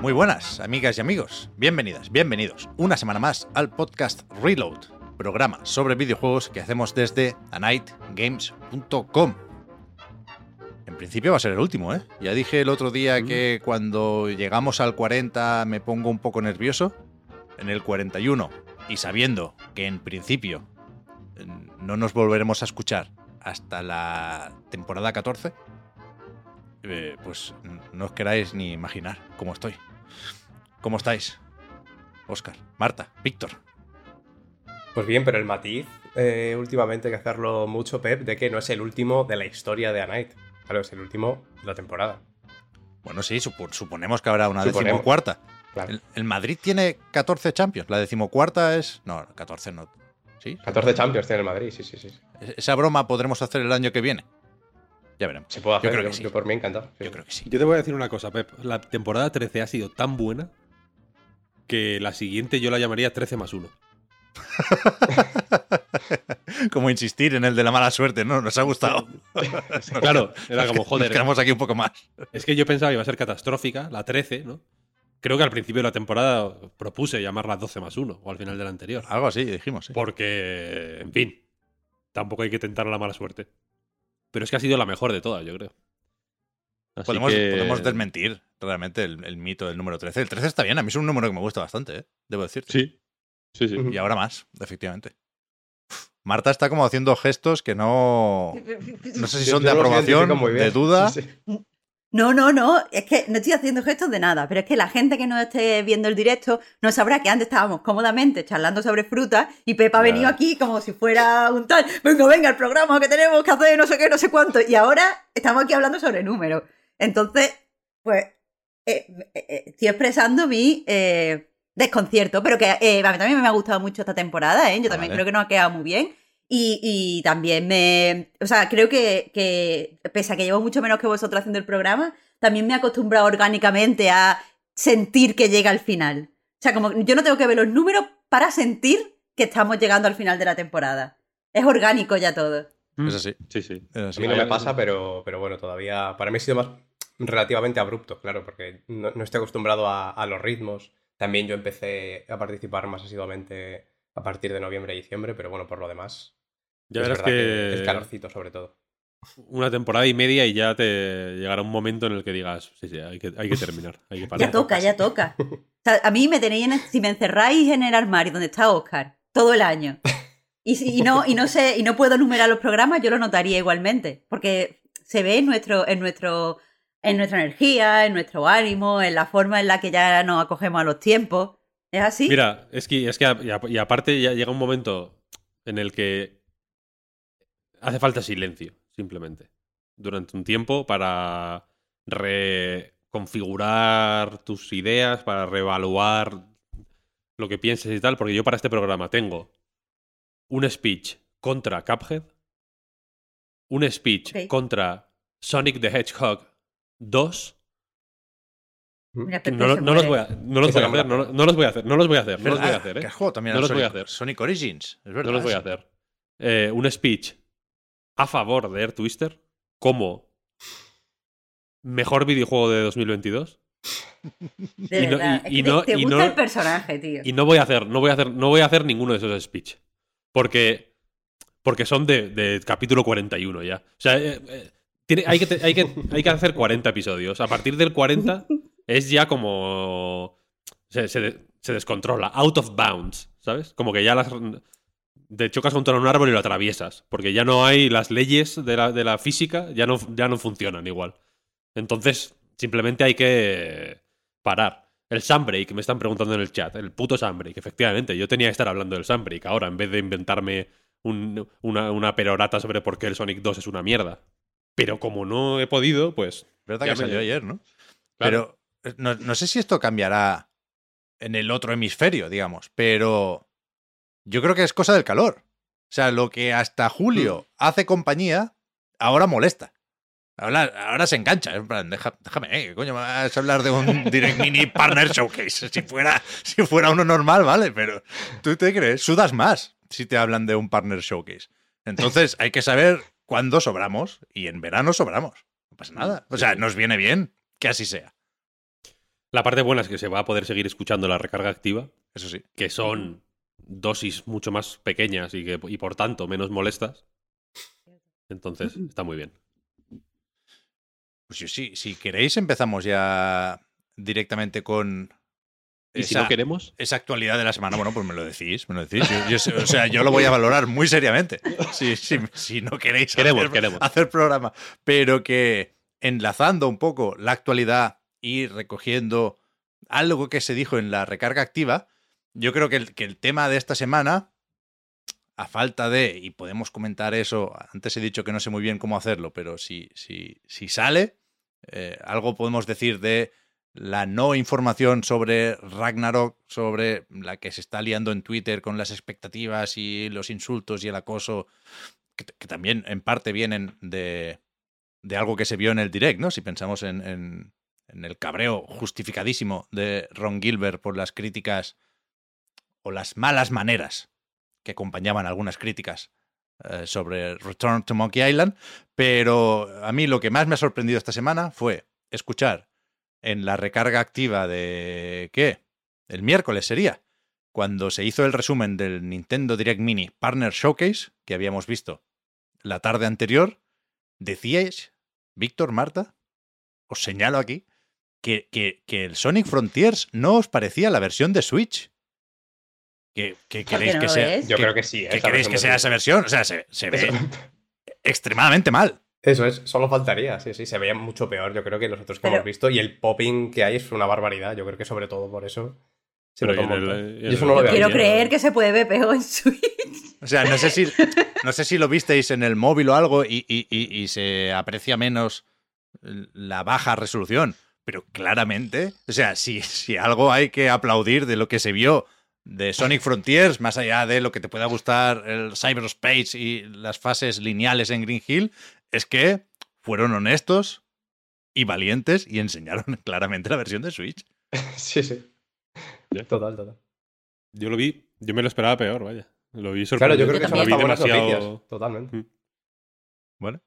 Muy buenas, amigas y amigos. Bienvenidas, bienvenidos una semana más al podcast Reload, programa sobre videojuegos que hacemos desde anightgames.com. En principio va a ser el último, ¿eh? Ya dije el otro día que cuando llegamos al 40 me pongo un poco nervioso. En el 41, y sabiendo que en principio no nos volveremos a escuchar hasta la temporada 14, eh, pues no os queráis ni imaginar cómo estoy. ¿Cómo estáis? Oscar, Marta, Víctor. Pues bien, pero el matiz, eh, últimamente hay que hacerlo mucho, Pep, de que no es el último de la historia de A Night. Claro, es el último de la temporada. Bueno, sí, supo- suponemos que habrá una decimocuarta. Claro. El, el Madrid tiene 14 Champions. La decimocuarta es. No, 14 no. ¿Sí? 14 Champions tiene el Madrid, sí, sí, sí. E- Esa broma podremos hacer el año que viene. Ya veremos. Se puede hacer, Yo yo, creo que sí. yo por mí encantado. sí. Yo creo que sí. Yo te voy a decir una cosa, Pep. La temporada 13 ha sido tan buena que la siguiente yo la llamaría 13 más 1. Como insistir en el de la mala suerte, ¿no? Nos ha gustado. Claro, era como, Nos joder. quedamos aquí un poco más. Es que yo pensaba que iba a ser catastrófica, la 13, ¿no? Creo que al principio de la temporada propuse llamarla 12 más 1, o al final de la anterior. Algo así, dijimos. Porque, en fin, tampoco hay que tentar la mala suerte. Pero es que ha sido la mejor de todas, yo creo. Así Podemos, que- podemos desmentir realmente el, el mito del número 13. El 13 está bien, a mí es un número que me gusta bastante, ¿eh? debo decirte. Sí, sí, sí. Y ahora más, efectivamente. Marta está como haciendo gestos que no. No sé si son de aprobación, identifico muy bien. de duda. Sí, sí. No, no, no, es que no estoy haciendo gestos de nada, pero es que la gente que no esté viendo el directo no sabrá que antes estábamos cómodamente charlando sobre frutas y Pepa ha venido aquí como si fuera un tal, venga, venga, el programa que tenemos que hacer, no sé qué, no sé cuánto, y ahora estamos aquí hablando sobre números. Entonces, pues, eh, eh, eh, estoy expresando mi eh, desconcierto, pero que a mí también me ha gustado mucho esta temporada, ¿eh? Yo también Vale. creo que nos ha quedado muy bien. Y, y también me. O sea, creo que, que, pese a que llevo mucho menos que vosotros haciendo el programa, también me he acostumbrado orgánicamente a sentir que llega al final. O sea, como yo no tengo que ver los números para sentir que estamos llegando al final de la temporada. Es orgánico ya todo. Es así. Sí, sí. A mí no me pasa, pero, pero bueno, todavía. Para mí ha sido más relativamente abrupto, claro, porque no, no estoy acostumbrado a, a los ritmos. También yo empecé a participar más asiduamente a partir de noviembre y diciembre, pero bueno, por lo demás. Ya es verás que, El calorcito, sobre todo. una temporada y media y ya te llegará un momento en el que digas, sí, sí, hay que, hay que terminar. Hay que parar. Ya toca, ya toca. O sea, a mí me tenéis en, si me encerráis en el armario donde está Oscar todo el año y, si- y no y no sé y no puedo numerar los programas, yo lo notaría igualmente, porque se ve en nuestro en nuestro en nuestra energía, en nuestro ánimo, en la forma en la que ya nos acogemos a los tiempos. ¿Es así? Mira, es que, es que a- y, a- y aparte ya llega un momento en el que hace falta silencio, simplemente, durante un tiempo para reconfigurar tus ideas, para reevaluar lo que pienses y tal, porque yo para este programa tengo un speech contra Cuphead, un speech contra Sonic the Hedgehog 2. Mira, No, no los voy a, no los voy a hacer, no, no los voy a hacer, no los voy a hacer, no los voy a ¿Verdad? hacer, ¿eh? ¿Qué juego también No los voy a Sonic? hacer. Sonic Origins, es verdad. No los voy a eso. hacer. Eh, un speech a favor de Air Twister como mejor videojuego de 2022 De y no- y- y que no- te, te y gusta no- el personaje, tío. y no voy a hacer no voy a hacer no voy a hacer ninguno de esos speech porque porque son de, de capítulo 41 ya o sea eh, eh, tiene- hay, que, te- hay, que, hay que hacer 40 episodios a partir del 40 es ya como se, se de- se descontrola out of bounds ¿sabes? como que ya las te chocas contra un árbol y lo atraviesas porque ya no hay las leyes de la, de la física ya no, ya no funcionan igual entonces simplemente hay que parar El Sunbreak, me están preguntando en el chat. El puto Sunbreak, efectivamente. Yo tenía que estar hablando del Sunbreak ahora, en vez de inventarme un- una, una perorata sobre por qué el Sonic 2 es una mierda. Pero como no he podido, pues. verdad que me- salió ayer, ¿no? Claro. Pero no, no sé si esto cambiará en el otro hemisferio, digamos, pero yo creo que es cosa del calor. O sea, lo que hasta julio hace compañía, ahora molesta. Ahora, ahora se engancha. En plan, deja- déjame, eh, ¿qué coño vas a hablar de un Direct Mini Partner Showcase? Si fuera, si fuera uno normal, vale, pero tú te crees, sudas más si te hablan de un Partner Showcase. Entonces hay que saber cuándo sobramos y en verano sobramos. No pasa nada. O sea, nos viene bien que así sea. La parte buena es que se va a poder seguir escuchando la recarga activa, Eso sí. que son dosis mucho más pequeñas y, que, y por tanto menos molestas. Entonces, está muy bien. Pues yo sí, si queréis empezamos ya directamente con Y si esa, no queremos, esa actualidad de la semana. Bueno, pues me lo decís, me lo decís. Yo- o sea, yo lo voy a valorar muy seriamente. Si, si- si no queréis Queremos, hacer, queremos. hacer programa, pero que enlazando un poco la actualidad y recogiendo algo que se dijo en la recarga activa, yo creo que el, que el tema de esta semana, a falta de, y podemos comentar eso, antes he dicho que no sé muy bien cómo hacerlo, pero si, si, si sale, eh, algo podemos decir de la no información sobre Ragnarok, sobre la que se está liando en Twitter con las expectativas y los insultos y el acoso, que, también en parte vienen de, de algo que se vio en el direct, ¿no? Si pensamos en, en- en el cabreo justificadísimo de Ron Gilbert por las críticas o las malas maneras que acompañaban algunas críticas eh, sobre Return to Monkey Island, pero a mí lo que más me ha sorprendido esta semana fue escuchar en la recarga activa de... ¿Qué? El miércoles sería, cuando se hizo el resumen del Nintendo Direct Mini Partner Showcase, que habíamos visto la tarde anterior, decíais, Víctor, Marta, os señalo aquí, que, que- que el Sonic Frontiers no os parecía la versión de Switch. ¿Que, que ¿Por qué queréis no que sea? Yo que- creo que sí. ¿eh? ¿Que queréis que sea esa versión? O sea, se, se ve extremadamente mal. eso es, solo faltaría, sí, sí, se veía mucho peor, yo creo que los otros que Pero- hemos visto. Y el popping que hay es una barbaridad, yo creo que sobre todo por eso. Se Pero Yo no lo Quiero creer que se puede ver peor en Switch. O sea, no sé si, no sé si lo visteis en el móvil o algo y, y- y- y se aprecia menos la baja resolución, pero claramente, o sea, si, si algo hay que aplaudir de lo que se vio de Sonic Frontiers, más allá de lo que te pueda gustar el cyberspace y las fases lineales en Green Hill, es que fueron honestos y valientes y enseñaron claramente la versión de Switch. Sí, sí. Total, total. yo lo vi, yo me lo esperaba peor, vaya. Lo vi Claro, yo sorprendente. creo que son lo vi hasta buenas demasiado. noticias. Totalmente. Bueno,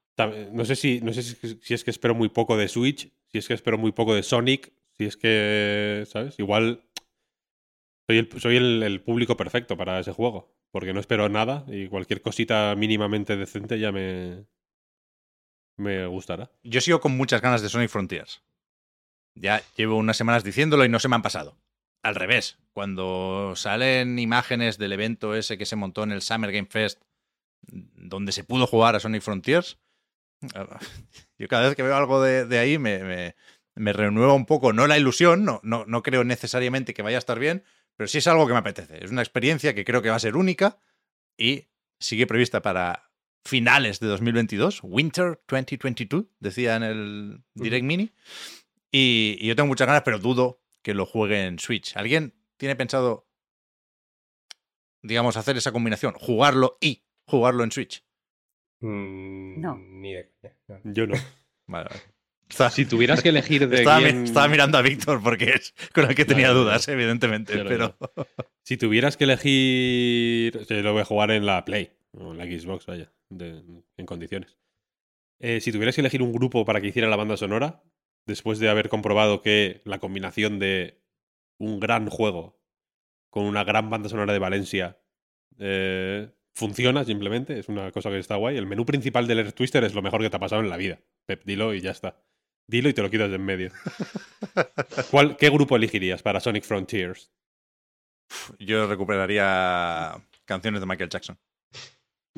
No sé si, no sé si es que espero muy poco de Switch, si es que espero muy poco de Sonic, si es que, ¿sabes? Igual soy el, público perfecto para ese juego, porque no espero nada y cualquier cosita mínimamente decente ya me, me gustará. yo sigo con muchas ganas de Sonic Frontiers. Ya llevo unas semanas diciéndolo y no se me han pasado. Al revés, cuando salen imágenes del evento ese que se montó en el Summer Game Fest, donde se pudo jugar a Sonic Frontiers, yo cada vez que veo algo de, de ahí me, me- me renueva un poco, no la ilusión, no, no, no creo necesariamente que vaya a estar bien, pero sí es algo que me apetece. Es una experiencia que creo que va a ser única y sigue prevista para finales de 2022, Winter 2022, decía en el Direct Mini. Y, y yo tengo muchas ganas, pero dudo que lo juegue en Switch. ¿Alguien tiene pensado, digamos, hacer esa combinación? Jugarlo y jugarlo en Switch. Mm, No. Ni de coña. no. Yo no. Vale, vale. Si tuvieras que elegir de estaba mi- quién- estaba mirando a Víctor porque es con el que tenía Claro, dudas, evidentemente. Claro, pero Si tuvieras que elegir. Yo lo voy a jugar en la Play, o en la Xbox, vaya, de- en condiciones. Eh, si tuvieras que elegir un grupo para que hiciera la banda sonora, después de haber comprobado que la combinación de un gran juego con una gran banda sonora de Valencia eh, funciona simplemente, es una cosa que está guay. El menú principal del Air Twister es lo mejor que te ha pasado en la vida. Pep, dilo y ya está. Dilo y te lo quitas de en medio. ¿Cuál, ¿Qué grupo elegirías para Sonic Frontiers? yo recuperaría canciones de Michael Jackson.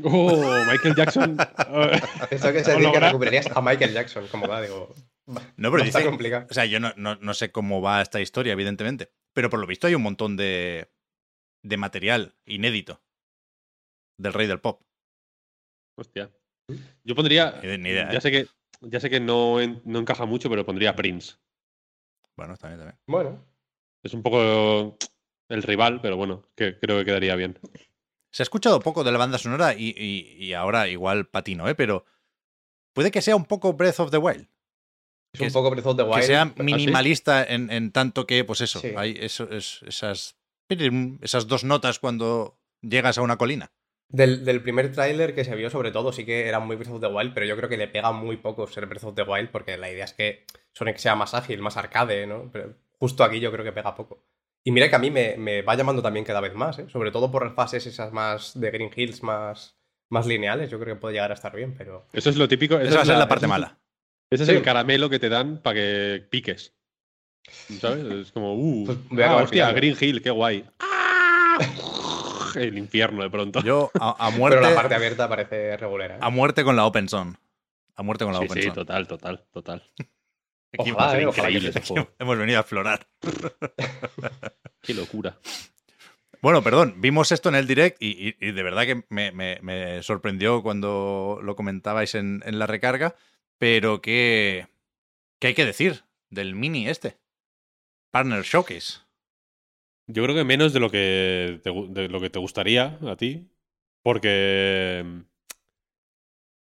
Oh, Michael Jackson. Esto que se dice que recuperarías a Michael Jackson, como da, digo. No, pero Está dice, complicado. o sea, yo no, no- no sé cómo va esta historia, evidentemente, pero por lo visto hay un montón de, de material inédito del rey del pop. Hostia. Yo pondría. Ni- ni idea, ya ¿eh? sé que, ya sé que no, en- no encaja mucho, pero pondría Prince. Bueno, también, también. Bueno, Es un poco el rival, pero bueno, que creo que quedaría bien. Se ha escuchado poco de la banda sonora y, y- y ahora igual patino, ¿eh? Pero puede que sea un poco Breath of the Wild. es Que un poco Breath of the Wild. que sea minimalista en, en tanto que, pues eso, Sí. hay eso, es- esas, esas dos notas cuando llegas a una colina. Del, del primer tráiler que se vio, sobre todo, sí que era muy Breath of the Wild, pero yo creo que le pega muy poco ser Breath of the Wild, porque la idea es que Sonic sea más ágil, más arcade, ¿no? Pero justo aquí yo creo que pega poco. Y mira que a mí me, me va llamando también cada vez más, ¿eh? Sobre todo por las fases esas más de Green Hills, más, más lineales, yo creo que puede llegar a estar bien, pero... Eso es lo típico. Esa va a ser la parte es- mala. Ese es Sí. el caramelo que te dan para que piques. ¿Sabes? Es como, uh, Pues voy a ah, hostia, pillando. Green Hill, qué guay. ¡Ah! El infierno de pronto. Yo a, a muerte, Pero la parte abierta parece regulera. ¿eh? a muerte con la Open Zone. A muerte con la sí, Open sí, Zone. total, total, total. Aquí Ojalá, Va a ser eh, increíble sí. juego. Hemos venido a explorar. Qué locura. Bueno, perdón, vimos esto en el direct y, y- y de verdad que me, me- me sorprendió cuando lo comentabais en, en la recarga, pero que, ¿qué hay que decir del mini este? Partner Showcase. Yo creo que menos de lo que te, de lo que te gustaría a ti, porque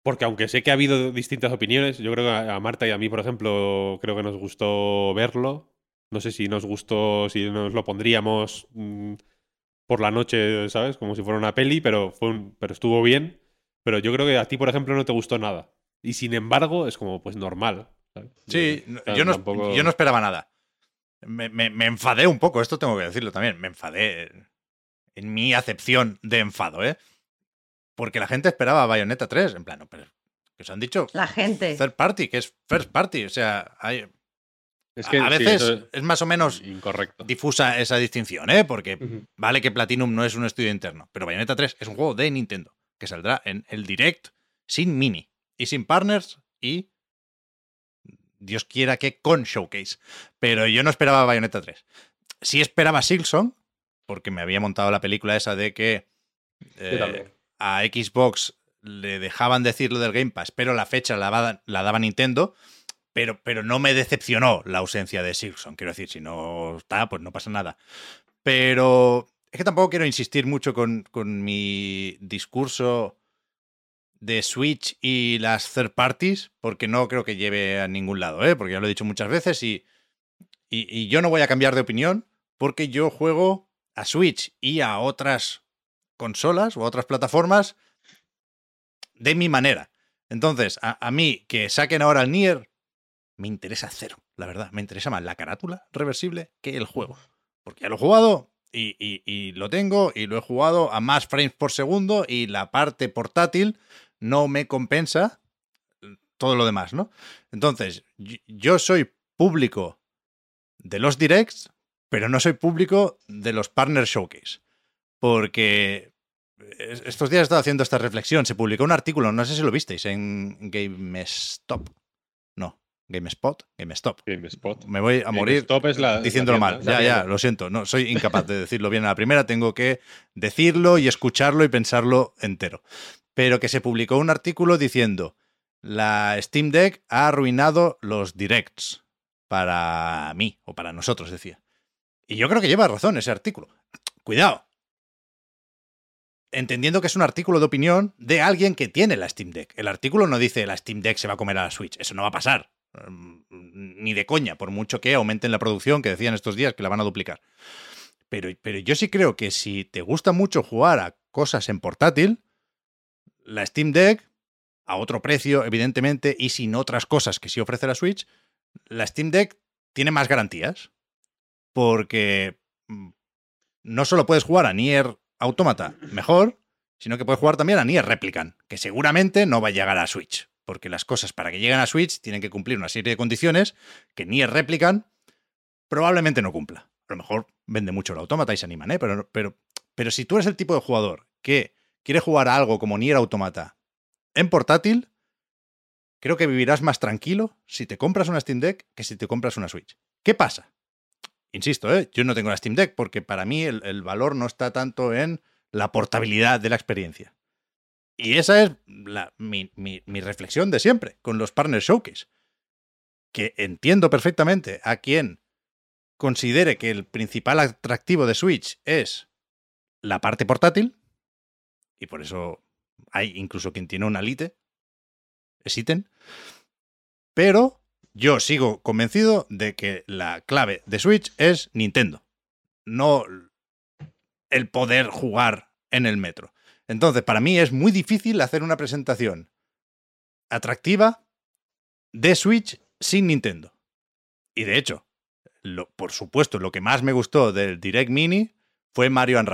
porque aunque sé que ha habido distintas opiniones, yo creo que a Marta y a mí, por ejemplo, creo que nos gustó verlo. No sé si nos gustó, si nos lo pondríamos mm, por la noche, ¿sabes? Como si fuera una peli, pero fue un- pero estuvo bien. Pero yo creo que a ti, por ejemplo, no te gustó nada. Y sin embargo, es como, pues normal. ¿sabes? Sí, O sea, yo no, tampoco- yo no esperaba nada. Me, me- me enfadé un poco, esto tengo que decirlo también. Me enfadé en mi acepción de enfado, ¿eh? Porque la gente esperaba Bayonetta 3. En plan, pero que os han dicho La gente. third party, que es first party. O sea, hay, Es que a veces es más o menos incorrecto. difusa esa distinción, ¿eh? Porque vale que Platinum no es un estudio interno, pero Bayonetta 3 es un juego de Nintendo que saldrá en el Direct sin mini y sin partners y Dios quiera que con Showcase. Pero yo no esperaba Bayonetta 3. Sí esperaba Silksong, porque me había montado la película esa de que eh, a Xbox le dejaban decir lo del Game Pass, pero la fecha la, va- la daba Nintendo. Pero, pero no me decepcionó la ausencia de Silksong. Quiero decir, si no está, pues no pasa nada. Pero es que tampoco quiero insistir mucho con, con mi discurso de Switch y las third parties, porque no creo que lleve a ningún lado, ¿eh? porque ya lo he dicho muchas veces y, y, yo no voy a cambiar de opinión porque yo juego a Switch y a otras consolas o a otras plataformas de mi manera. Entonces, a, a mí que saquen ahora el Nier, me interesa cero, la verdad. Me interesa más la carátula reversible que el juego. Porque ya lo he jugado y- y lo tengo y lo he jugado a más frames por segundo y la parte portátil no me compensa todo lo demás, ¿no? Entonces, yo soy público de los directs, pero no soy público de los partner showcase. Porque es- estos días he estado haciendo esta reflexión. Se publicó un artículo, no sé si lo visteis, en GameStop. GameSpot, GameStop. GameSpot. Me voy a morir es la- diciéndolo la mal. tienda, Ya, la ya, tienda. lo siento. No, soy incapaz de decirlo bien a la primera. Tengo que decirlo y escucharlo y pensarlo entero. Pero que se publicó un artículo diciendo la Steam Deck ha arruinado los directs para mí o para nosotros, decía. Y yo creo que lleva razón ese artículo. Cuidado. Entendiendo que es un artículo de opinión de alguien que tiene la Steam Deck. El artículo no dice la Steam Deck se va a comer a la Switch. Eso no va a pasar. Mm, Ni de coña, por mucho que aumenten la producción, que decían estos días que la van a duplicar. Pero, pero yo sí creo que si te gusta mucho jugar a cosas en portátil, la Steam Deck, a otro precio, evidentemente, y sin otras cosas que sí ofrece la Switch, la Steam Deck tiene más garantías. Porque mm, no solo puedes jugar a Nier Automata mejor, sino que puedes jugar también a Nier Replicant, que seguramente no va a llegar a Switch. Porque las cosas para que lleguen a Switch tienen que cumplir una serie de condiciones que Nier Replicant probablemente no cumpla. A lo mejor vende mucho el Automata y se animan, ¿eh? Pero, pero, pero si tú eres el tipo de jugador que quiere jugar a algo como Nier Automata en portátil, creo que vivirás más tranquilo si te compras una Steam Deck que si te compras una Switch. ¿Qué pasa? Insisto, ¿eh? yo no tengo una Steam Deck porque para mí el valor no está tanto en la portabilidad de la experiencia. Y esa es la- mi, mi- reflexión de siempre con los Partner Showcase. Que entiendo perfectamente a quien considere que el principal atractivo de Switch es la parte portátil, y por eso hay incluso quien tiene una Lite, es ítem, pero yo sigo convencido de que la clave de Switch es Nintendo, no el poder jugar en el metro. Entonces, para mí es muy difícil hacer una presentación atractiva de Switch sin Nintendo. Y de hecho, por supuesto, lo que más me gustó del Direct Mini fue Mario and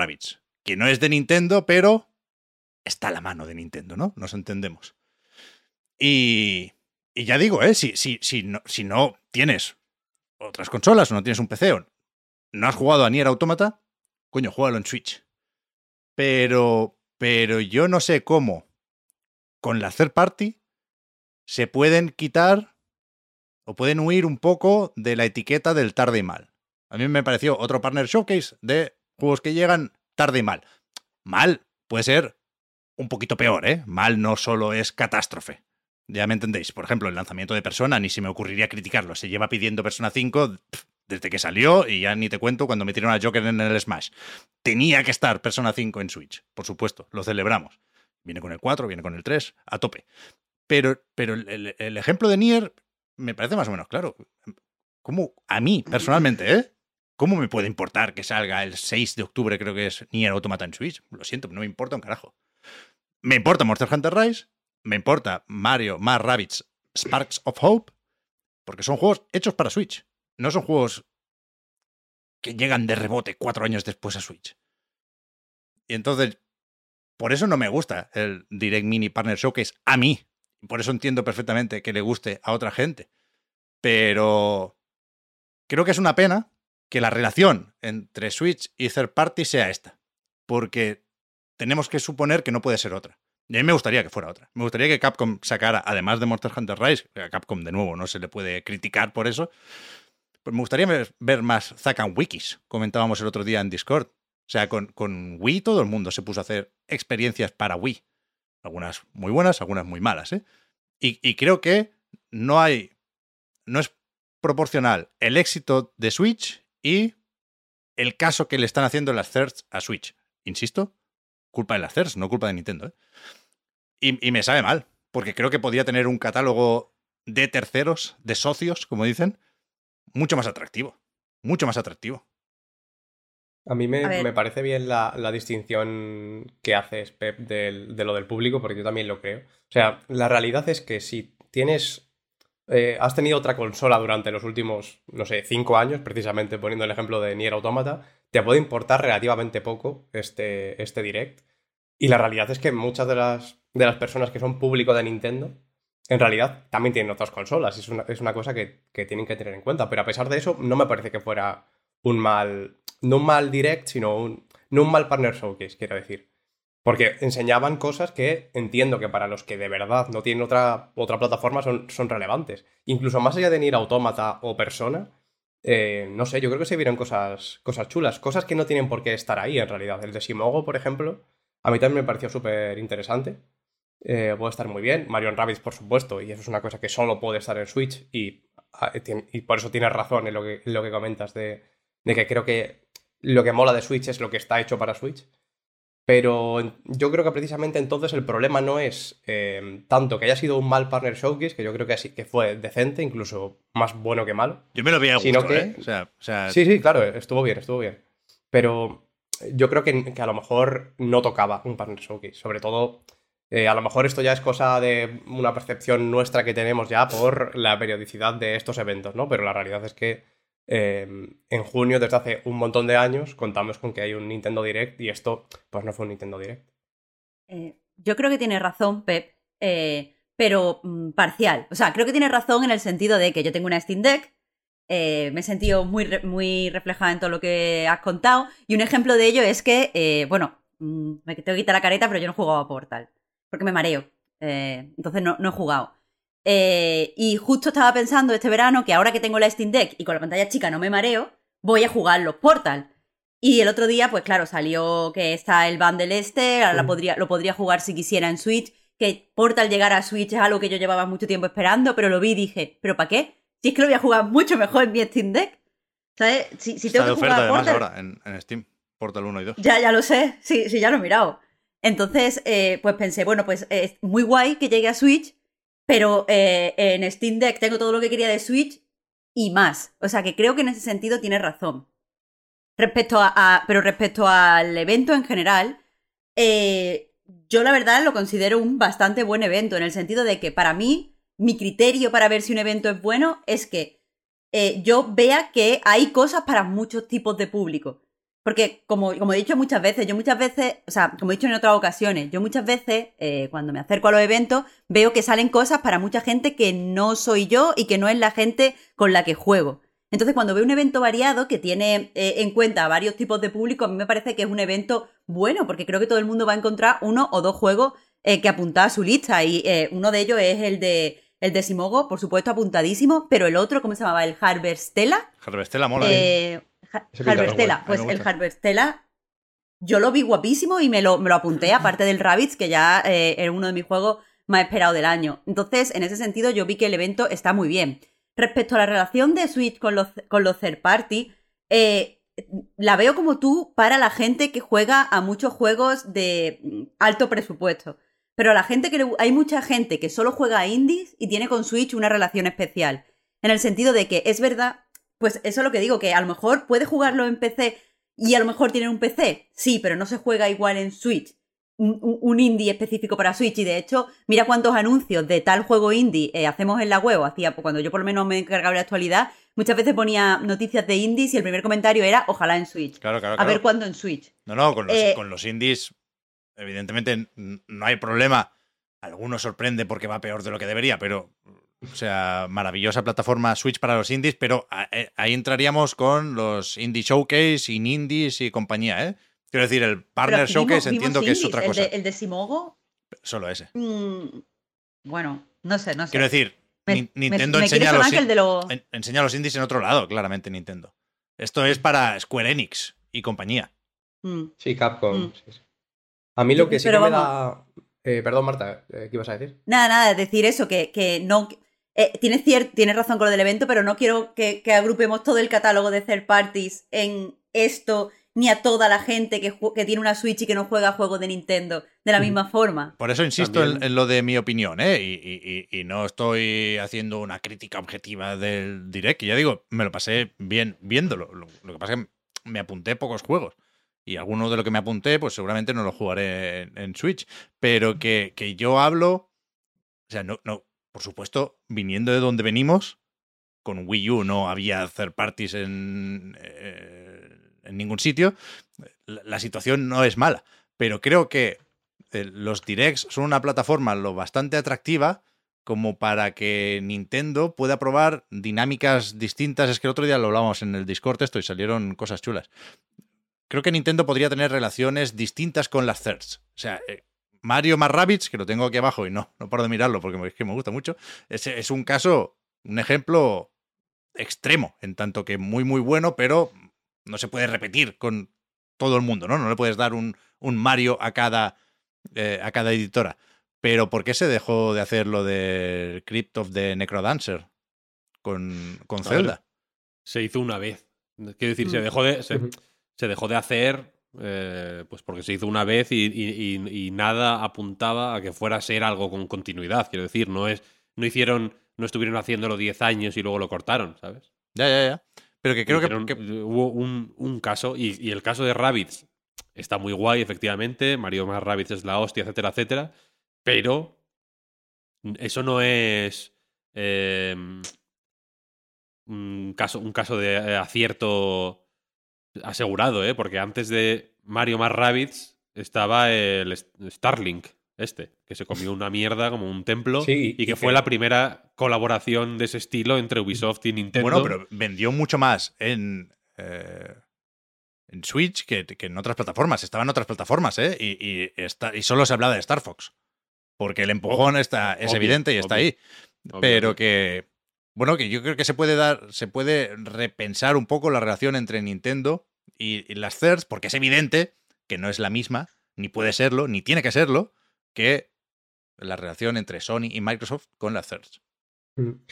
que no es de Nintendo, pero está a la mano de Nintendo, ¿no? Nos entendemos. Y, ya digo, ¿eh? Si, no, si no tienes otras consolas o no tienes un PC o no has jugado a Nier Automata, coño, juégalo en Switch. Pero, pero yo no sé cómo con la third party se pueden quitar o pueden huir un poco de la etiqueta del tarde y mal. A mí me pareció otro partner showcase de juegos que llegan tarde y mal. Mal puede ser un poquito peor, ¿eh? Mal no solo es catástrofe. Ya me entendéis. Por ejemplo, el lanzamiento de Persona, ni se me ocurriría criticarlo. Se lleva pidiendo Persona 5 pf, desde que salió y ya ni te cuento cuando metieron a Joker en el Smash. Tenía que estar Persona 5 en Switch, por supuesto, lo celebramos. Viene con el 4, viene con el 3, a tope. Pero, pero el, ejemplo de Nier me parece más o menos claro. ¿Cómo, a mí, personalmente, ¿eh? ¿Cómo me puede importar que salga el 6 de octubre, creo que es Nier Automata en Switch? Lo siento, no me importa un carajo. Me importa Monster Hunter Rise, me importa Mario, más Rabbids, Sparks of Hope, porque son juegos hechos para Switch. No son juegos que llegan de rebote cuatro años después a Switch. Y entonces, por eso no me gusta el Direct Mini Partner Showcase a mí. Por eso entiendo perfectamente que le guste a otra gente. Pero creo que es una pena que la relación entre Switch y Third Party sea esta. Porque tenemos que suponer que no puede ser otra. Y a mí me gustaría que fuera otra. Me gustaría que Capcom sacara, además de Monster Hunter Rise, a Capcom de nuevo no se le puede criticar por eso, me gustaría ver, más Zack and Wikis, comentábamos el otro día en Discord. O sea, con, Wii todo el mundo se puso a hacer experiencias para Wii. Algunas muy buenas, algunas muy malas, ¿eh? Y, creo que no hay. No es proporcional el éxito de Switch y el caso que le están haciendo las thirds a Switch. Insisto, culpa de las thirds, no culpa de Nintendo. ¿eh? Y, y me sabe mal, porque creo que podría tener un catálogo de terceros, de socios, como dicen, mucho más atractivo. Mucho más atractivo. A mí me, A me parece bien la, la distinción que haces, Pep, del- de lo del público, porque yo también lo creo. O sea, la realidad es que si tienes. eh, has tenido otra consola durante los últimos, no sé, cinco años, precisamente poniendo el ejemplo de Nier Automata, te puede importar relativamente poco este, este direct. Y la realidad es que muchas de las, de las personas que son público de Nintendo, en realidad también tienen otras consolas. Es una, es una cosa que, que tienen que tener en cuenta. Pero a pesar de eso, no me parece que fuera un mal. No un mal direct, sino un. No un mal partner showcase, quiero decir. Porque enseñaban cosas que entiendo que para los que de verdad no tienen otra, otra plataforma son, son relevantes. Incluso más allá de Nier Automata o Persona, eh, no sé, yo creo que se vieron cosas, cosas chulas, cosas que no tienen por qué estar ahí en realidad. El de Simogo, por ejemplo, a mí también me pareció súper interesante. Eh, puede estar muy bien. Mario Rabbids, por supuesto, y eso es una cosa que solo puede estar en Switch y, ah, y por eso tienes razón en lo que, en lo que comentas de, de que creo que lo que mola de Switch es lo que está hecho para Switch. Pero yo creo que precisamente entonces el problema no es eh, tanto que haya sido un mal Partner Showcase, que yo creo que, así, que fue decente, incluso más bueno que malo. Yo me lo veía Sino gusto, que- ¿eh? O sea, o sea, Sí, sí, claro, estuvo bien, estuvo bien. Pero yo creo que, que a lo mejor no tocaba un Partner Showcase. Sobre todo, eh, a lo mejor esto ya es cosa de una percepción nuestra que tenemos ya por la periodicidad de estos eventos, ¿no? Pero la realidad es que eh, en junio, desde hace un montón de años, contamos con que hay un Nintendo Direct y esto, pues no fue un Nintendo Direct. Eh, yo creo que tiene razón, Pep, pero mm, parcial. O sea, creo que tiene razón en el sentido de que yo tengo una Steam Deck, me he sentido muy, muy reflejada en todo lo que has contado, y un ejemplo de ello es que, bueno, mm, me tengo que quitar la careta, pero yo no he jugado a Portal, porque me mareo. Eh, entonces no, no he jugado. Eh, y justo estaba pensando este verano que ahora que tengo la Steam Deck y con la pantalla chica no me mareo, voy a jugar los Portal. Y el otro día, pues claro, salió que está el bundle este, ahora la podría, lo podría jugar si quisiera en Switch. Que Portal llegara a Switch es algo que yo llevaba mucho tiempo esperando, pero lo vi y dije, ¿pero para qué? Si es que lo voy a jugar mucho mejor en mi Steam Deck. ¿Sabes? Si, si Está tengo de que oferta jugar a además Portal, ahora en, en Steam. Portal 1 y 2. ya, ya lo sé, sí, sí, ya lo he mirado. Entonces, eh, pues pensé, bueno, pues es muy guay que llegue a Switch, pero eh, en Steam Deck tengo todo lo que quería de Switch y más. O sea que creo que en ese sentido tiene razón. Respecto a, pero respecto al evento en general, eh, yo la verdad lo considero un bastante buen evento, en el sentido de que para mí, mi criterio para ver si un evento es bueno es que eh, yo vea que hay cosas para muchos tipos de público. Porque, como, como he dicho muchas veces, yo muchas veces, o sea, como he dicho en otras ocasiones, yo muchas veces, eh, cuando me acerco a los eventos, veo que salen cosas para mucha gente que no soy yo y que no es la gente con la que juego. Entonces, cuando veo un evento variado que tiene eh, en cuenta varios tipos de público, a mí me parece que es un evento bueno, porque creo que todo el mundo va a encontrar uno o dos juegos eh, que apuntar a su lista. Y uno de ellos es el de, el de Simogo, por supuesto, apuntadísimo, pero el otro, ¿cómo se llamaba? El Harvestella. Harvestella mola. Eh, Harvestella. Pues el. Harvestella yo lo vi guapísimo y me lo, me lo apunté, aparte del Rabbids, que ya eh, era uno de mis juegos más esperados del año. Entonces, en ese sentido, yo vi que el evento está muy bien. Respecto a la relación de Switch con los, con los third party, eh, la veo como tú para la gente que juega a muchos juegos de mm, alto presupuesto. Pero la gente que le- hay mucha gente que solo juega a indies y tiene con Switch una relación especial. En el sentido de que es verdad, pues eso es lo que digo, que a lo mejor puede jugarlo en PC y a lo mejor tiene un PC. Sí, pero no se juega igual en Switch. Un, indie específico para Switch. Y de hecho, mira cuántos anuncios de tal juego indie eh, hacemos en la web. o Hacía, cuando yo por lo menos me encargaba de la actualidad, muchas veces ponía noticias de indies y el primer comentario era ojalá en Switch. Claro, claro, A ver cuándo en Switch. No, no, con los, Eh, con los indies, evidentemente no hay problema. Algunos sorprende porque va peor de lo que debería, pero, o sea, maravillosa plataforma Switch para los indies, pero eh, ahí entraríamos con los Indie Showcase, In Indies y compañía, ¿eh? Quiero decir, el Partner Showcase vimos- entiendo vimos que es otra El cosa. de- el de Simogo, Solo ese. mm, bueno, no sé, no sé. Quiero decir, Me- Nin- me- Nintendo me quiere enseña, los, en- enseña los indies en otro lado, claramente Nintendo. Esto es para Square Enix y compañía. Mm. Sí, Capcom. Mm. sí, sí. A mí lo que sí Pero que me da. Eh, perdón, Marta, eh, ¿qué ibas a decir? Nada, nada, decir eso, que, que no... Eh, tienes, razón con lo del evento, pero no quiero que, que agrupemos todo el catálogo de third parties en esto, ni a toda la gente que, tiene una Switch y que no juega juegos de Nintendo de la misma forma. Por eso insisto en, lo de mi opinión, ¿eh? Y, y- y- y no estoy haciendo una crítica objetiva del direct. que ya digo, me lo pasé bien viéndolo. Lo, lo que pasa es que me apunté pocos juegos. Y alguno de lo que me apunté, pues seguramente no lo jugaré en, en Switch. Pero que, que yo hablo. O sea, no, no. Por supuesto, viniendo de donde venimos, con Wii U no había third parties en, eh, ningún sitio. La, la situación no es mala. Pero creo que eh, los directs son una plataforma lo bastante atractiva como para que Nintendo pueda probar dinámicas distintas. Es que el otro día lo hablábamos en el Discord esto y salieron cosas chulas. Creo que Nintendo podría tener relaciones distintas con las thirds. O sea, eh, Mario más Rabbids, que lo tengo aquí abajo y no, no paro de mirarlo porque me- es que me gusta mucho, es, es un caso, un ejemplo extremo, en tanto que muy, muy bueno, pero no se puede repetir con todo el mundo, ¿no? No le puedes dar un, un Mario a cada, eh, a cada editora. Pero ¿por qué se dejó de hacer lo del Crypt of the Necrodancer con, con ver, Zelda? Se hizo una vez. Quiero decir, se Mm. dejó de. Se dejó de hacer. Eh, pues porque se hizo una vez y, y- y- y nada apuntaba a que fuera a ser algo con continuidad. Quiero decir, no es. No hicieron. No estuvieron haciéndolo 10 años y luego lo cortaron, ¿sabes? Ya, ya, ya. Pero que creo que, Hicieron- que- hubo un, un caso, y, y el caso de Rabbids está muy guay, efectivamente. Mario más Rabbids es la hostia, etcétera, etcétera. Pero eso no es eh, un, caso, un caso de eh, acierto asegurado, ¿eh? Porque antes de Mario más Rabbids estaba el Starlink, este, que se comió una mierda como un templo Sí, y que y fue que- la primera colaboración de ese estilo entre Ubisoft y Nintendo. bueno, pero vendió mucho más en, eh, en Switch que, que en otras plataformas. Estaba en otras plataformas, ¿eh? Y, y, está, y solo se hablaba de Star Fox. Porque el empujón está, es obvio, evidente y está obvio. ahí. pero que, bueno, que yo creo que se puede dar, se puede repensar un poco la relación entre Nintendo y, y las thirds, porque es evidente que no es la misma, ni puede serlo, ni tiene que serlo, que la relación entre Sony y Microsoft con las thirds.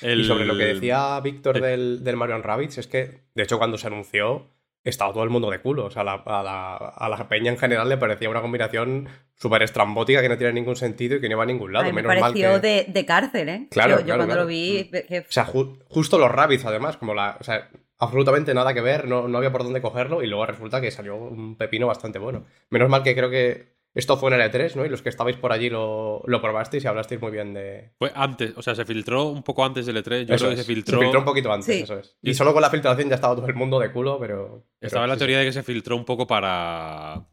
El- Y sobre lo que decía Víctor el- del, del Mario Rabbids, es que, de hecho, cuando se anunció, estaba todo el mundo de culo. O sea, la- a, la, a la peña en general le parecía una combinación súper estrambótica que no tiene ningún sentido y que no iba a ningún lado. Me Menos mal pareció que... de, de cárcel, ¿eh? Claro, yo, yo claro, cuando claro. lo vi, que O sea, ju- justo los Rabbids, además, como la. O sea, absolutamente nada que ver, no, no había por dónde cogerlo y luego resulta que salió un pepino bastante bueno. Menos mal que creo que esto fue en el E3, ¿no? Y los que estabais por allí lo, lo probasteis y hablasteis muy bien de. Fue antes, o sea, se filtró un poco antes del E3. Yo Eso creo que es. se filtró. un poquito antes, Sí. eso es. Y solo con la filtración ya estaba todo el mundo de culo, pero. pero Estaba la sí, teoría de que se filtró un poco para.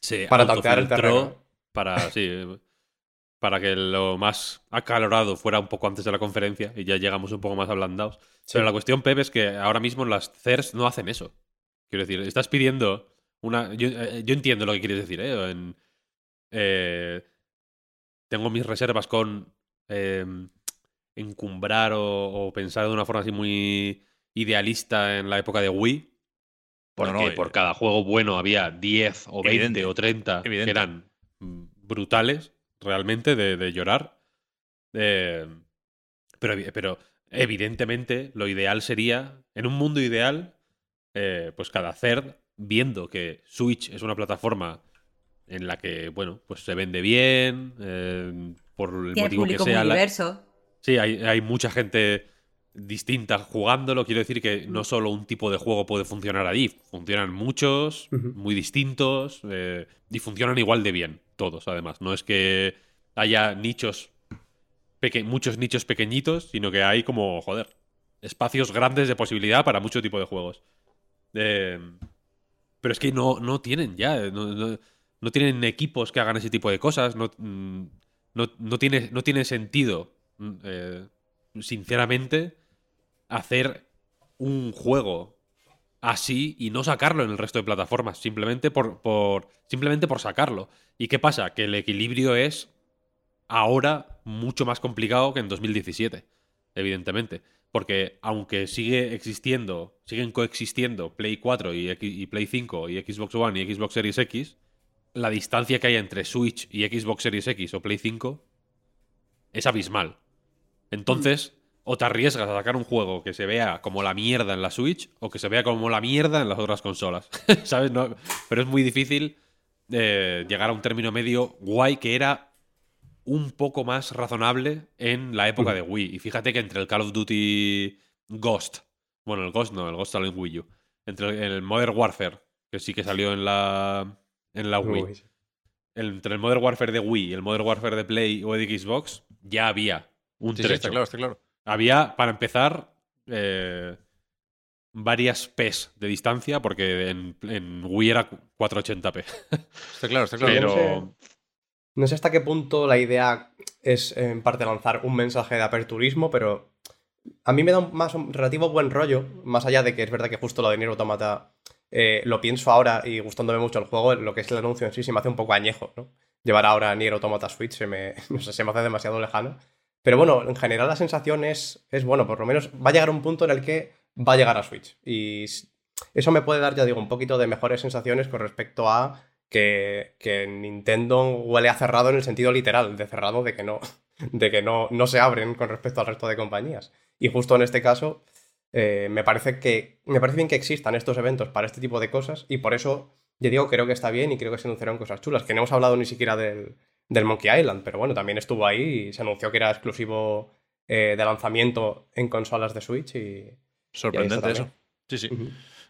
Se Para tantear el terreno. Para, sí, para que lo más acalorado fuera un poco antes de la conferencia y ya llegamos un poco más ablandados. Sí. Pero la cuestión, Pep, es que ahora mismo las CERS no hacen eso. Quiero decir, estás pidiendo una. Yo, eh, yo entiendo lo que quieres decir, ¿eh? En- eh, tengo mis reservas con eh, encumbrar o, o pensar de una forma así muy idealista en la época de Wii. Porque No, no, por eh, cada juego bueno había 10 o 20 Evidente, o 30 evidente. que eran brutales, realmente, de, de llorar. Eh, pero, pero evidentemente lo ideal sería, en un mundo ideal, eh, pues cada third, viendo que Switch es una plataforma en la que, bueno, pues se vende bien, eh, por el tiene motivo que público sea. muy la- diverso. Sí, hay, hay mucha gente distinta jugándolo. Quiero decir que no solo un tipo de juego puede funcionar allí. Funcionan muchos, muy distintos, eh, y funcionan igual de bien, todos, además. No es que haya nichos, peque- muchos nichos pequeñitos, sino que hay como, joder, espacios grandes de posibilidad para mucho tipo de juegos. Eh, pero es que no, no tienen ya, no, no- tienen equipos que hagan ese tipo de cosas, no, mm, no tiene, no tiene sentido, mm, eh, sinceramente, hacer un juego así y no sacarlo en el resto de plataformas, simplemente por, por, simplemente por sacarlo. ¿Y qué pasa? Que el equilibrio es ahora mucho más complicado que en 2017, evidentemente. Porque aunque sigue existiendo, siguen coexistiendo Play 4 y, Play 5 y Xbox One y Xbox Series X, la distancia que hay entre Switch y Xbox Series X o Play 5 es abismal. Entonces, o te arriesgas a sacar un juego que se vea como la mierda en la Switch o que se vea como la mierda en las otras consolas. ¿Sabes? No, pero es muy difícil eh, llegar a un término medio guay que era un poco más razonable en la época de Wii. Y fíjate que entre el Call of Duty Ghost, bueno, el Ghost no, el Ghost salió en Wii U, entre el, el Modern Warfare, que sí que salió en la, en la Wii, sí. el- entre el Modern Warfare de Wii y el Modern Warfare de Play o de Xbox, ya había un Sí, sí, trecho. está claro, está claro. Había, para empezar, eh, varias P's de distancia, porque en, en Wii era 480p. Está claro, está claro. Pero- Pero no sé hasta qué punto la idea es en parte lanzar un mensaje de aperturismo, pero a mí me da un, más un relativo buen rollo, más allá de que es verdad que justo lo de Nier Automata eh, lo pienso ahora y gustándome mucho el juego, lo que es el anuncio en sí se me hace un poco añejo, ¿no? Llevar ahora Nier Automata Switch se me, se me hace demasiado lejano. Pero bueno, en general la sensación es, es, bueno, por lo menos va a llegar un punto en el que va a llegar a Switch. Y eso me puede dar, ya digo, un poquito de mejores sensaciones con respecto a que, que Nintendo huele a cerrado en el sentido literal, de cerrado de que no, de que no, no se abren con respecto al resto de compañías. Y justo en este caso, eh, me parece que. Me parece bien que existan estos eventos para este tipo de cosas. Y por eso, ya digo, creo que está bien y creo que se anunciaron cosas chulas. Que no hemos hablado ni siquiera del, del Monkey Island, pero bueno, también estuvo ahí y se anunció que era exclusivo eh, de lanzamiento en consolas de Switch y. Sorprendente y eso. Sí, sí.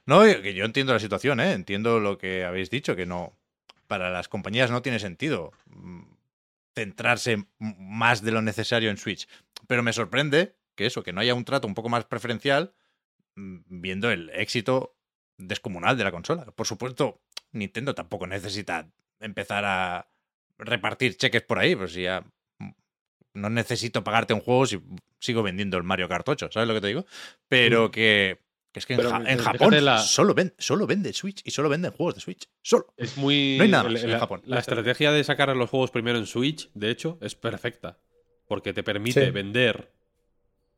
No, que yo entiendo la situación, ¿eh? Entiendo lo que habéis dicho, que no. Para las compañías no tiene sentido mm, centrarse más de lo necesario en Switch. Pero me sorprende que eso, que no haya un trato un poco más preferencial, mm, viendo el éxito descomunal de la consola. Por supuesto, Nintendo tampoco necesita empezar a repartir cheques por ahí, pues si ya mm, no necesito pagarte un juego si sigo vendiendo el Mario Kart 8, ¿sabes lo que te digo? Pero que, que es que en, Ja- en fíjate Japón la- solo, ven, solo vende Switch y solo venden juegos de Switch. Solo. Es muy. No hay nada en Japón. La estrategia de sacar los juegos primero en Switch, de hecho, es perfecta. Porque te permite Sí. vender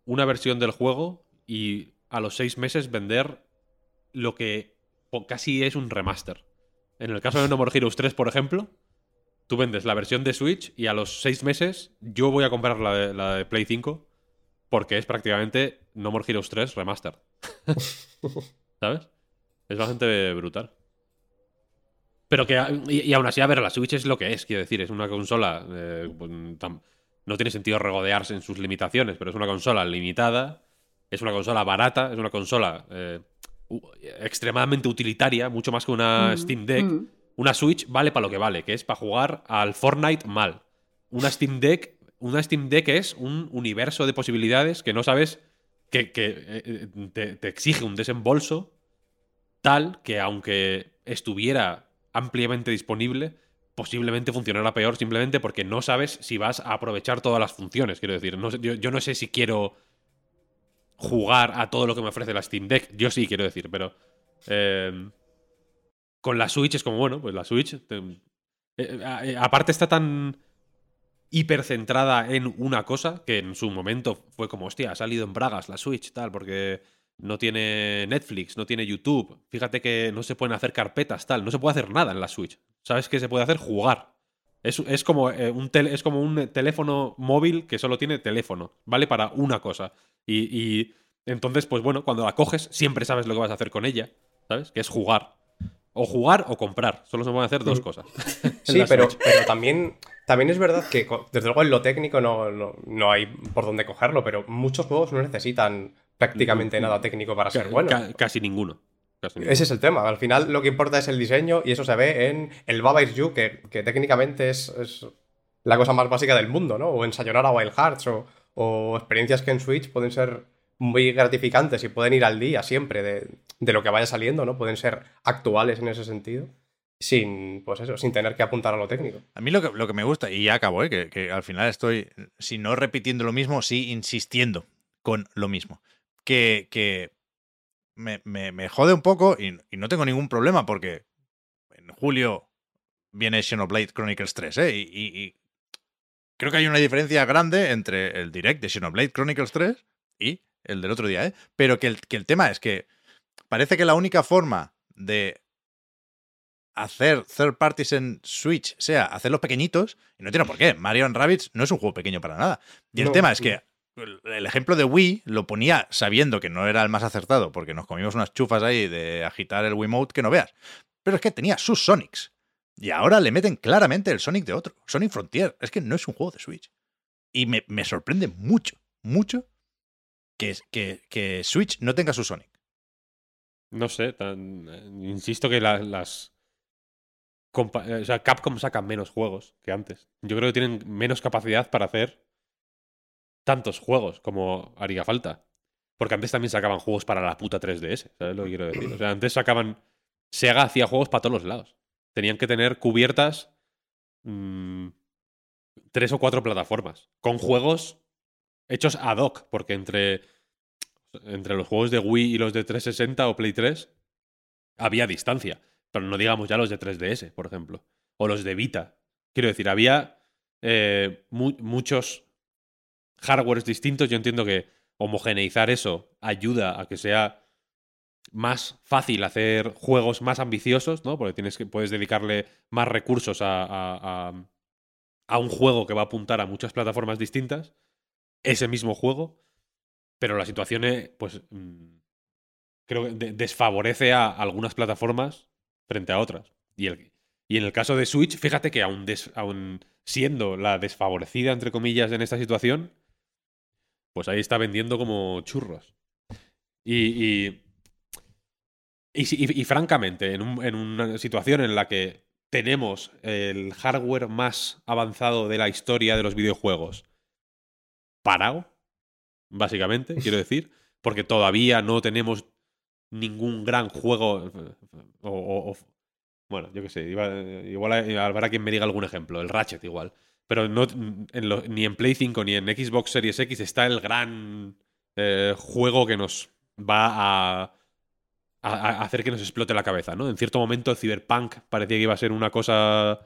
una versión del juego y a los seis meses vender lo que casi es un remaster. En el caso de No More Heroes 3, por ejemplo, tú vendes la versión de Switch y a los seis meses yo voy a comprar la de, la de Play 5 porque es prácticamente No More Heroes 3 remaster. ¿Sabes? Es bastante brutal. Pero que, y, y aún así, a ver, la Switch es lo que es, quiero decir, es una consola. eh, pues, no tiene sentido regodearse en sus limitaciones, pero es una consola limitada, es una consola barata, es una consola eh, extremadamente utilitaria, mucho más que una Mm, Steam Deck. mm. Una Switch vale para lo que vale, que es para jugar al Fortnite mal. Una Steam Deck, una Steam Deck es un universo de posibilidades que no sabes que, eh, te, exige un desembolso tal que aunque estuviera ampliamente disponible, posiblemente funcionará peor simplemente porque no sabes si vas a aprovechar todas las funciones. Quiero decir, no yo, yo no sé si quiero jugar a todo lo que me ofrece la Steam Deck. Yo sí, quiero decir, pero eh, con la Switch es como, bueno, pues la Switch... eh, aparte está tan hipercentrada en una cosa que en su momento fue como, hostia, ha salido en bragas la Switch, tal, porque no tiene Netflix, no tiene YouTube. Fíjate que no se pueden hacer carpetas, tal. No se puede hacer nada en la Switch. ¿Sabes qué se puede hacer? Jugar. Es, es como, eh, un es como un teléfono móvil que solo tiene teléfono. Vale para una cosa. Y, y entonces, pues bueno, cuando la coges, siempre sabes lo que vas a hacer con ella. ¿Sabes? Que es jugar. O jugar o comprar. Solo se pueden hacer dos cosas. en Sí, pero, pero también, también es verdad que, desde luego, en lo técnico no, no, no hay por dónde cogerlo, pero muchos juegos no necesitan prácticamente nada técnico para ser buenos. ca- casi ninguno. Casi. Ese es el tema. Al final lo que importa es el diseño y eso se ve en el Baba Is You, que, que técnicamente es, es la cosa más básica del mundo, ¿no? O en Sayonara Wild Hearts o, o experiencias que en Switch pueden ser muy gratificantes y pueden ir al día siempre de, de lo que vaya saliendo, ¿no? Pueden ser actuales en ese sentido sin, pues eso, sin tener que apuntar a lo técnico. A mí lo que, lo que me gusta, y ya acabo, ¿eh? que, que al final estoy, si no repitiendo lo mismo, sí insistiendo con lo mismo. Que, que me, me- me jode un poco y, y no tengo ningún problema porque en julio viene Xenoblade Chronicles 3, ¿eh? Y, creo que hay una diferencia grande entre el direct de Xenoblade Chronicles 3 y el del otro día, ¿eh? Pero que el, que el tema es que parece que la única forma de hacer third parties en Switch sea hacerlos pequeñitos, y no tiene por qué. Mario Rabbids no es un juego pequeño para nada. Y el No, tema es que el- ejemplo de Wii lo ponía sabiendo que no era el más acertado, porque nos comimos unas chufas ahí de agitar el Wiimote que no veas. Pero es que tenía sus Sonics. Y ahora le meten claramente el Sonic de otro. Sonic Frontier. Es que no es un juego de Switch. Y me, me sorprende mucho, mucho que, que, que Switch no tenga su Sonic. No sé, tan- eh, insisto que la- las. Eh, O sea, Capcom saca menos juegos que antes. Yo creo que tienen menos capacidad para hacer tantos juegos como haría falta. Porque antes también sacaban juegos para la puta 3DS, ¿sabes lo que quiero decir? O sea, antes sacaban. Sega hacía juegos para todos los lados. Tenían que tener cubiertas. mm, tres o cuatro plataformas. Con juegos hechos ad hoc. Porque entre entre los juegos de Wii y los de 360 o Play 3 había distancia. Pero no digamos ya los de 3DS, por ejemplo. O los de Vita. Quiero decir, había eh, mu- muchos hardwares distintos. Yo entiendo que homogeneizar eso ayuda a que sea más fácil hacer juegos más ambiciosos, ¿no? Porque tienes que, puedes dedicarle más recursos a, a- a- a un juego que va a apuntar a muchas plataformas distintas. Ese mismo juego pero la situación, eh, pues, mm, creo que de- desfavorece a algunas plataformas frente a otras. Y, el- y en el caso de Switch, fíjate que aún, des- aún siendo la desfavorecida, entre comillas, en esta situación, pues ahí está vendiendo como churros. Y, y, y, y francamente, en, un- en una situación en la que tenemos el hardware más avanzado de la historia de los videojuegos parado, básicamente, quiero decir, porque todavía no tenemos ningún gran juego o, o- o- bueno, yo qué sé, igual habrá quien me diga algún ejemplo, el Ratchet igual, pero no, en lo- ni en Play 5 ni en Xbox Series X está el gran eh, juego que nos va a, a- hacer que nos explote la cabeza, ¿no? En cierto momento Cyberpunk parecía que iba a ser una cosa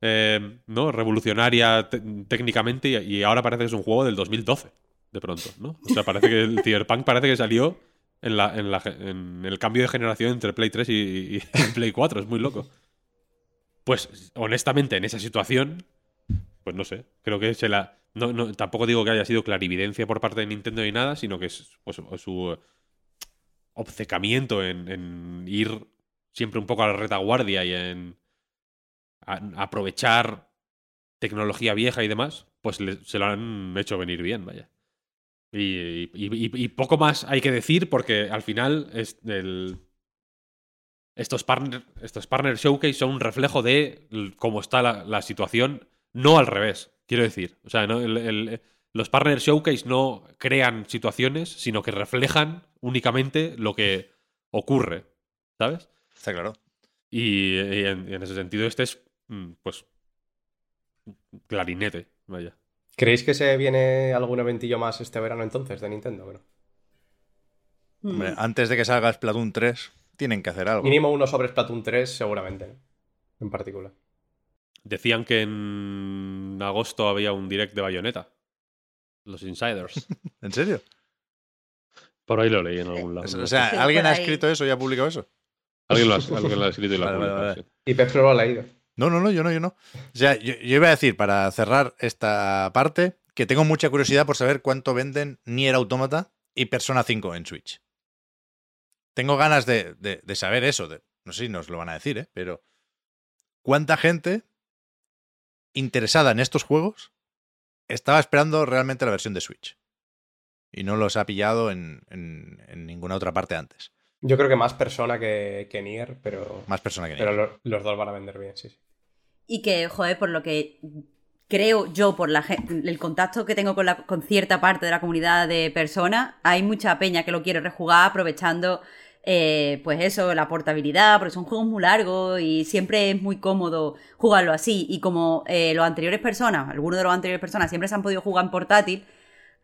eh, ¿no? revolucionaria te- técnicamente y, y ahora parece que es un juego del 2012. de pronto, ¿no? O sea, parece que el Cyberpunk parece que salió en, la, en, la, en el cambio de generación entre Play 3 y, Play 4. Es muy loco. Pues, honestamente, en esa situación, pues no sé. Creo que se la. No, no, tampoco digo que haya sido clarividencia por parte de Nintendo ni nada, sino que es pues, su obcecamiento en, en ir siempre un poco a la retaguardia y en aprovechar tecnología vieja y demás, pues se lo han hecho venir bien, vaya. Y, y- y- y poco más hay que decir porque al final es el- estos, partner, estos partner showcase son un reflejo de cómo está la, la situación, no al revés, quiero decir. O sea, no- el- el- los partner showcase no crean situaciones, sino que reflejan únicamente lo que ocurre, ¿sabes? Está claro. Y, y en, y en ese sentido este es, mm, pues, clarinete, vaya. ¿Creéis que se viene algún eventillo más este verano entonces de Nintendo? Bueno, Hombre, antes de que salga Splatoon 3, tienen que hacer algo. mínimo uno sobre Splatoon 3 seguramente, ¿no? En particular. Decían que en agosto había un direct de Bayonetta. Los insiders. ¿En serio? Por ahí lo leí en algún lado. O sea, ¿alguien ha escrito eso y ha publicado eso? alguien, lo ha, alguien lo ha escrito y lo ha Vale, vale, publicado. Y Pep lo ha leído. No, no, no, yo no, yo no. O sea, yo, yo iba a decir, para cerrar esta parte, que tengo mucha curiosidad por saber cuánto venden Nier Automata y Persona 5 en Switch. Tengo ganas de, de- de saber eso. de- no sé si nos lo van a decir, ¿eh? Pero ¿cuánta gente interesada en estos juegos estaba esperando realmente la versión de Switch? Y no los ha pillado en, en- en ninguna otra parte antes. Yo creo que más persona que, que Nier, pero, Más persona que pero Nier. lo- los dos van a vender bien, sí, sí. Y que, joder, por lo que creo yo, por la el contacto que tengo con, la, con cierta parte de la comunidad de personas, hay mucha peña que lo quiere rejugar aprovechando, eh, pues eso, la portabilidad, porque son juegos muy largos y siempre es muy cómodo jugarlo así. Y como eh, los anteriores personas, algunos de los anteriores personas siempre se han podido jugar en portátil,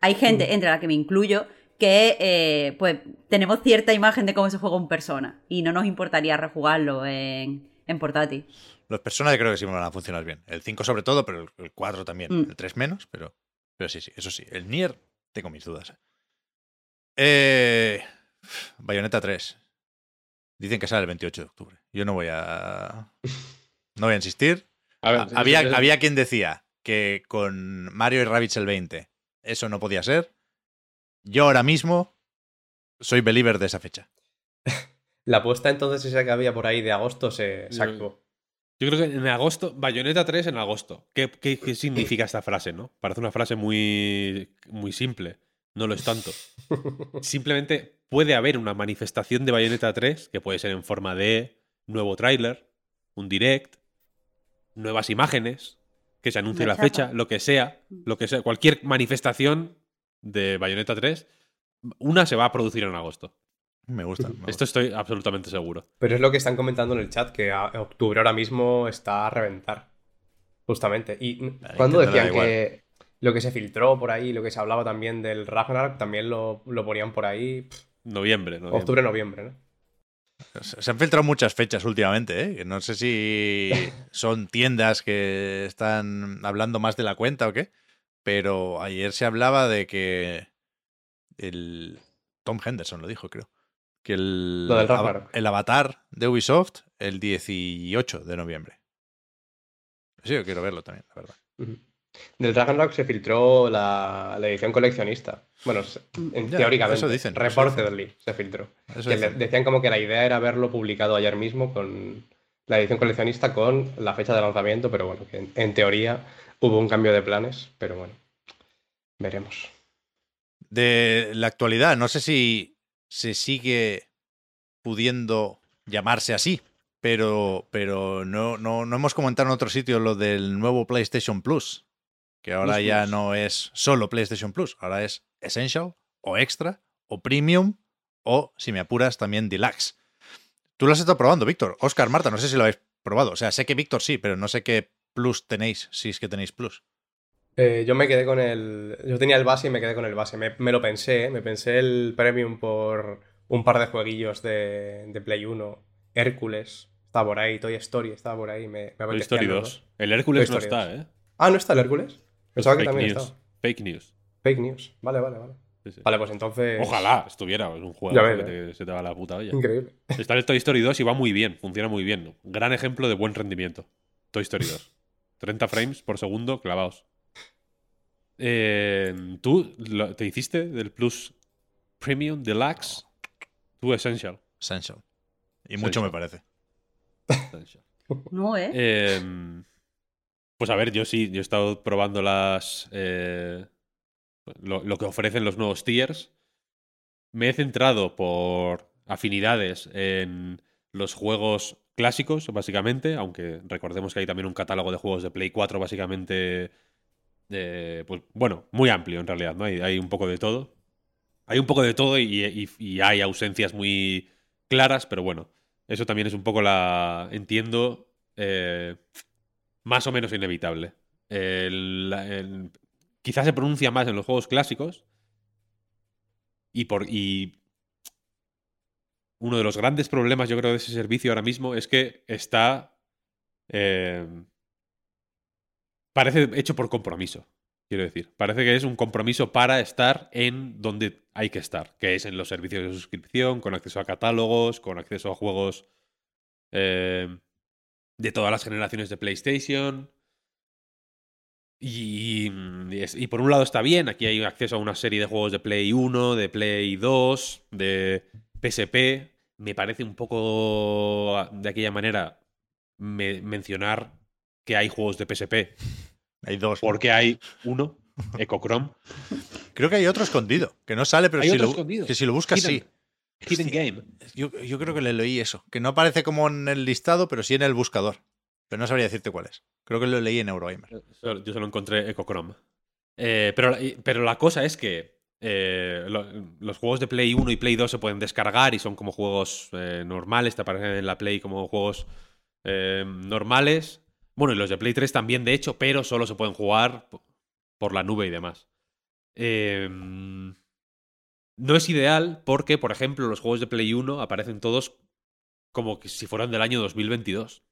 hay gente, entre la que me incluyo, que eh, pues tenemos cierta imagen de cómo se juega un persona y no nos importaría rejugarlo en, en portátil. Los personajes creo que sí van a funcionar bien. El 5 sobre todo, pero el- el 4 también. Mm. El 3 menos, pero, pero sí, sí, eso sí. El Nier, tengo mis dudas. ¿eh? Eh, Bayonetta 3. Dicen que sale el 28 de octubre. Yo no voy a... No voy a insistir. A ver, Ha- había, había quien decía que con Mario y Rabbids el 20 eso no podía ser. Yo ahora mismo soy believer de esa fecha. La apuesta entonces esa que había por ahí de agosto se, se Yo- creo que en agosto, Bayonetta 3 en agosto. ¿Qué, qué- qué significa esta frase, no? Parece una frase muy, muy simple. No lo es tanto. Simplemente puede haber una manifestación de Bayonetta 3 que puede ser en forma de nuevo tráiler, un direct, nuevas imágenes, que se anuncie la chapa. fecha, lo que sea, lo que sea, cualquier manifestación de Bayonetta 3, una se va a producir en agosto. Me gusta. me Esto gusta. estoy absolutamente seguro. Pero es lo que están comentando en el chat, que a- octubre ahora mismo está a reventar. Justamente. Y cuando decían que lo que se filtró por ahí, lo que se hablaba también del Ragnarok, también lo, lo ponían por ahí. pff, Noviembre, noviembre. octubre, noviembre, ¿no? Se han filtrado muchas fechas últimamente, ¿eh? No sé si son tiendas que están hablando más de la cuenta o qué, pero ayer se hablaba de que el Tom Henderson lo dijo, creo, que el, el avatar de Ubisoft el 18 de noviembre. Sí, yo quiero verlo también, la verdad. Del Ragnarok se filtró la, la edición coleccionista. Bueno, se- en- Ya, teóricamente. eso dicen, eso Reportedly se filtró. Eso Que dicen. le- decían como que la idea era verlo publicado ayer mismo con la edición coleccionista con la fecha de lanzamiento, pero bueno, que en, en teoría hubo un cambio de planes, pero bueno, veremos. de la actualidad. No sé si se sigue pudiendo llamarse así, pero, pero no, no, no hemos comentado en otro sitio lo del nuevo PlayStation Plus, que ahora Plus ya Plus. no es solo PlayStation Plus, ahora es Essential o Extra o Premium o, si me apuras, también Deluxe. Tú lo has estado probando, Víctor. Oscar, Marta, no sé si lo habéis probado. O sea, sé que Víctor sí, pero no sé qué Plus tenéis, si es que tenéis Plus. Eh, yo me quedé con el. Yo tenía el base y me quedé con el base. Me, me lo pensé, ¿eh? me pensé el premium por un par de jueguillos de, de Play 1. Hércules, estaba por ahí. Toy Story, estaba por ahí. Me, me Toy Story los 2. dos. El Hércules no está, 2. ¿eh? Ah, ¿no está el Hércules? Pensaba que también news. estaba. Fake news. Fake news. Vale, vale, vale. Sí, sí. Vale, pues entonces. Ojalá estuviera, es un juego que te- se te va la puta olla. Increíble. Está en el Toy Story 2 y va muy bien, funciona muy bien. Gran ejemplo de buen rendimiento. Toy Story 2. 30 frames por segundo clavados. Eh, ¿Tú lo- te hiciste del Plus Premium Deluxe? Tú Essential. Essential. Y mucho me parece. Essential. No, ¿eh? Eh, pues a ver, yo sí, yo he estado probando las. eh, lo, lo que ofrecen los nuevos tiers. Me he centrado por afinidades en los juegos clásicos, básicamente, aunque recordemos que hay también un catálogo de juegos de Play 4, básicamente. Eh, pues bueno, muy amplio en realidad, ¿no? Hay, hay un poco de todo. Hay un poco de todo y, y- hay ausencias muy claras, pero bueno, eso también es un poco la. Entiendo. eh, más o menos inevitable. Quizás se pronuncia más en los juegos clásicos. Y por. Y. Uno de los grandes problemas, yo creo, de ese servicio ahora mismo es que está. eh, parece hecho por compromiso. Quiero decir. Parece que es un compromiso para estar en donde hay que estar. Que es en los servicios de suscripción, con acceso a catálogos, con acceso a juegos. eh, de todas las generaciones de PlayStation. Y, por un lado está bien, aquí hay acceso a una serie de juegos de Play 1, de Play 2, de PSP. Me parece un poco de aquella manera me- mencionar que hay juegos de PSP, Hay dos. porque hay uno, Ecochrome. Creo que hay otro escondido, que no sale, pero Hay si otro lo, escondido. que si lo buscas, Hidden- sí. Hidden Game. Yo, yo creo que le leí eso. Que no aparece como en el listado, pero sí en el buscador. Pero no sabría decirte cuál es. Creo que lo leí en Eurogamer. Yo solo encontré Ecochrome. Eh, pero, pero la cosa es que eh, lo- los juegos de Play 1 y Play 2 se pueden descargar y son como juegos eh, normales, te aparecen en la Play como juegos eh, normales. Bueno, y los de Play 3 también, de hecho, pero solo se pueden jugar por la nube y demás. Eh, no es ideal porque, por ejemplo, los juegos de Play 1 aparecen todos como que si fueran del año 2022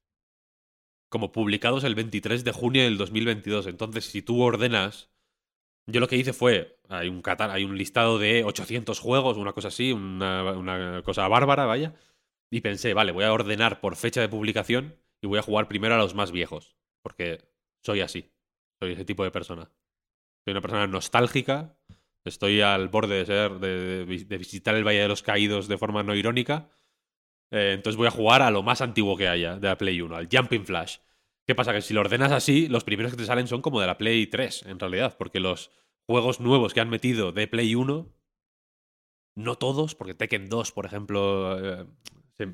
como publicados el 23 de junio del 2022. Entonces, si tú ordenas... Yo lo que hice fue, hay un, cata- hay un listado de 800 juegos, una cosa así, una cosa bárbara, vaya. Y pensé, vale, voy a ordenar por fecha de publicación y voy a jugar primero a los más viejos. Porque soy así. Soy ese tipo de persona. Soy una persona nostálgica. Estoy al borde de ser, de, de vis- de visitar el Valle de los Caídos de forma no irónica. Eh, entonces voy a jugar a lo más antiguo que haya de la Play 1, al Jumping Flash. ¿Qué pasa? Que si lo ordenas así, los primeros que te salen son como de la Play 3, en realidad, porque los juegos nuevos que han metido de Play 1, no todos, porque Tekken 2, por ejemplo, eh,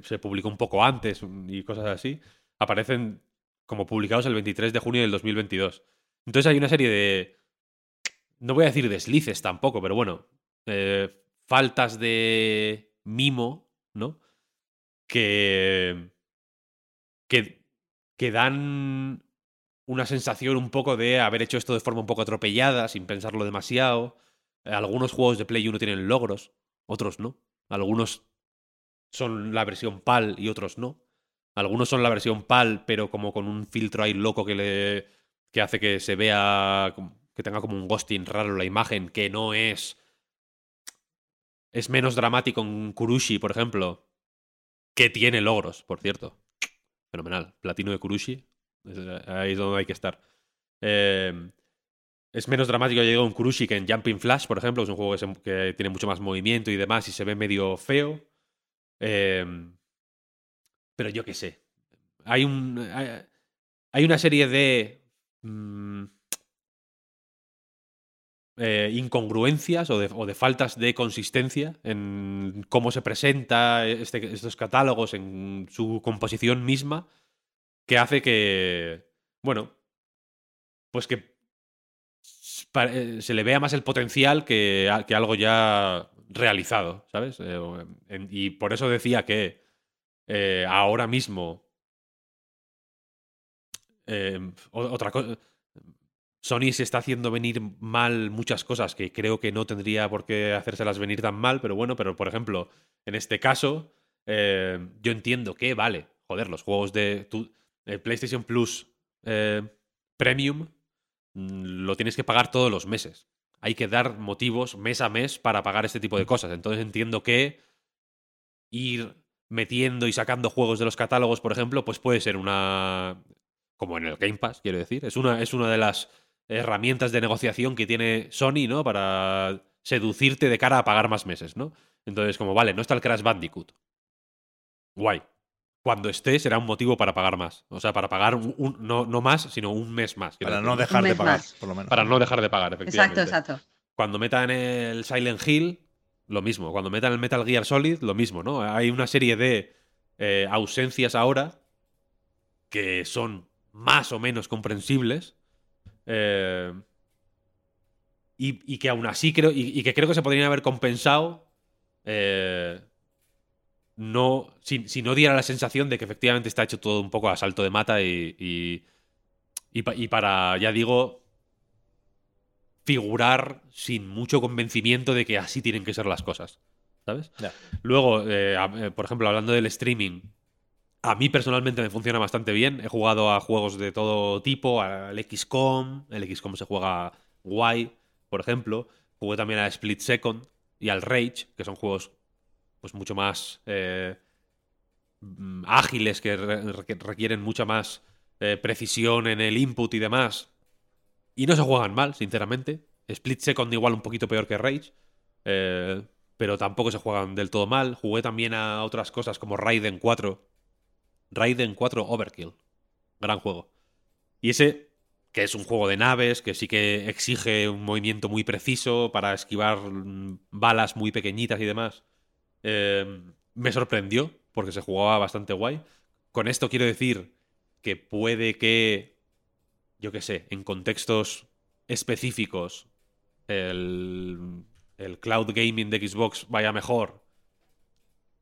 se publicó un poco antes y cosas así, aparecen como publicados el 23 de junio del 2022. Entonces hay una serie de... No voy a decir deslices tampoco, pero bueno, eh, faltas de mimo, ¿no? Que, que, que dan una sensación un poco de haber hecho esto de forma un poco atropellada, sin pensarlo demasiado. Eh, Algunos juegos de Play 1 tienen logros, otros no. Algunos son la versión PAL y otros no. Algunos son la versión PAL, pero como con un filtro ahí loco que le que hace que se vea que tenga como un ghosting raro la imagen, que no es es menos dramático en Kurushi, por ejemplo, que tiene logros, por cierto. Fenomenal. Platino de Kurushi. Ahí es donde hay que estar. Eh, es menos dramático llegar en Kurushi que en Jumping Flash, por ejemplo. Es un juego que, que tiene mucho más movimiento y demás y se ve medio feo. Eh, pero yo qué sé. Hay un. Hay, una serie de. mm, eh, incongruencias o de, o de faltas de consistencia en cómo se presenta este- estos catálogos, en su composición misma, que hace que, bueno, pues que eh, se le vea más el potencial que, que algo ya realizado, ¿sabes? Eh, y por eso decía que eh, ahora mismo o- otra cosa. Sony se está haciendo venir mal muchas cosas que creo que no tendría por qué hacérselas venir tan mal, pero bueno, pero por ejemplo, en este caso, eh, yo entiendo que, vale, joder, los juegos de PlayStation Plus eh, Premium mm, lo tienes que pagar todos los meses. hay que dar motivos mes a mes para pagar este tipo de cosas. Entonces entiendo que ir metiendo y sacando juegos de los catálogos, por ejemplo, pues puede ser una. como en el Game Pass, quiero decir. Es una, es una de las herramientas de negociación que tiene Sony, ¿no? Para seducirte de cara a pagar más meses, ¿no? Entonces, como, vale, no está el Crash Bandicoot. Guay. Cuando esté será un motivo para pagar más. O sea, para pagar un, un- no, no más, sino un mes más. Para decir. no dejar de pagar, más. por lo menos. Para no dejar de pagar, efectivamente. Exacto, exacto. Cuando metan el Silent Hill, lo mismo. Cuando metan el Metal Gear Solid, lo mismo, ¿no? Hay una serie de eh, ausencias ahora que son más o menos comprensibles. eh, y, y que aún así creo. Y, que creo que se podrían haber compensado. eh, no. Si, si no diera la sensación de que efectivamente está hecho todo un poco a salto de mata y. y para, ya digo, figurar sin mucho convencimiento de que así tienen que ser las cosas. ¿Sabes? Luego, eh, a- eh, por ejemplo, hablando del streaming, a mí personalmente me funciona bastante bien. He jugado a juegos de todo tipo, al XCOM, el XCOM se juega guay, por ejemplo. Jugué también a Split Second y al Rage, que son juegos pues mucho más eh, mm, ágiles, que re- que requieren mucha más eh, precisión en el input y demás. Y no se juegan mal, sinceramente. Split Second igual un poquito peor que Rage. eh, pero tampoco se juegan del todo mal. Jugué también a otras cosas como Raiden 4. Raiden 4 Overkill. Gran juego. Y ese, que es un juego de naves, que sí que exige un movimiento muy preciso para esquivar mm, balas muy pequeñitas y demás, eh, me sorprendió porque se jugaba bastante guay. Con esto quiero decir que puede que, yo qué sé, en contextos específicos, el, el cloud gaming de Xbox vaya mejor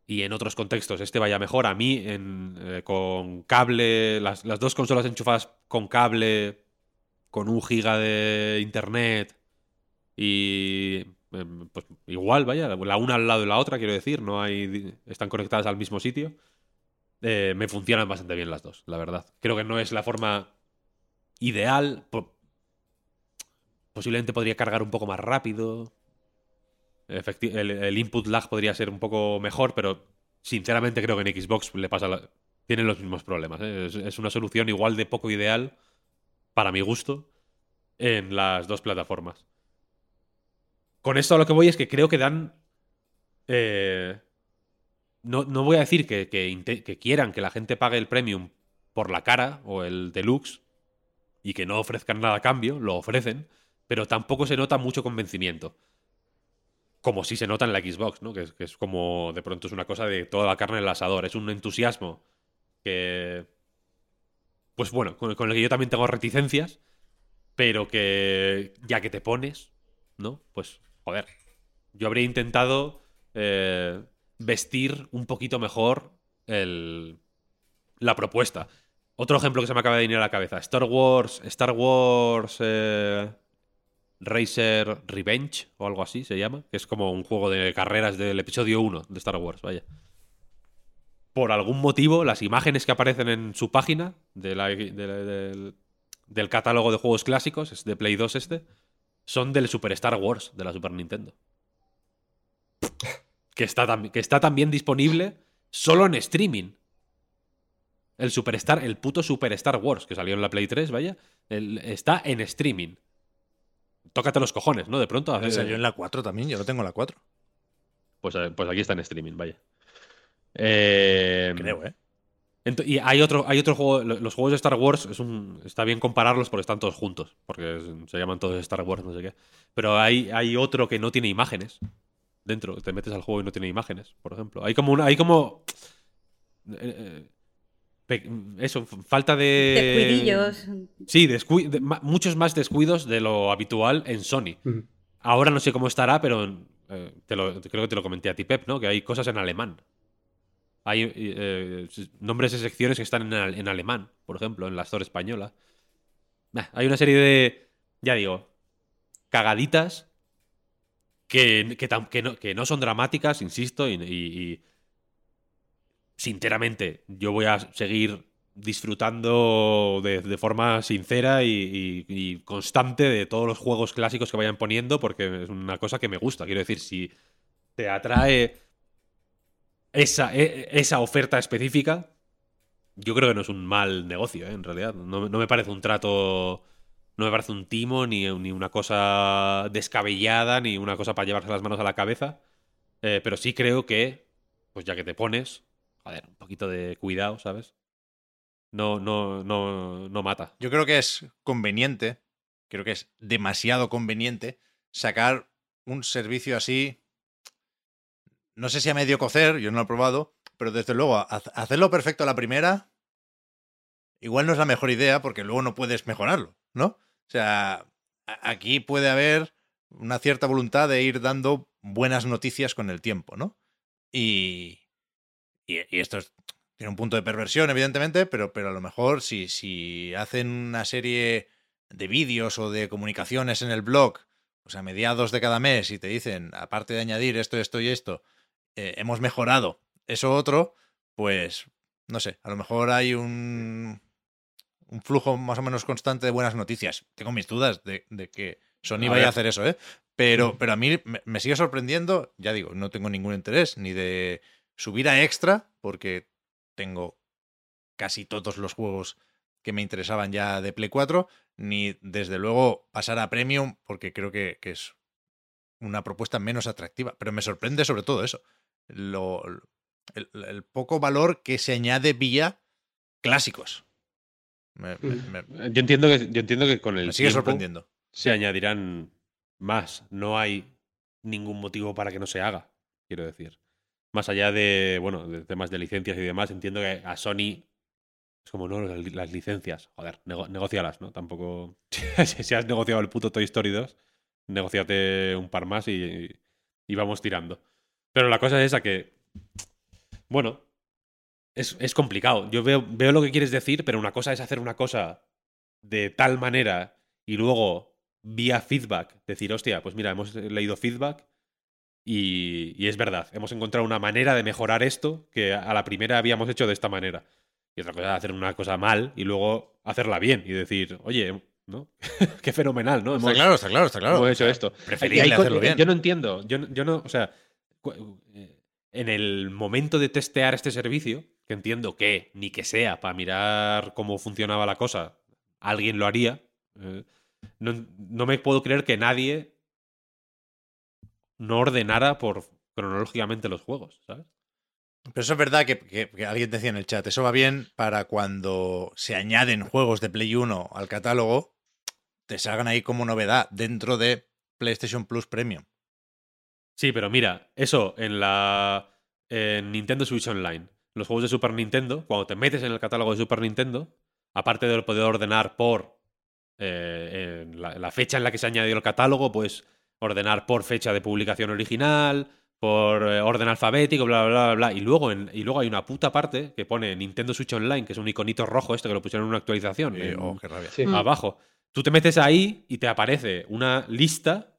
y en otros contextos este vaya mejor. A mí, en, eh, con cable, las, las dos consolas enchufadas con cable, con un giga de internet y em, pues igual, vaya, la una al lado de la otra, quiero decir, no hay están conectadas al mismo sitio. Eh, me funcionan bastante bien las dos, la verdad. Creo que no es la forma ideal. po- posiblemente podría cargar un poco más rápido. El, input lag podría ser un poco mejor, pero sinceramente creo que en Xbox le pasa la- tienen los mismos problemas. ¿eh? Es, una solución igual de poco ideal, para mi gusto, en las dos plataformas. Con esto a lo que voy es que creo que dan. eh, no, no voy a decir que, que quieran que la gente pague el premium por la cara o el deluxe y que no ofrezcan nada a cambio, lo ofrecen, pero tampoco se nota mucho convencimiento. Como si se nota en la Xbox, ¿no? Que es, que es como de pronto es una cosa de toda la carne en el asador. Es un entusiasmo que. Pues bueno, con, con el que yo también tengo reticencias, pero que ya que te pones, ¿no? Pues, joder. Yo habría intentado eh, vestir un poquito mejor el, la propuesta. Otro ejemplo que se me acaba de venir a la cabeza. Star Wars. Star Wars. eh, Racer Revenge o algo así se llama. Que es como un juego de carreras del episodio 1 de Star Wars, vaya. Por algún motivo, las imágenes que aparecen en su página del, del catálogo de juegos clásicos, es de Play 2 este, son del Super Star Wars de la Super Nintendo. Que está, que está también disponible solo en streaming. El Superstar, el puto Super Star Wars que salió en la Play 3, vaya, el- está en streaming. Tócate los cojones, ¿no? De pronto. hace- Salió en la 4 también, yo lo tengo en la 4. pues, eh, pues aquí está en streaming, vaya. Eh, Creo, ¿eh? y hay otro, hay otro juego. lo- Los juegos de Star Wars es un, está bien compararlos porque están todos juntos. Porque es- se llaman todos Star Wars, no sé qué. Pero hay, hay otro que no tiene imágenes. Dentro. Te metes al juego y no tiene imágenes, por ejemplo. Hay como una. Hay como. eh, eh, eso, falta de. Descuidillos. Sí, de- muchos más descuidos de lo habitual en Sony. Ahora no sé cómo estará, pero eh, te lo- creo que te lo comenté a ti, Pep, ¿no? Que hay cosas en alemán. Hay eh, nombres de secciones que están en, al- en alemán, por ejemplo, en la Store española. Nah, hay una serie de, ya digo, cagaditas que, que, tam- que no, que no son dramáticas, insisto, y, y- y sinceramente yo voy a seguir disfrutando de, forma sincera y constante de todos los juegos clásicos que vayan poniendo, porque es una cosa que me gusta. Quiero decir, si te atrae esa, e- esa oferta específica, yo creo que no es un mal negocio, ¿eh? en realidad. No, no me parece un trato. No me parece un timo, ni, ni una cosa descabellada, ni una cosa para llevarse las manos a la cabeza. Eh, pero sí creo que, pues ya que te pones, joder, un poquito de cuidado, ¿sabes? No, no, no, no mata. Yo creo que es conveniente, creo que es demasiado conveniente sacar un servicio así. No sé si a medio cocer, yo no lo he probado, pero desde luego, ha- hacerlo perfecto a la primera, igual no es la mejor idea porque luego no puedes mejorarlo, ¿no? O sea, aquí puede haber una cierta voluntad de ir dando buenas noticias con el tiempo, ¿no? Y, y, y esto es- tiene un punto de perversión, evidentemente, pero, pero a lo mejor si, si hacen una serie de vídeos o de comunicaciones en el blog, pues a mediados de cada mes, y te dicen, aparte de añadir esto, esto y esto, eh, hemos mejorado eso otro, pues no sé, a lo mejor hay un, un flujo más o menos constante de buenas noticias. Tengo mis dudas de, de que Sony A vaya a hacer eso, ¿eh? Pero, pero a mí me, me sigue sorprendiendo, ya digo, no tengo ningún interés ni de subir a extra, porque tengo casi todos los juegos que me interesaban ya de Play 4, ni desde luego pasar a Premium, porque creo que, que es una propuesta menos atractiva. Pero me sorprende sobre todo eso, lo, el, el poco valor que se añade vía clásicos. Me, me- me- Yo entiendo que, yo entiendo que con el me sigue tiempo sorprendiendo. se añadirán más. No hay ningún motivo para que no se haga, quiero decir. Más allá de, bueno, de temas de licencias y demás, entiendo que a Sony es como, no, las, licencias, joder, nego, negocialas, ¿no? Tampoco, si has negociado el puto Toy Story 2, negociate un par más y, y vamos tirando. Pero la cosa es esa que, bueno, es, es complicado. Yo veo, veo lo que quieres decir, pero una cosa es hacer una cosa de tal manera y luego vía feedback decir, hostia, pues mira, hemos leído feedback y, y es verdad, hemos encontrado una manera de mejorar esto que a la primera habíamos hecho de esta manera. Y otra cosa es hacer una cosa mal y luego hacerla bien y decir, oye, ¿no? Qué fenomenal, ¿no? Está Hemos- claro, está claro, está claro. hemos hecho esto. preferible hacerlo bien. Yo no entiendo. Yo, no- yo no, o sea, eh, en el momento de testear este servicio, que entiendo que ni que sea para mirar cómo funcionaba la cosa, alguien lo haría. eh, no, no me puedo creer que nadie no ordenara por cronológicamente los juegos, ¿sabes? Pero eso es verdad que, que- que alguien decía en el chat, eso va bien para cuando se añaden juegos de Play 1 al catálogo, te salgan ahí como novedad dentro de PlayStation Plus Premium. Sí, pero mira, eso en la en Nintendo Switch Online, los juegos de Super Nintendo, cuando te metes en el catálogo de Super Nintendo, aparte de poder ordenar por eh, en la, la fecha en la que se ha añadido el catálogo, pues ordenar por fecha de publicación original, por eh, orden alfabético, bla, bla, bla, bla. Y luego, en- y luego hay una puta parte que pone Nintendo Switch Online, que es un iconito rojo este que lo pusieron en una actualización. Eh, en- oh, qué rabia. Sí. Abajo. Tú te metes ahí y te aparece una lista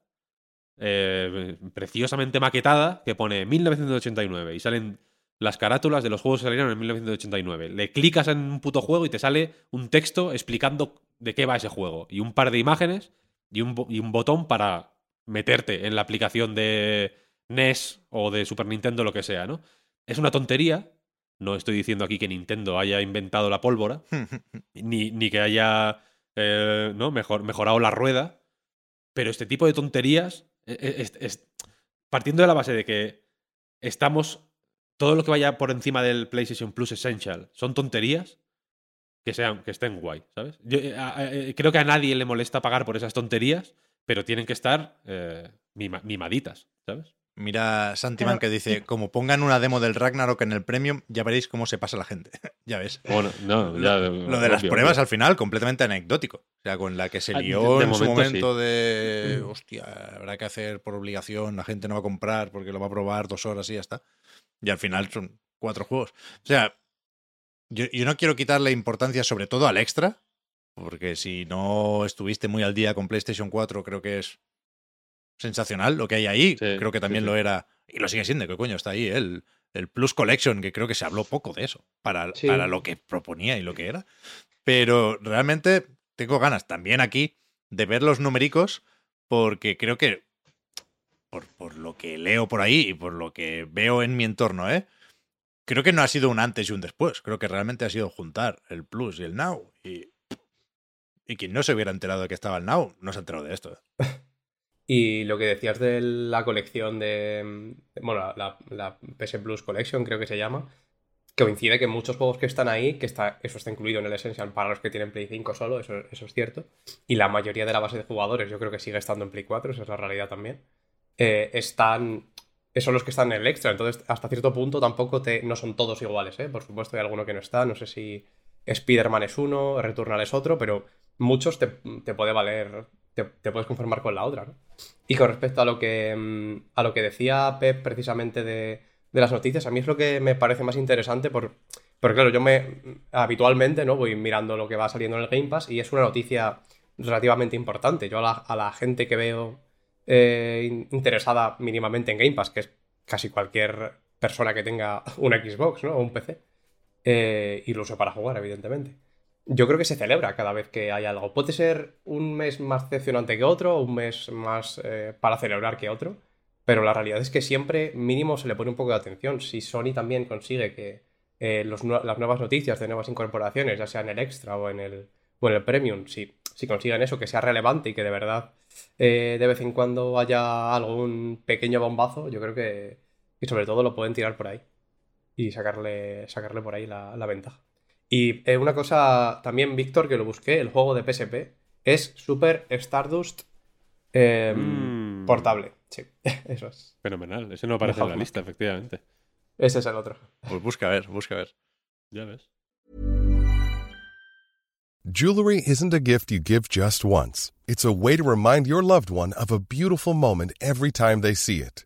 eh, preciosamente maquetada que pone 1989 y salen las carátulas de los juegos que salieron en 1989. Le clicas en un puto juego y te sale un texto explicando de qué va ese juego y un par de imágenes y un, y un botón para meterte en la aplicación de NES o de Super Nintendo, lo que sea, ¿no? Es una tontería. No estoy diciendo aquí que Nintendo haya inventado la pólvora, ni, ni que haya eh, ¿no? Mejor, mejorado la rueda. Pero este tipo de tonterías, eh, eh, es- es- partiendo de la base de que estamos, todo lo que vaya por encima del PlayStation Plus Essential son tonterías, que, sean, que estén guay, ¿sabes? Yo, eh, a- eh, creo que a nadie le molesta pagar por esas tonterías, pero tienen que estar eh, mima- mimaditas, ¿sabes? Mira Santiman que dice, como pongan una demo del Ragnarok en el Premium, ya veréis cómo se pasa la gente. ya ves. Bueno, no, ya, Lo de las obvio, pruebas obvio. al final, completamente anecdótico. O sea, con la que se Ah, lió de en su momento, momento sí. de, hostia, habrá que hacer por obligación, la gente no va a comprar porque lo va a probar dos horas y ya está. Y al final son cuatro juegos. O sea, yo, yo no quiero quitarle importancia sobre todo al extra, porque si no estuviste muy al día con PlayStation 4, creo que es sensacional lo que hay ahí. Sí, creo que también sí. lo era, y lo sigue siendo, que coño, está ahí, el el Plus Collection, que creo que se habló poco de eso, para, para lo que proponía y lo que era. Pero realmente tengo ganas también aquí de ver los numericos, porque creo que, por, por lo que leo por ahí y por lo que veo en mi entorno, ¿eh? creo que no ha sido un antes y un después. Creo que realmente ha sido juntar el Plus y el Now. Y, y quien no se hubiera enterado de que estaba el Now, no se ha enterado de esto. ¿eh? Y lo que decías de la colección de. Bueno, la, la PS Plus Collection, creo que se llama. Coincide que muchos juegos que están ahí, que está, eso está incluido en el Essential para los que tienen Play 5 solo, eso, eso es cierto. Y la mayoría de la base de jugadores, yo creo que sigue estando en Play 4, esa es la realidad también. eh, están. Son los que están en el extra. Entonces, hasta cierto punto tampoco te, no son todos iguales, ¿eh? Por supuesto, hay alguno que no está. No sé si Spider-Man es uno, Returnal es otro, pero muchos te, te puede valer. Te, te puedes conformar con la otra, ¿no? Y con respecto a lo que, mm, a lo que decía Pep precisamente de, de las noticias, a mí es lo que me parece más interesante por, claro, yo me habitualmente no voy mirando lo que va saliendo en el Game Pass y es una noticia relativamente importante. Yo a la, a la gente que veo eh, in- interesada mínimamente en Game Pass, que es casi cualquier persona que tenga una Xbox ¿no? o un PC, eh, y lo uso para jugar, evidentemente yo creo que se celebra cada vez que hay algo. Puede ser un mes más decepcionante que otro, un mes más eh, para celebrar que otro, pero la realidad es que siempre mínimo se le pone un poco de atención. Si Sony también consigue que eh, las nuevas noticias de nuevas incorporaciones, ya sea en el extra o en el, o en el premium, si, si consiguen eso, que sea relevante y que de verdad eh, de vez en cuando haya algún pequeño bombazo, yo creo que, y sobre todo lo pueden tirar por ahí y sacarle, sacarle por ahí la ventaja. Y eh, una cosa también, Víctor, que lo busqué, el juego de PSP es Super Stardust eh, Mm. portable. Sí, eso es. Fenomenal. Ese no aparece en la lista, efectivamente. Ese es el otro. Pues busca a ver, busca a ver. Ya ves. Jewelry isn't a gift you give just once. It's a way to remind your loved one of a beautiful moment every time they see it.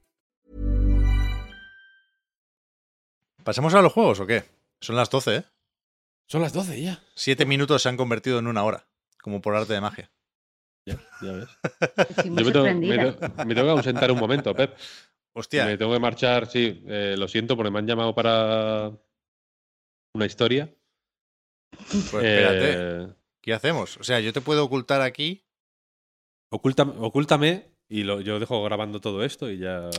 ¿Pasamos a los juegos o qué? Son las 12, ¿eh? Son las 12 ya. Siete minutos se han convertido en una hora, como por arte de magia. Ya, ya ves. Muy Yo me tengo, me, sorprendida. tengo- me tengo que ausentar un momento, Pep. Hostia, Me tengo que marchar, sí. eh, lo siento porque me han llamado para una historia. pues espérate. Eh, ¿Qué hacemos? O sea, yo te puedo ocultar aquí. ocúltame, ocúltame y lo, yo dejo grabando todo esto y ya.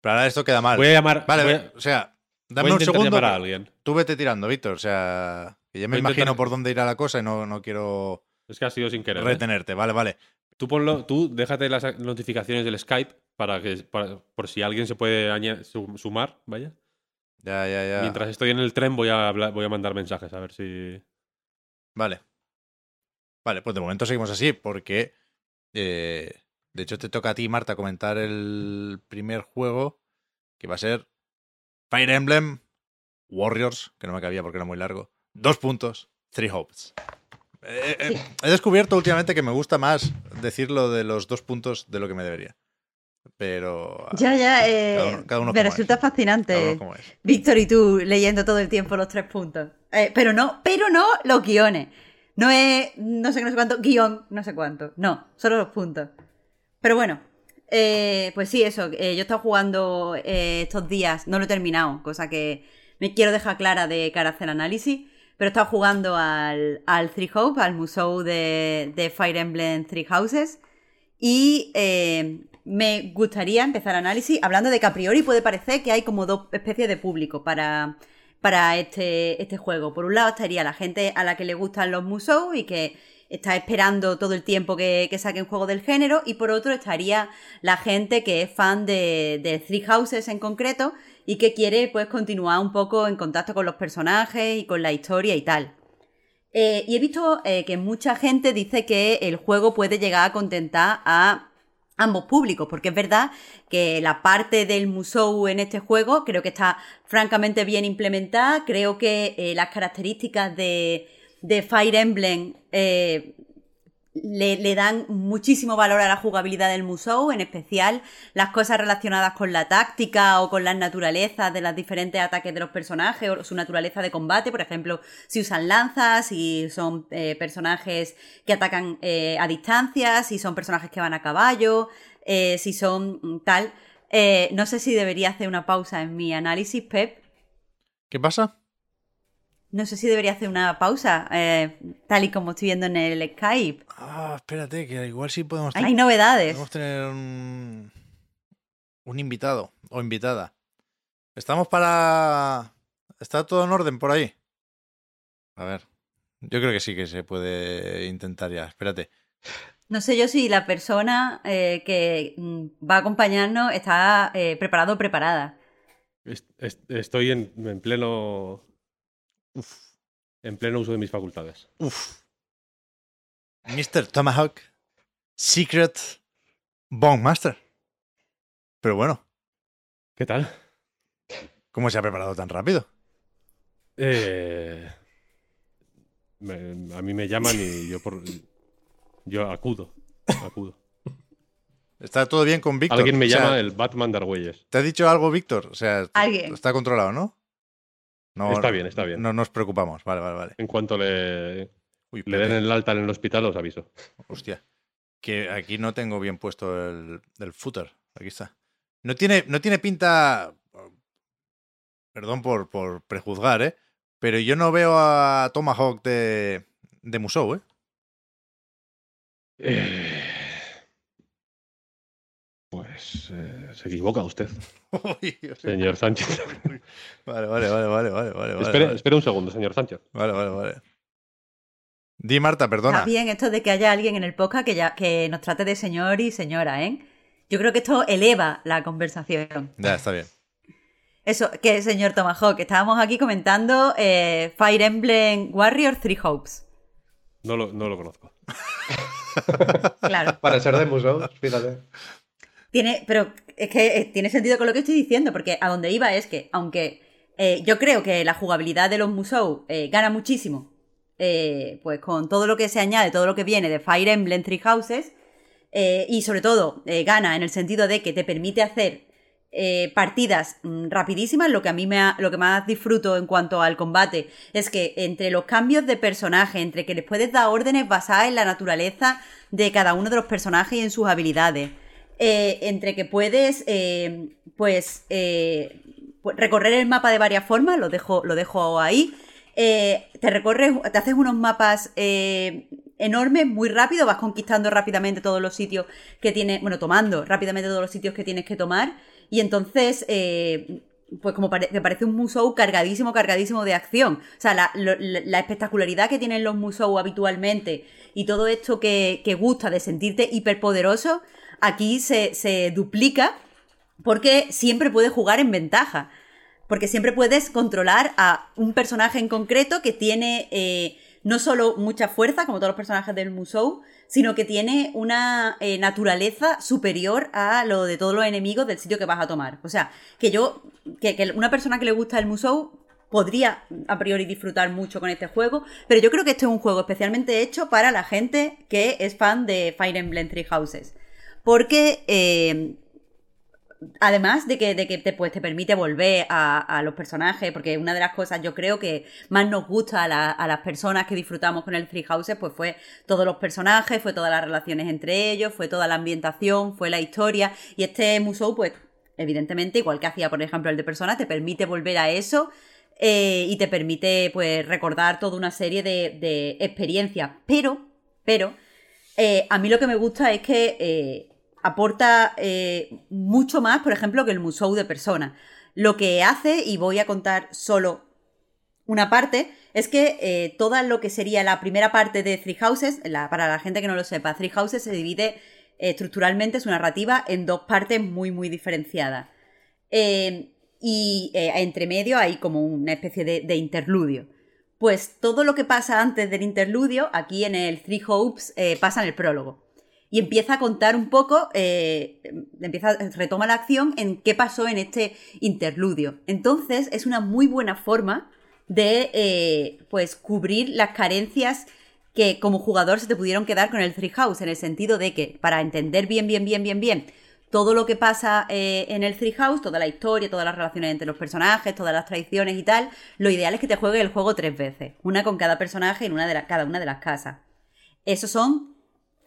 Pero ahora esto queda mal. Voy a llamar. Vale, voy a- o sea, dame un segundo. a alguien. Tú vete tirando, Víctor. O sea, que ya me Voy imagino por dónde irá la cosa y no, no quiero Es que ha sido sin querer. ¿eh? retenerte. Vale, vale. Tú ponlo, tú déjate las notificaciones del Skype para que para- por si alguien se puede sumar, vaya. Ya, ya, ya. Mientras estoy en el tren voy a hablar- voy a mandar mensajes a ver si. Vale. Vale, pues de momento seguimos así, porque. eh, de hecho, te toca a ti, Marta, comentar el primer juego, que va a ser Fire Emblem Warriors, que no me cabía porque era muy largo. Dos puntos, Three Hopes. Eh, eh, He descubierto últimamente que me gusta más decirlo de los dos puntos de lo que me debería. Pero. Ya, ya, eh, Cada uno- cada uno me resulta es. fascinante. Víctor y tú leyendo todo el tiempo los tres puntos. Eh, pero no, pero no los guiones. No es no sé qué, no sé cuánto, guion, no sé cuánto. No, solo los puntos. Pero bueno, eh, pues sí, eso. eh, yo he estado jugando eh, estos días, no lo he terminado, cosa que me quiero dejar clara de cara a hacer análisis. Pero he estado jugando al, al Three Hope, al museo de, Fire Emblem Three Houses. Y eh, me gustaría empezar análisis hablando de que a priori puede parecer que hay como dos especies de público para, para este, este juego. Por un lado estaría la gente a la que le gustan los museos y que está esperando todo el tiempo que, que saquen juego del género, y por otro estaría la gente que es fan de, de Three Houses en concreto y que quiere pues continuar un poco en contacto con los personajes y con la historia y tal. Eh, y he visto eh, que mucha gente dice que el juego puede llegar a contentar a ambos públicos, porque es verdad que la parte del Musou en este juego creo que está francamente bien implementada, creo que eh, las características de, de Fire Emblem eh, le, dan muchísimo valor a la jugabilidad del Musou, en especial las cosas relacionadas con la táctica o con las naturalezas de los diferentes ataques de los personajes o su naturaleza de combate, por ejemplo, si usan lanzas, si son eh, personajes que atacan eh, a distancia, si son personajes que van a caballo, si son tal. No sé si debería hacer una pausa en mi análisis, Pep. ¿Qué pasa? No sé si debería hacer una pausa, eh, tal y como estoy viendo en el Skype. Ah, espérate, que igual sí podemos Hay novedades. Podemos tener un, un invitado o invitada. Estamos para... ¿Está todo en orden por ahí? A ver. Yo creo que sí que se puede intentar ya. Espérate. No sé yo si la persona eh, que mm, va a acompañarnos está eh, preparado o preparada. Est est estoy en, en pleno Uf. en pleno uso de mis facultades. Uf. Mr. Tomahawk. Secret Bone Master. Pero bueno, ¿Qué tal? ¿cómo se ha preparado tan rápido? Eh, me- a mí me llaman y yo por yo acudo, acudo. ¿Está todo bien con Víctor? Alguien me O sea, llama el Batman de Argüelles. ¿Te ha dicho algo Víctor? O sea, Alguien. está controlado, ¿no? No, Está bien, está bien. No nos preocupamos. Vale, vale, vale. En cuanto le, Uy, le den el alta en el hospital, os aviso. Hostia. Que aquí no tengo bien puesto el, el footer. Aquí está. No tiene, no tiene pinta. Perdón por, por prejuzgar, ¿eh? Pero yo no veo a Tomahawk de, de Musou, ¿eh? Eh, Pues eh, se equivoca usted, señor Sánchez. Vale, vale, vale, vale, vale, vale. vale, espere, vale. espere un segundo, señor Sánchez. Vale, vale, vale. Di Marta, perdona. Está bien esto de que haya alguien en el podcast que, ya, que nos trate de señor y señora, ¿eh? Yo creo que esto eleva la conversación. Ya, está bien. Eso, que señor Tomahawk, estábamos aquí comentando eh, Fire Emblem Warrior Three Hopes. No lo, no lo conozco. Claro. Para ser de museos, fíjate. Tiene, pero es que eh, tiene sentido con lo que estoy diciendo, porque a donde iba es que, aunque eh, yo creo que la jugabilidad de los Musou eh, gana muchísimo, eh, pues con todo lo que se añade, todo lo que viene de Fire Emblem Three Houses, y sobre todo gana en el sentido de que te permite hacer partidas mm, rapidísimas. Lo que a mí me ha- lo que más disfruto en cuanto al combate es que entre los cambios de personaje, entre que les puedes dar órdenes basadas en la naturaleza de cada uno de los personajes y en sus habilidades, eh, entre que puedes, eh, pues, eh, recorrer el mapa de varias formas, lo dejo, lo dejo ahí. Eh, te recorres, te haces unos mapas eh, enormes, muy rápido, vas conquistando rápidamente todos los sitios que tienes, bueno, tomando rápidamente todos los sitios que tienes que tomar. Y entonces, eh, pues como pare- parece un Musou cargadísimo, cargadísimo de acción. O sea, la espectacularidad que tienen los Musou habitualmente y todo esto que, que gusta de sentirte hiperpoderoso, aquí se, se duplica porque siempre puedes jugar en ventaja. Porque siempre puedes controlar a un personaje en concreto que tiene eh, no solo mucha fuerza, como todos los personajes del Musou, sino que tiene una eh, naturaleza superior a lo de todos los enemigos del sitio que vas a tomar. O sea, que yo, que, que una persona que le gusta el Musou podría a priori disfrutar mucho con este juego, pero yo creo que este es un juego especialmente hecho para la gente que es fan de Fire Emblem Three Houses. Porque eh, además de que, de que te, pues, te permite volver a, los personajes, porque una de las cosas yo creo que más nos gusta a, la- a las personas que disfrutamos con el Three Houses, pues fue todos los personajes, fue todas las relaciones entre ellos, fue toda la ambientación, fue la historia, y este Musou, pues evidentemente, igual que hacía por ejemplo el de Persona, te permite volver a eso eh, y te permite pues recordar toda una serie de, de experiencias, pero, pero, eh, a mí lo que me gusta es que eh, aporta eh, mucho más, por ejemplo, que el Musou de persona. Lo que hace, y voy a contar solo una parte, es que eh, toda lo que sería la primera parte de Three Houses, para la gente que no lo sepa, Three Houses se divide eh, estructuralmente su narrativa en dos partes muy, muy diferenciadas. Eh, y eh, entre medio hay como una especie de, de interludio. Pues todo lo que pasa antes del interludio, aquí en el Three Hopes, pasa en el prólogo. Y empieza a contar un poco, eh, empieza, retoma la acción en qué pasó en este interludio. Entonces es una muy buena forma de eh, pues cubrir las carencias que como jugador se te pudieron quedar con el Three House, en el sentido de que para entender bien, bien, bien, bien, bien todo lo que pasa eh, en el Three House, toda la historia, todas las relaciones entre los personajes, todas las tradiciones y tal, lo ideal es que te juegues el juego tres veces, una con cada personaje en una de cada una de las casas. Eso son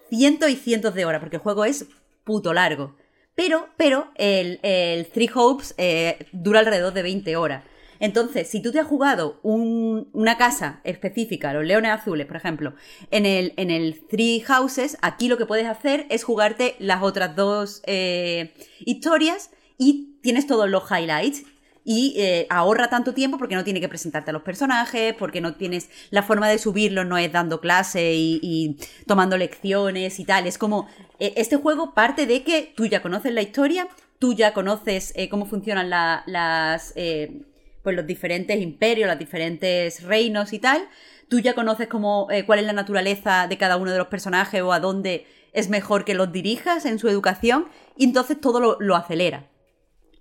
cientos y cientos de horas, porque el juego es puto largo. Pero, pero, el, el Three Hopes eh, dura alrededor de 20 horas. Entonces, si tú te has jugado un- una casa específica, los leones azules, por ejemplo, en el, en el Three Houses, aquí lo que puedes hacer es jugarte las otras dos eh, historias y tienes todos los highlights. Y eh, ahorra tanto tiempo porque no tiene que presentarte a los personajes, porque no tienes la forma de subirlos, no es dando clase y, tomando lecciones y tal. Es como, eh, este juego parte de que tú ya conoces la historia, tú ya conoces eh, cómo funcionan la- las, eh, pues los diferentes imperios, los diferentes reinos y tal. Tú ya conoces cómo, cuál es la naturaleza de cada uno de los personajes o a dónde es mejor que los dirijas en su educación. Y entonces todo lo acelera.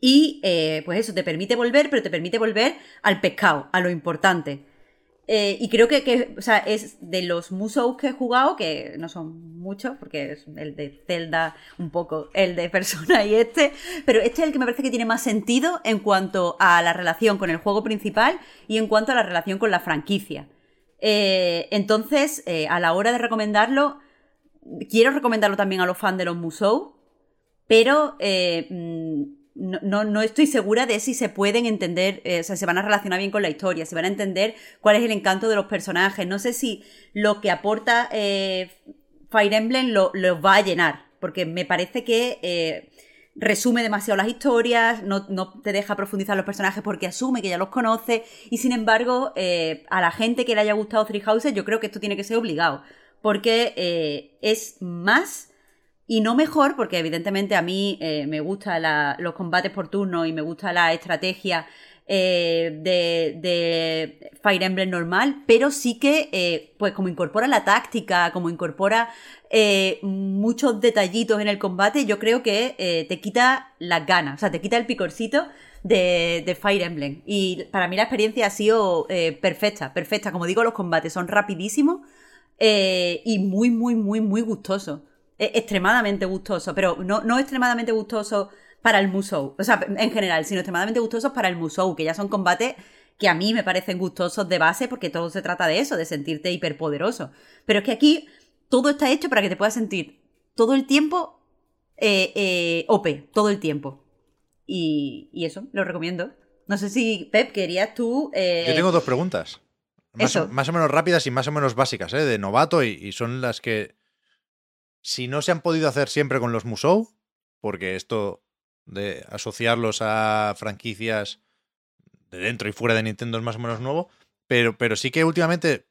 Y eh, pues eso, te permite volver, pero te permite volver al pescado, a lo importante. Eh, y creo que, o sea, es de los Musou que he jugado, que no son muchos, porque es el de Zelda, un poco el de Persona y este, pero este es el que me parece que tiene más sentido en cuanto a la relación con el juego principal y en cuanto a la relación con la franquicia. Eh, entonces, a la hora de recomendarlo, quiero recomendarlo también a los fans de los Musou, pero mm, no, no- no estoy segura de si se pueden entender, eh, o sea, se van a relacionar bien con la historia, si van a entender cuál es el encanto de los personajes. No sé si lo que aporta eh, Fire Emblem lo, va a llenar, porque me parece que eh, resume demasiado las historias, no, no te deja profundizar los personajes porque asume que ya los conoce, y sin embargo, a la gente que le haya gustado Three Houses, yo creo que esto tiene que ser obligado, porque es más y no mejor, porque evidentemente a mí eh, me gustan los combates por turno y me gusta la estrategia eh, de, de Fire Emblem normal, pero sí que, eh, pues como incorpora la táctica, como incorpora eh, muchos detallitos en el combate, yo creo que eh, te quita las ganas, o sea, te quita el picorcito de, de Fire Emblem. Y para mí la experiencia ha sido eh, perfecta, perfecta. Como digo, los combates son rapidísimos eh, y muy, muy, muy, muy gustosos. Eh, extremadamente gustoso, pero no, no extremadamente gustoso para el Musou, o sea, en general, sino extremadamente gustosos para el Musou, que ya son combates que a mí me parecen gustosos de base porque todo se trata de eso, de sentirte hiperpoderoso. Pero es que aquí todo está hecho para que te puedas sentir todo el tiempo eh, eh, OP, todo el tiempo. Y, y eso, lo recomiendo. No sé si, Pep, querías tú... eh, Yo tengo dos preguntas. Más, o- Eso. más o menos rápidas y más o menos básicas, ¿eh? de novato, y, y son las que, si no se han podido hacer siempre con los Musou, porque esto de asociarlos a franquicias de dentro y fuera de Nintendo es más o menos nuevo, pero, pero sí que últimamente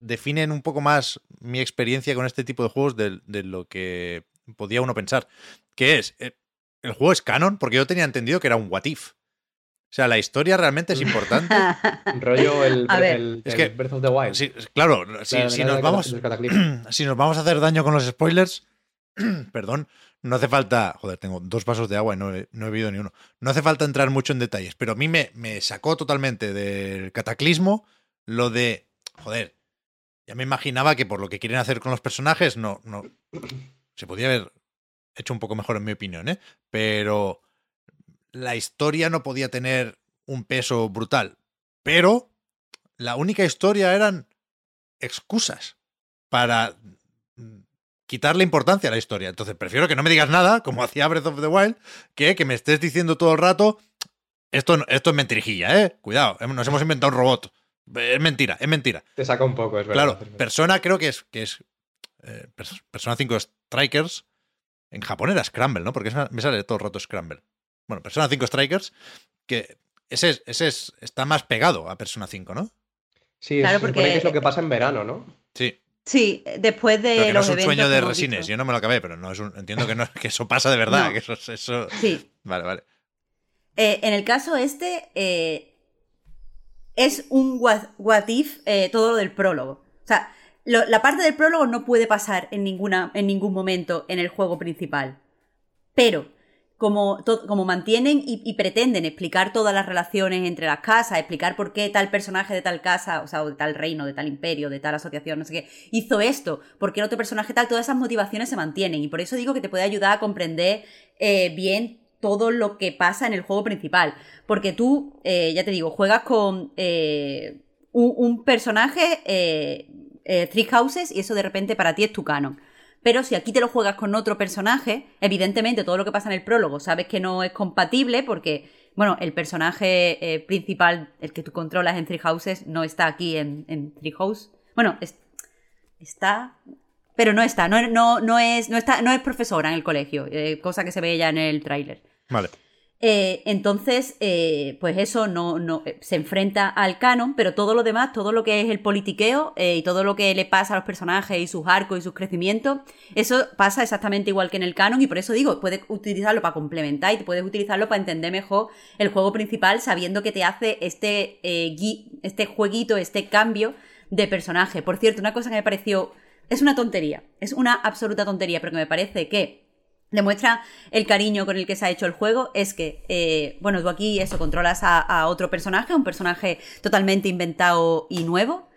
definen un poco más mi experiencia con este tipo de juegos de, de lo que podía uno pensar. Que es, eh, el juego es canon, porque yo tenía entendido que era un what if. O sea, la historia realmente es importante. Rollo el, A ver. el- Es el que- Breath of the Wild. Sí, claro, si, nos vamos, si nos vamos a hacer daño con los spoilers, perdón, no hace falta. Joder, tengo dos vasos de agua y no he, no he bebido ni uno. No hace falta entrar mucho en detalles, pero a mí me, me sacó totalmente del cataclismo lo de. Joder, ya me imaginaba que por lo que quieren hacer con los personajes, no. no se podía haber hecho un poco mejor, en mi opinión, ¿eh? Pero la historia no podía tener un peso brutal. Pero la única historia eran excusas para mm, quitarle importancia a la historia. Entonces, prefiero que no me digas nada, como hacía Breath of the Wild, que que me estés diciendo todo el rato, esto, esto es mentirijilla, ¿eh? Cuidado, hem- nos hemos inventado un robot. Es mentira, es mentira. Te saca un poco, es verdad. Claro. Persona creo que es, que es eh, Pers- Persona 5 Strikers. En Japón era Scramble, ¿no? Porque me sale todo el rato Scramble. Bueno, Persona 5 Strikers, que ese, es- ese es- está más pegado a Persona 5, ¿no? Sí, Claro, porque- que es lo que pasa en verano, ¿no? Sí. Sí, después de Pero que no es un eventos sueño de resines. dicho. Yo no me lo acabé, pero no es un, entiendo que, no, que eso pasa de verdad. No. Que eso, es- eso... Sí. Vale, vale. Eh, en el caso este, eh, es un what, what if eh, todo lo del prólogo. O sea, lo- la parte del prólogo no puede pasar en, ninguna, en ningún momento en el juego principal. Pero, como, to- mantienen y, pretenden explicar todas las relaciones entre las casas, explicar por qué tal personaje de tal casa, o sea, o de tal reino, de tal imperio, de tal asociación, no sé qué, hizo esto, por qué otro personaje tal, todas esas motivaciones se mantienen. Y por eso digo que te puede ayudar a comprender eh, bien todo lo que pasa en el juego principal. Porque tú, eh, ya te digo, juegas con eh, un, un personaje, eh, eh, Three Houses, y eso de repente para ti es tu canon. Pero si aquí te lo juegas con otro personaje, evidentemente todo lo que pasa en el prólogo sabes que no es compatible porque, bueno, el personaje eh, principal, el que tú controlas en Three Houses, no está aquí en, Three House. Bueno, es- está, pero no está, no, no, no, es, no, está, no es profesora en el colegio, eh, cosa que se ve ya en el tráiler. Vale. Eh, entonces, eh, pues eso no, no eh, se enfrenta al canon, pero todo lo demás, todo lo que es el politiqueo y todo lo que le pasa a los personajes y sus arcos y sus crecimientos, eso pasa exactamente igual que en el canon y por eso digo, puedes utilizarlo para complementar y puedes utilizarlo para entender mejor el juego principal sabiendo que te hace este, este jueguito, este cambio de personaje. Por cierto, una cosa que me pareció, es una tontería, es una absoluta tontería, pero que me parece que demuestra el cariño con el que se ha hecho el juego es que, eh, bueno, tú aquí eso, controlas a, otro personaje, un personaje totalmente inventado y nuevo.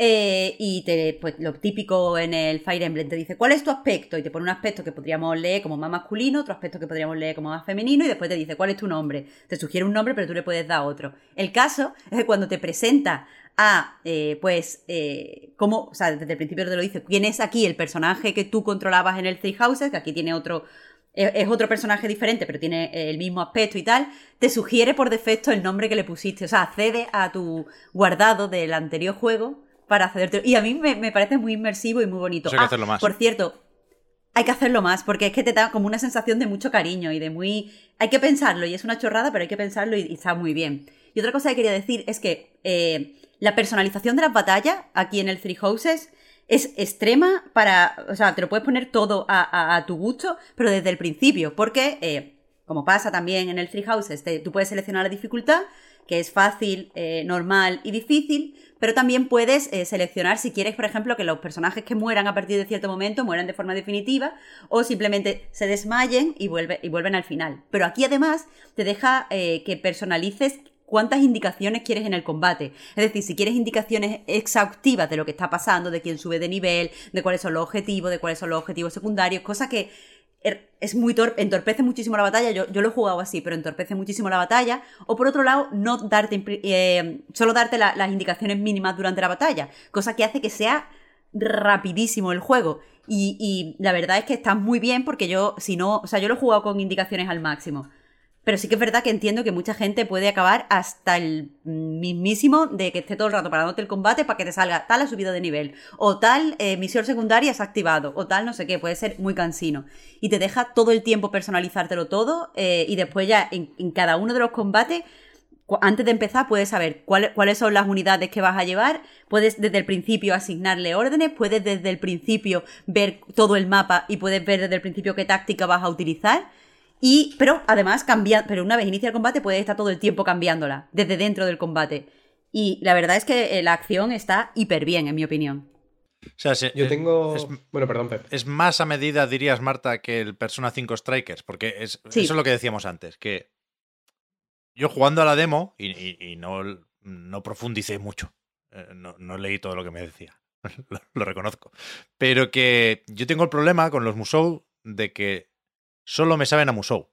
eh, y pues lo típico en el Fire Emblem te dice cuál es tu aspecto y te pone un aspecto que podríamos leer como más masculino, otro aspecto que podríamos leer como más femenino y después te dice cuál es tu nombre. Te sugiere un nombre pero tú le puedes dar otro. El caso es que cuando te presenta a, eh, pues, eh, cómo, o sea, desde el principio te lo dice, quién es aquí el personaje que tú controlabas en el Three Houses, que aquí tiene otro, es, es otro personaje diferente, pero tiene el mismo aspecto y tal, te sugiere por defecto el nombre que le pusiste, o sea, accede a tu guardado del anterior juego para accederte. Y a mí me, me parece muy inmersivo y muy bonito. Hay que Ah, hacerlo más. Por cierto, hay que hacerlo más, porque es que te da como una sensación de mucho cariño y de muy... Hay que pensarlo, y es una chorrada, pero hay que pensarlo y, y está muy bien. Y otra cosa que quería decir es que eh, la personalización de las batallas aquí en el Three Houses es extrema para... O sea, te lo puedes poner todo a, a- tu gusto, pero desde el principio, porque, eh, como pasa también en el Three Houses, te- tú puedes seleccionar la dificultad, que es fácil, eh, normal y difícil, pero también puedes eh, seleccionar si quieres, por ejemplo, que los personajes que mueran a partir de cierto momento mueran de forma definitiva o simplemente se desmayen y, vuelve- y vuelven al final. Pero aquí además te deja que personalices cuántas indicaciones quieres en el combate. Es decir, si quieres indicaciones exhaustivas de lo que está pasando, de quién sube de nivel, de cuáles son los objetivos, de cuáles son los objetivos secundarios, cosa que er- es muy torpe, entorpece muchísimo la batalla. Yo, yo lo he jugado así, pero entorpece muchísimo la batalla. O por otro lado, no darte eh, solo darte la- las indicaciones mínimas durante la batalla, cosa que hace que sea rapidísimo el juego. Y, y la verdad es que está muy bien porque yo, si no, o sea, yo lo he jugado con indicaciones al máximo. Pero sí que es verdad que entiendo que mucha gente puede acabar hasta el mismísimo de que esté todo el rato parándote el combate para que te salga tal ha subido de nivel, o tal eh, misión secundaria se ha activado, o tal no sé qué, puede ser muy cansino. Y te deja todo el tiempo personalizártelo todo, eh, y después ya en, cada uno de los combates, antes de empezar puedes saber cuál- cuáles son las unidades que vas a llevar, puedes desde el principio asignarle órdenes, puedes desde el principio ver todo el mapa y puedes ver desde el principio qué táctica vas a utilizar. Y, pero además cambia, pero una vez inicia el combate puedes estar todo el tiempo cambiándola, desde dentro del combate. Y la verdad es que eh, la acción está hiper bien, en mi opinión. O sea, se- Yo eh, tengo. Es, Bueno, perdón, Pep. es más a medida, dirías, Marta, que el Persona 5 Strikers, porque es, Sí. eso es lo que decíamos antes, que yo jugando a la demo, y, y- y no, no profundicé mucho, eh, no, no leí todo lo que me decía, lo, lo reconozco, pero que yo tengo el problema con los Musou de que solo me saben a Musou.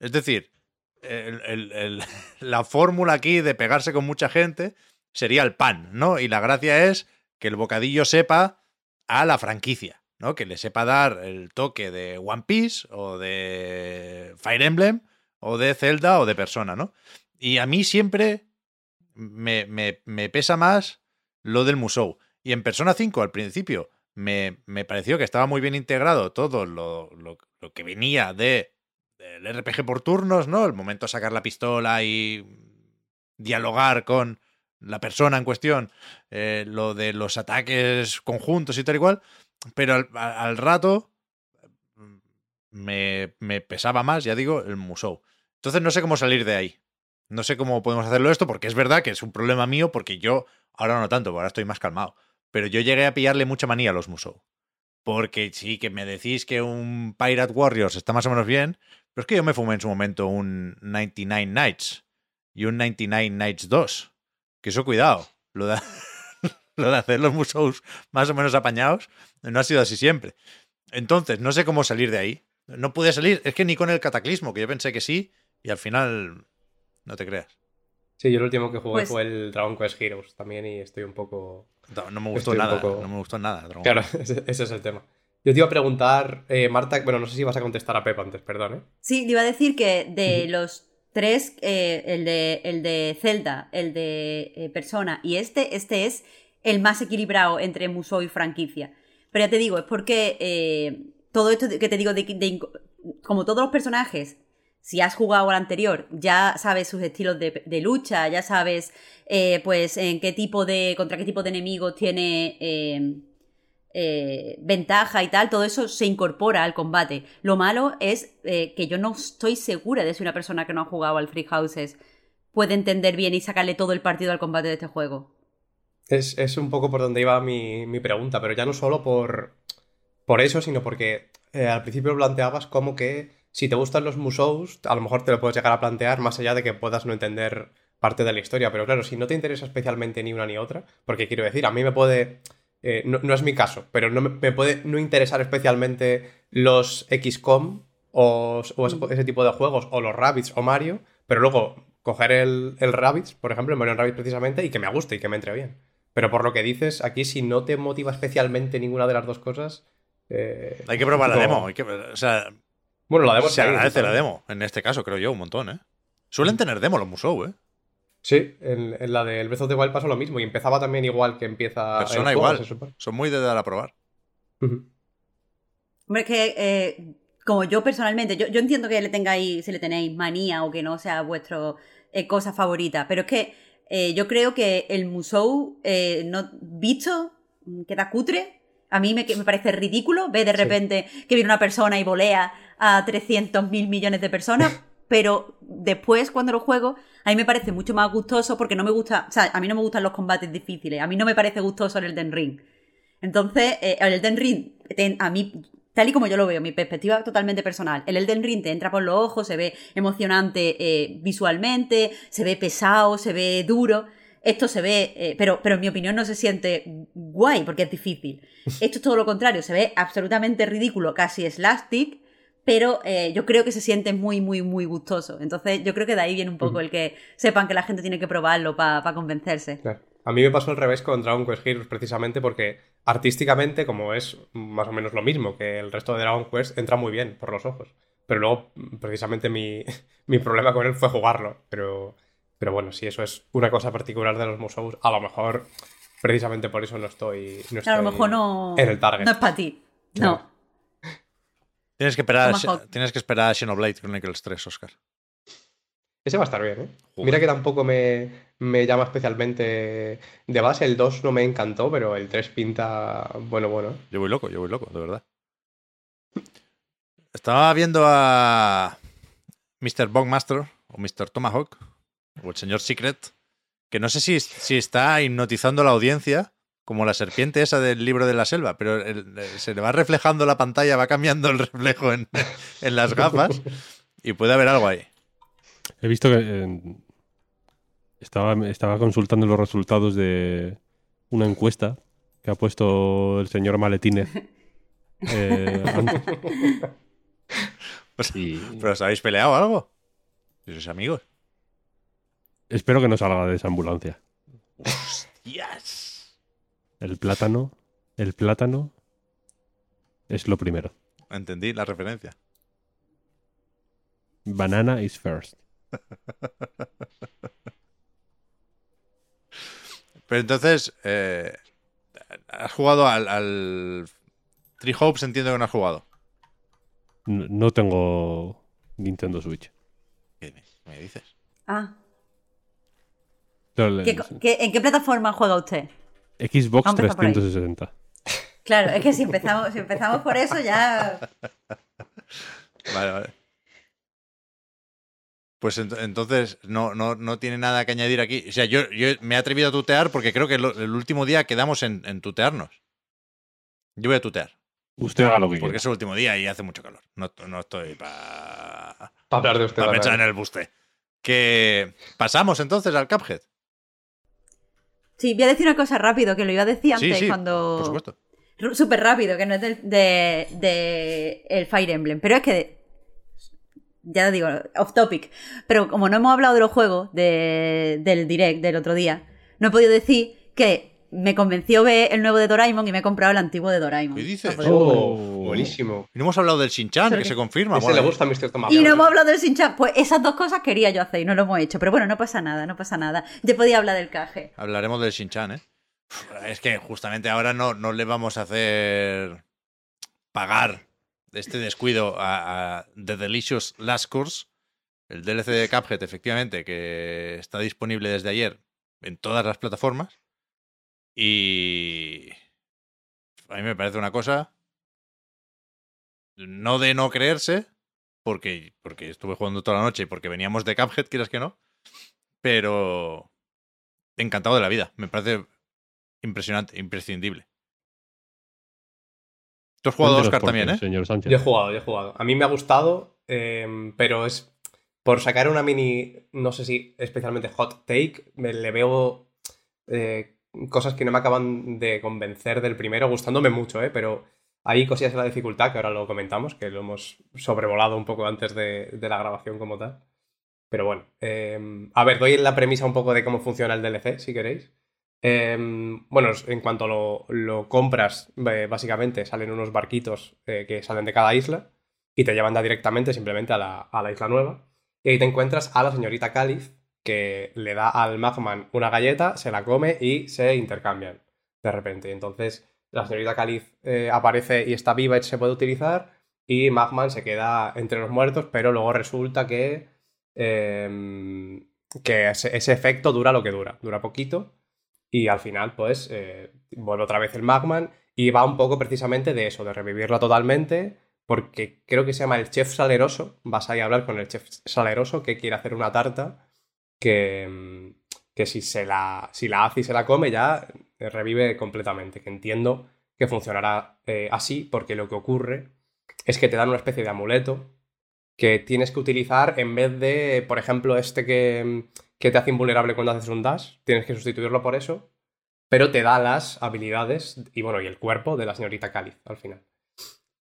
Es decir, el- la fórmula aquí de pegarse con mucha gente sería el pan, ¿no? Y la gracia es que el bocadillo sepa a la franquicia, ¿no? Que le sepa dar el toque de One Piece o de Fire Emblem o de Zelda o de Persona, ¿no? Y a mí siempre me, me- me pesa más lo del Musou. Y en Persona 5 al principio me, me pareció que estaba muy bien integrado todo lo, lo- que venía de del RPG por turnos, ¿no? El momento de sacar la pistola y dialogar con la persona en cuestión, eh, lo de los ataques conjuntos y tal y cual, pero al, al rato mm, me, me pesaba más, ya digo, el Musou. Entonces no sé cómo salir de ahí. No sé cómo podemos hacerlo esto, porque es verdad que es un problema mío, porque yo, ahora no tanto, ahora estoy más calmado, pero yo llegué a pillarle mucha manía a los Musou. Porque sí, que me decís que un Pirate Warriors está más o menos bien, pero es que yo me fumé en su momento un 99 Nights y un 99 Nights 2. Que eso, cuidado, lo de, lo de hacer los Musous más o menos apañados no ha sido así siempre. Entonces, no sé cómo salir de ahí. No pude salir, es que ni con el cataclismo, que yo pensé que sí, y al final no te creas. Sí, yo el último que jugué Pues- fue el Dragon Quest Heroes también y estoy un poco... No, no me gustó Estoy nada, poco- no me gustó nada. Dragon Claro, Ball. ese, ese es el tema. Yo te iba a preguntar, eh, Marta, bueno, no sé si vas a contestar a Pep antes, perdón, ¿eh? Sí, le iba a decir que de los tres, eh, el, de, el de Zelda, el de eh, Persona y este, este es el más equilibrado entre Musou y franquicia. Pero ya te digo, es porque eh, todo esto que te digo de, de inco- como todos los personajes, si has jugado al anterior, ya sabes sus estilos de, lucha, ya sabes eh, pues en qué tipo de. contra qué tipo de enemigos tiene. eh, eh, ventaja y tal, todo eso se incorpora al combate. Lo malo es eh, que yo no estoy segura de si una persona que no ha jugado al Free Houses puede entender bien y sacarle todo el partido al combate de este juego. Es, es un poco por donde iba mi, mi pregunta, pero ya no solo por, por eso, sino porque al principio planteabas como que si te gustan los Musous, a lo mejor te lo puedes llegar a plantear más allá de que puedas no entender parte de la historia. Pero claro, si no te interesa especialmente ni una ni otra, porque quiero decir, a mí me puede. eh, no, no es mi caso, pero no me, me puede no interesar especialmente los XCOM o, o ese, ese tipo de juegos, o los Rabbids o Mario, pero luego coger el, el Rabbids, por ejemplo, el Mario Rabbids precisamente, y que me guste y que me entre bien. Pero por lo que dices, aquí si no te motiva especialmente ninguna de las dos cosas. eh, Hay que probar la demo. hay que- o sea, Bueno, la demo se ahí, agradece la demo. En este caso, creo yo, un montón, ¿eh? Suelen tener demo los Musou, ¿eh? Sí, en, en la del Breath of the Wild pasó lo mismo y empezaba también igual que empieza. el Persona juego, igual. Son muy de dar a probar. Hombre, es que eh, como yo personalmente, yo, yo entiendo que le tengáis, si le tenéis manía o que no sea vuestra cosa favorita, pero es que eh, yo creo que el Musou, eh, no, visto, mm, queda cutre. A mí me, parece ridículo ver de Sí. repente que viene una persona y volea a 300 mil millones de personas, pero después cuando lo juego, a mí me parece mucho más gustoso porque no me gusta, o sea, a mí no me gustan los combates difíciles, a mí no me parece gustoso el Elden Ring. Entonces, eh, el Elden Ring, a mí, tal y como yo lo veo, mi perspectiva totalmente personal, el Elden Ring te entra por los ojos, se ve emocionante eh, visualmente, se ve pesado, se ve duro. Esto se ve, eh, pero, pero en mi opinión no se siente guay porque es difícil. Esto es todo lo contrario, se ve absolutamente ridículo, casi slapstick, pero eh, yo creo que se siente muy, muy, muy gustoso. Entonces, yo creo que de ahí viene un poco el que sepan que la gente tiene que probarlo para convencerse. Claro. A mí me pasó al revés con Dragon Quest Heroes precisamente porque artísticamente, como es más o menos lo mismo que el resto de Dragon Quest, entra muy bien por los ojos. Pero luego, precisamente mi, mi problema con él fue jugarlo. Pero, pero bueno, si eso es una cosa particular de los Musous, a lo mejor precisamente por eso no estoy, no Claro, a lo estoy mejor no, en el target. no es para ti. No. Claro. Tienes que esperar, a, tienes que esperar a Xenoblade Chronicles 3, Oscar. Ese va a estar bien, ¿eh? Joder. Mira que tampoco me, me llama especialmente de base. El 2 no me encantó, pero el 3 pinta bueno, bueno. Yo voy loco, yo voy loco, de verdad. Estaba viendo a Mr. Bogmaster o Mr. Tomahawk o el señor Secret, que no sé si, si está hipnotizando a la audiencia como la serpiente esa del libro de la selva, pero el- el- se le va reflejando la pantalla, va cambiando el reflejo en, en las gafas y puede haber algo ahí. He visto que eh, estaba, estaba consultando los resultados de una encuesta que ha puesto el señor Maletínez. eh, antes. Pues, Y ¿Pero os habéis peleado o algo? ¿Y sus amigos? espero que no salga de esa ambulancia. ¡Yes! El plátano, el plátano es lo primero. Entendí la referencia. Banana is first. Pero entonces, eh, ¿has jugado al, al Three Hopes? Entiendo que no has jugado. No tengo Nintendo Switch. ¿Qué me dices? Ah, Pero ¿Qué- qué- ¿En qué plataforma juega usted? Xbox Vamos a empezar por ahí. 360. Claro, es que si empezamos, si empezamos por eso ya... Vale, vale. Pues ent- entonces no, no, no tiene nada que añadir aquí. O sea, yo, yo me he atrevido a tutear porque creo que lo- el último día quedamos en, en tutearnos. Yo voy a tutear. Usted haga lo que Porque quiera. es el último día y hace mucho calor. No, no estoy para Para hablar de usted. pensar en el buste. Que pasamos entonces al Cuphead. Sí, voy a decir una cosa rápido, que lo iba a decir antes sí, cuando... por supuesto. Súper rápido, que no es del- de, de el Fire Emblem. Pero es que, ya digo, off topic. Pero como no hemos hablado de los juegos de- del direct del otro día, no he podido decir que me convenció ver el nuevo de Doraemon y me he comprado el antiguo de Doraemon. ¿Qué dices? Poder- Oh, buenísimo. Y no hemos hablado del Shin-Chan, que que- se confirma. Ese le gusta a Mr. Tomahawk. Y no hemos hablado del Sinchan. Pues esas dos cosas quería yo hacer y no lo hemos hecho. Pero bueno, no pasa nada, no pasa nada. Ya podía hablar del caje. Hablaremos del Shin-Chan, ¿eh? Es que justamente ahora no, no le vamos a hacer pagar este descuido a, a The Delicious Last Course, el DLC de Cuphead, efectivamente, que está disponible desde ayer en todas las plataformas. Y a mí me parece una cosa no de no creerse, porque, porque estuve jugando toda la noche y porque veníamos de Cuphead, quieras que no, pero encantado de la vida. Me parece impresionante, imprescindible. Tú has jugado Oscar también, ¿eh? Señor Sánchez. Yo he jugado, yo he jugado. A mí me ha gustado, eh, pero es por sacar una mini, no sé si especialmente hot take, me, le veo eh, cosas que no me acaban de convencer del primero, gustándome mucho, ¿eh? pero hay cosillas en la dificultad que ahora lo comentamos, que lo hemos sobrevolado un poco antes de, la grabación como tal. Pero bueno, eh, a ver, doy la premisa un poco de cómo funciona el DLC, si queréis. Eh, bueno, en cuanto lo, compras, eh, básicamente salen unos barquitos eh, que salen de cada isla y te llevan directamente simplemente a la, a la isla nueva. Y ahí te encuentras a la señorita Cáliz, que le da al Magman una galleta, se la come y se intercambian de repente. Entonces la señorita Cáliz eh, aparece y está viva y se puede utilizar y Magman se queda entre los muertos, pero luego resulta que, eh, que ese, efecto dura lo que dura, dura poquito y al final pues eh, vuelve otra vez el Magman y va un poco precisamente de eso, de revivirla totalmente porque creo que se llama el chef saleroso, vas ahí a hablar con el chef saleroso que quiere hacer una tarta que, mm, que si, se la, si la hace y se la come ya eh, revive completamente, que entiendo que funcionará eh, así porque lo que ocurre es que te dan una especie de amuleto que tienes que utilizar en vez de, por ejemplo, este que, que te hace invulnerable cuando haces un dash, tienes que sustituirlo por eso, pero te da las habilidades y bueno, y el cuerpo de la señorita Cáliz al final.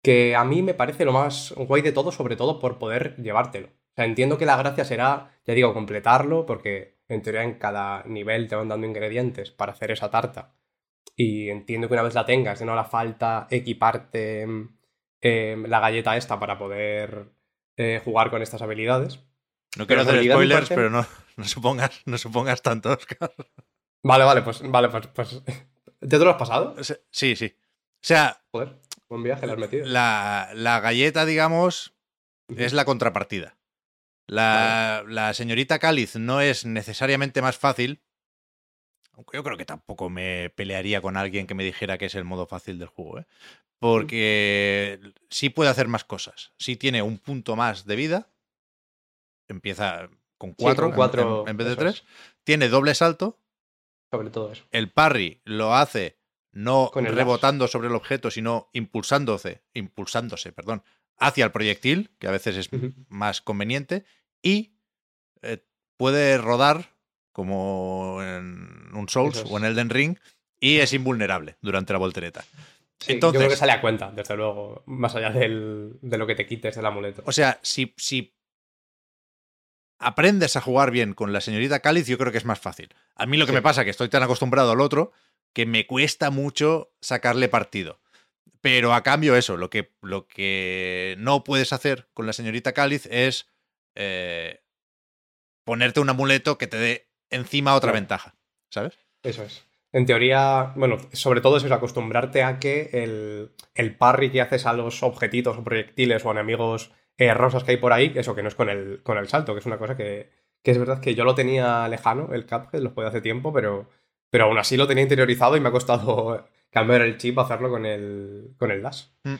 Que a mí me parece lo más guay de todo, sobre todo por poder llevártelo. O sea, entiendo que la gracia será, ya digo, completarlo, porque en teoría en cada nivel te van dando ingredientes para hacer esa tarta. Y entiendo que una vez la tengas, ya no hará falta equiparte eh, la galleta esta para poder eh, jugar con estas habilidades. No quiero hacer spoilers, pero no, no, supongas, no supongas tanto, Oscar. Vale, vale, pues, vale, pues, pues. ¿Ya te lo has pasado? Sí, sí. O sea, Joder, buen viaje le has metido. la, la galleta, digamos, es la contrapartida. La, la señorita Cáliz no es necesariamente más fácil. Aunque yo creo que tampoco me pelearía con alguien que me dijera que es el modo fácil del juego, ¿eh? Porque sí puede hacer más cosas. Sí tiene un punto más de vida. Empieza con cuatro, con cuatro, en, en vez de tres. es. Tiene doble salto. Sobre todo eso. El parry lo hace no Con rebotando sobre el objeto, sino impulsándose, impulsándose, perdón, hacia el proyectil, que a veces es más conveniente, y eh, puede rodar como en un Souls es. o en Elden Ring y es invulnerable durante la voltereta. Sí, Entonces- yo creo que sale a cuenta, desde luego, más allá del- de lo que te quites del amuleto. O sea, si, si aprendes a jugar bien con la señorita Cáliz, yo creo que es más fácil. A mí lo que Sí. me pasa es que estoy tan acostumbrado al otro que me cuesta mucho sacarle partido. Pero a cambio, eso, lo que, lo que no puedes hacer con la señorita Cáliz es eh, ponerte un amuleto que te dé encima otra ventaja. ¿Sabes? Eso es. En teoría, bueno, sobre todo es eso, acostumbrarte a que el, el parry que haces a los objetitos o proyectiles o enemigos eh, rosas que hay por ahí, eso que no es con el, con el salto, que es una cosa que, que es verdad que yo lo tenía lejano, el Cuphead, lo jugué hace tiempo, pero, pero aún así lo tenía interiorizado y me ha costado cambiar el chip, hacerlo con el, con el Dash. Mm.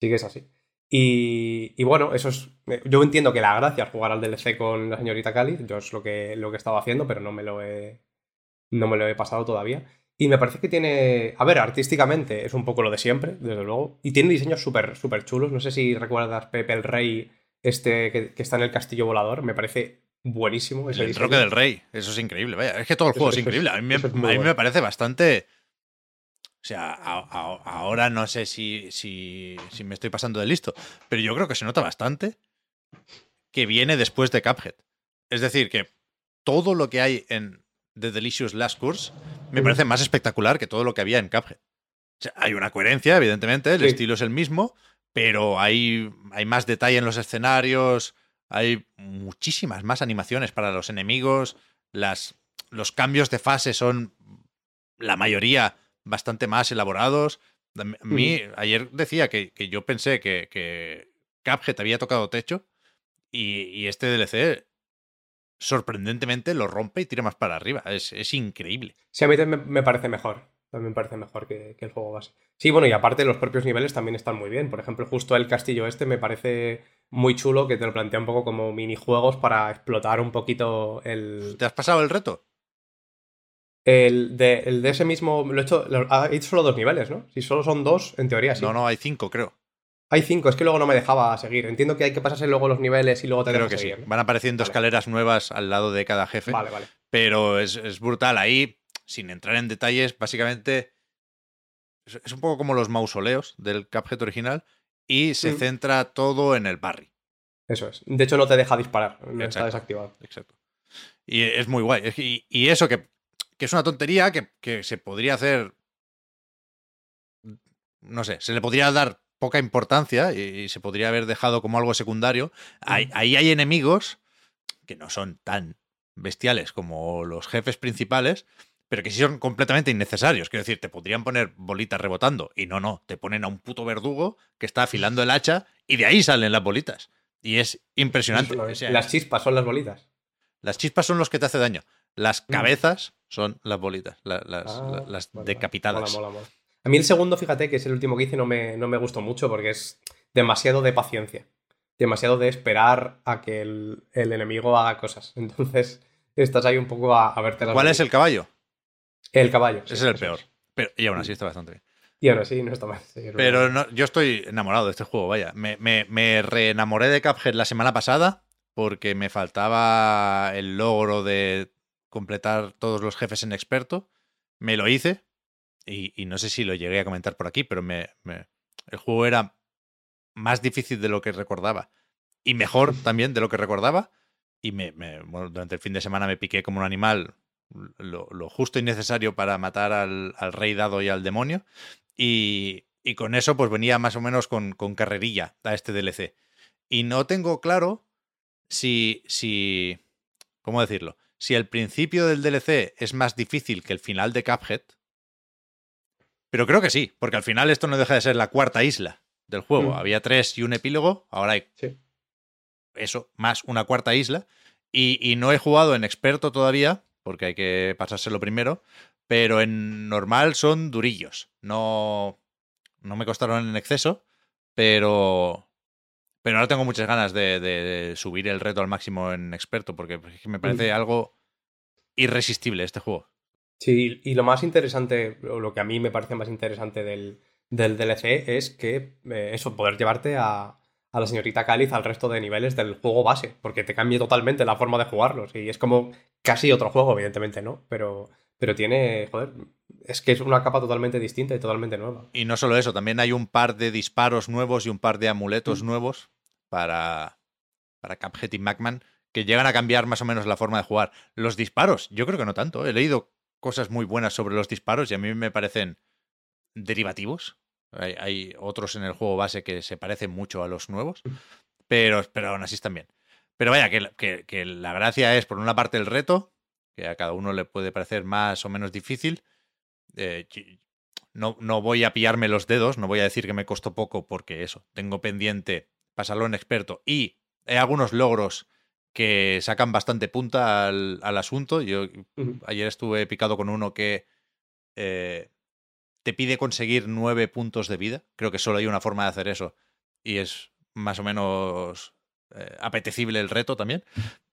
Sí que es así. Y, y bueno, eso es. Yo entiendo que la gracia es jugar al DLC con la señorita Cali. Yo es lo que, lo que estaba haciendo, pero no me lo he. No me lo he pasado todavía. Y me parece que tiene. A ver, artísticamente es un poco lo de siempre, desde luego. Y tiene diseños súper súper chulos. No sé si recuerdas Pepe el Rey, este que, que está en el castillo volador. Me parece buenísimo. Ese El diseño. troque del rey. Eso es increíble. Vaya, es que todo el juego es eso es- increíble. A mí, me, es a mí me bueno. parece bastante. O sea, a- a- ahora no sé si, si, si me estoy pasando de listo, pero yo creo que se nota bastante que viene después de Cuphead. Es decir, que todo lo que hay en The Delicious Last Course me parece más espectacular que todo lo que había en Cuphead. O sea, hay una coherencia, evidentemente, el Sí. estilo es el mismo, pero hay, hay más detalle en los escenarios, hay muchísimas más animaciones para los enemigos, las, los cambios de fase son la mayoría bastante más elaborados. A mí- mí, ayer decía que, que yo pensé que, que Cuphead había tocado techo y, y este DLC sorprendentemente lo rompe y tira más para arriba. Es, es increíble. Sí, a mí también me parece mejor. También me parece mejor que, que el juego base. Sí, bueno, y aparte los propios niveles también están muy bien. Por ejemplo, justo el castillo este me parece muy chulo que te lo plantea un poco como minijuegos para explotar un poquito el, ¿Te has pasado el reto? El, de, el de ese mismo. Lo he hecho. Lo, ha hecho solo dos niveles, ¿no? Si solo son dos, en teoría sí. No, no, hay cinco, creo. Hay cinco, es que luego no me dejaba seguir. Entiendo que hay que pasarse luego los niveles y luego te Creo deja que sí. seguir. ¿no? Van apareciendo Vale. escaleras nuevas al lado de cada jefe. Vale, vale. Pero es, es brutal. Ahí, sin entrar en detalles, básicamente es, es un poco como los mausoleos del Cuphead original y se Mm. centra todo en el barrio. Eso es. De hecho, no te deja disparar. Está desactivado. Exacto. Y es muy guay. Que- y eso que, que es una tontería que, que se podría hacer. No sé, se le podría dar poca importancia y, y se podría haber dejado como algo secundario. Ahí, ahí hay enemigos que no son tan bestiales como los jefes principales, pero que sí son completamente innecesarios. Quiero decir, te podrían poner bolitas rebotando y no, no, te ponen a un puto verdugo que está afilando el hacha y de ahí salen las bolitas. Y es impresionante. Las chispas son las bolitas. las chispas son los que te hace daño. Las Mm. cabezas son las bolitas, la- las, Ah, la- las decapitadas. Mola, mola, mola. A mí el segundo, fíjate, que es el último que hice, no me, no me gustó mucho porque es demasiado de paciencia. Demasiado de esperar a que el, el enemigo haga cosas. Entonces, estás ahí un poco a, a verte las ¿Cuál es el caballo? El caballo. sí, Ese es el peor. Pero, y aún así está bastante bien. Y ahora sí, no está mal. sí, es Pero no, yo estoy enamorado de este juego, vaya. Me, me, me reenamoré de Cuphead la semana pasada porque me faltaba el logro de completar todos los jefes en experto. Me lo hice y, y no sé si lo llegué a comentar por aquí, pero me, me- el juego era más difícil de lo que recordaba y mejor también de lo que recordaba. Y me, me- bueno, durante el fin de semana me piqué como un animal lo, lo justo y necesario para matar al, al rey dado y al demonio. Y, y con eso pues venía más o menos con, con carrerilla a este DLC. Y no tengo claro si, si, ¿cómo decirlo? Si el principio del DLC es más difícil que el final de Cuphead. Pero creo que sí, porque al final esto no deja de ser la cuarta isla del juego. Mm. Había tres y un epílogo, ahora hay Sí. eso, más una cuarta isla. Y, y no he jugado en experto todavía, porque hay que pasárselo primero, pero en normal son durillos. No, no me costaron en exceso, pero, pero ahora tengo muchas ganas de, de subir el reto al máximo en experto, porque me parece Mm. algo irresistible este juego. Sí, y lo más interesante, o lo que a mí me parece más interesante del, del DLC es que eh, eso, poder llevarte a, a la señorita Cáliz al resto de niveles del juego base, porque te cambia totalmente la forma de jugarlos. Y es como casi otro juego, evidentemente, ¿no? Pero, pero tiene, joder, es que es una capa totalmente distinta y totalmente nueva. Y no solo eso, también hay un par de disparos nuevos y un par de amuletos Mm. nuevos para, para Cuphead y Macman que llegan a cambiar más o menos la forma de jugar. Los disparos, yo creo que no tanto. He leído cosas muy buenas sobre los disparos y a mí me parecen derivativos. Hay, hay otros en el juego base que se parecen mucho a los nuevos, pero, pero aún así están bien. Pero vaya, que, que- la gracia es, por una parte, el reto, que a cada uno le puede parecer más o menos difícil. Eh, no, no voy a pillarme los dedos, no voy a decir que me costó poco, porque eso, tengo pendiente pasarlo en experto y hay algunos logros que sacan bastante punta al, al asunto. Yo ayer estuve picado con uno que eh, te pide conseguir nueve puntos de vida. Creo que solo hay una forma de hacer eso y es más o menos eh, apetecible el reto también.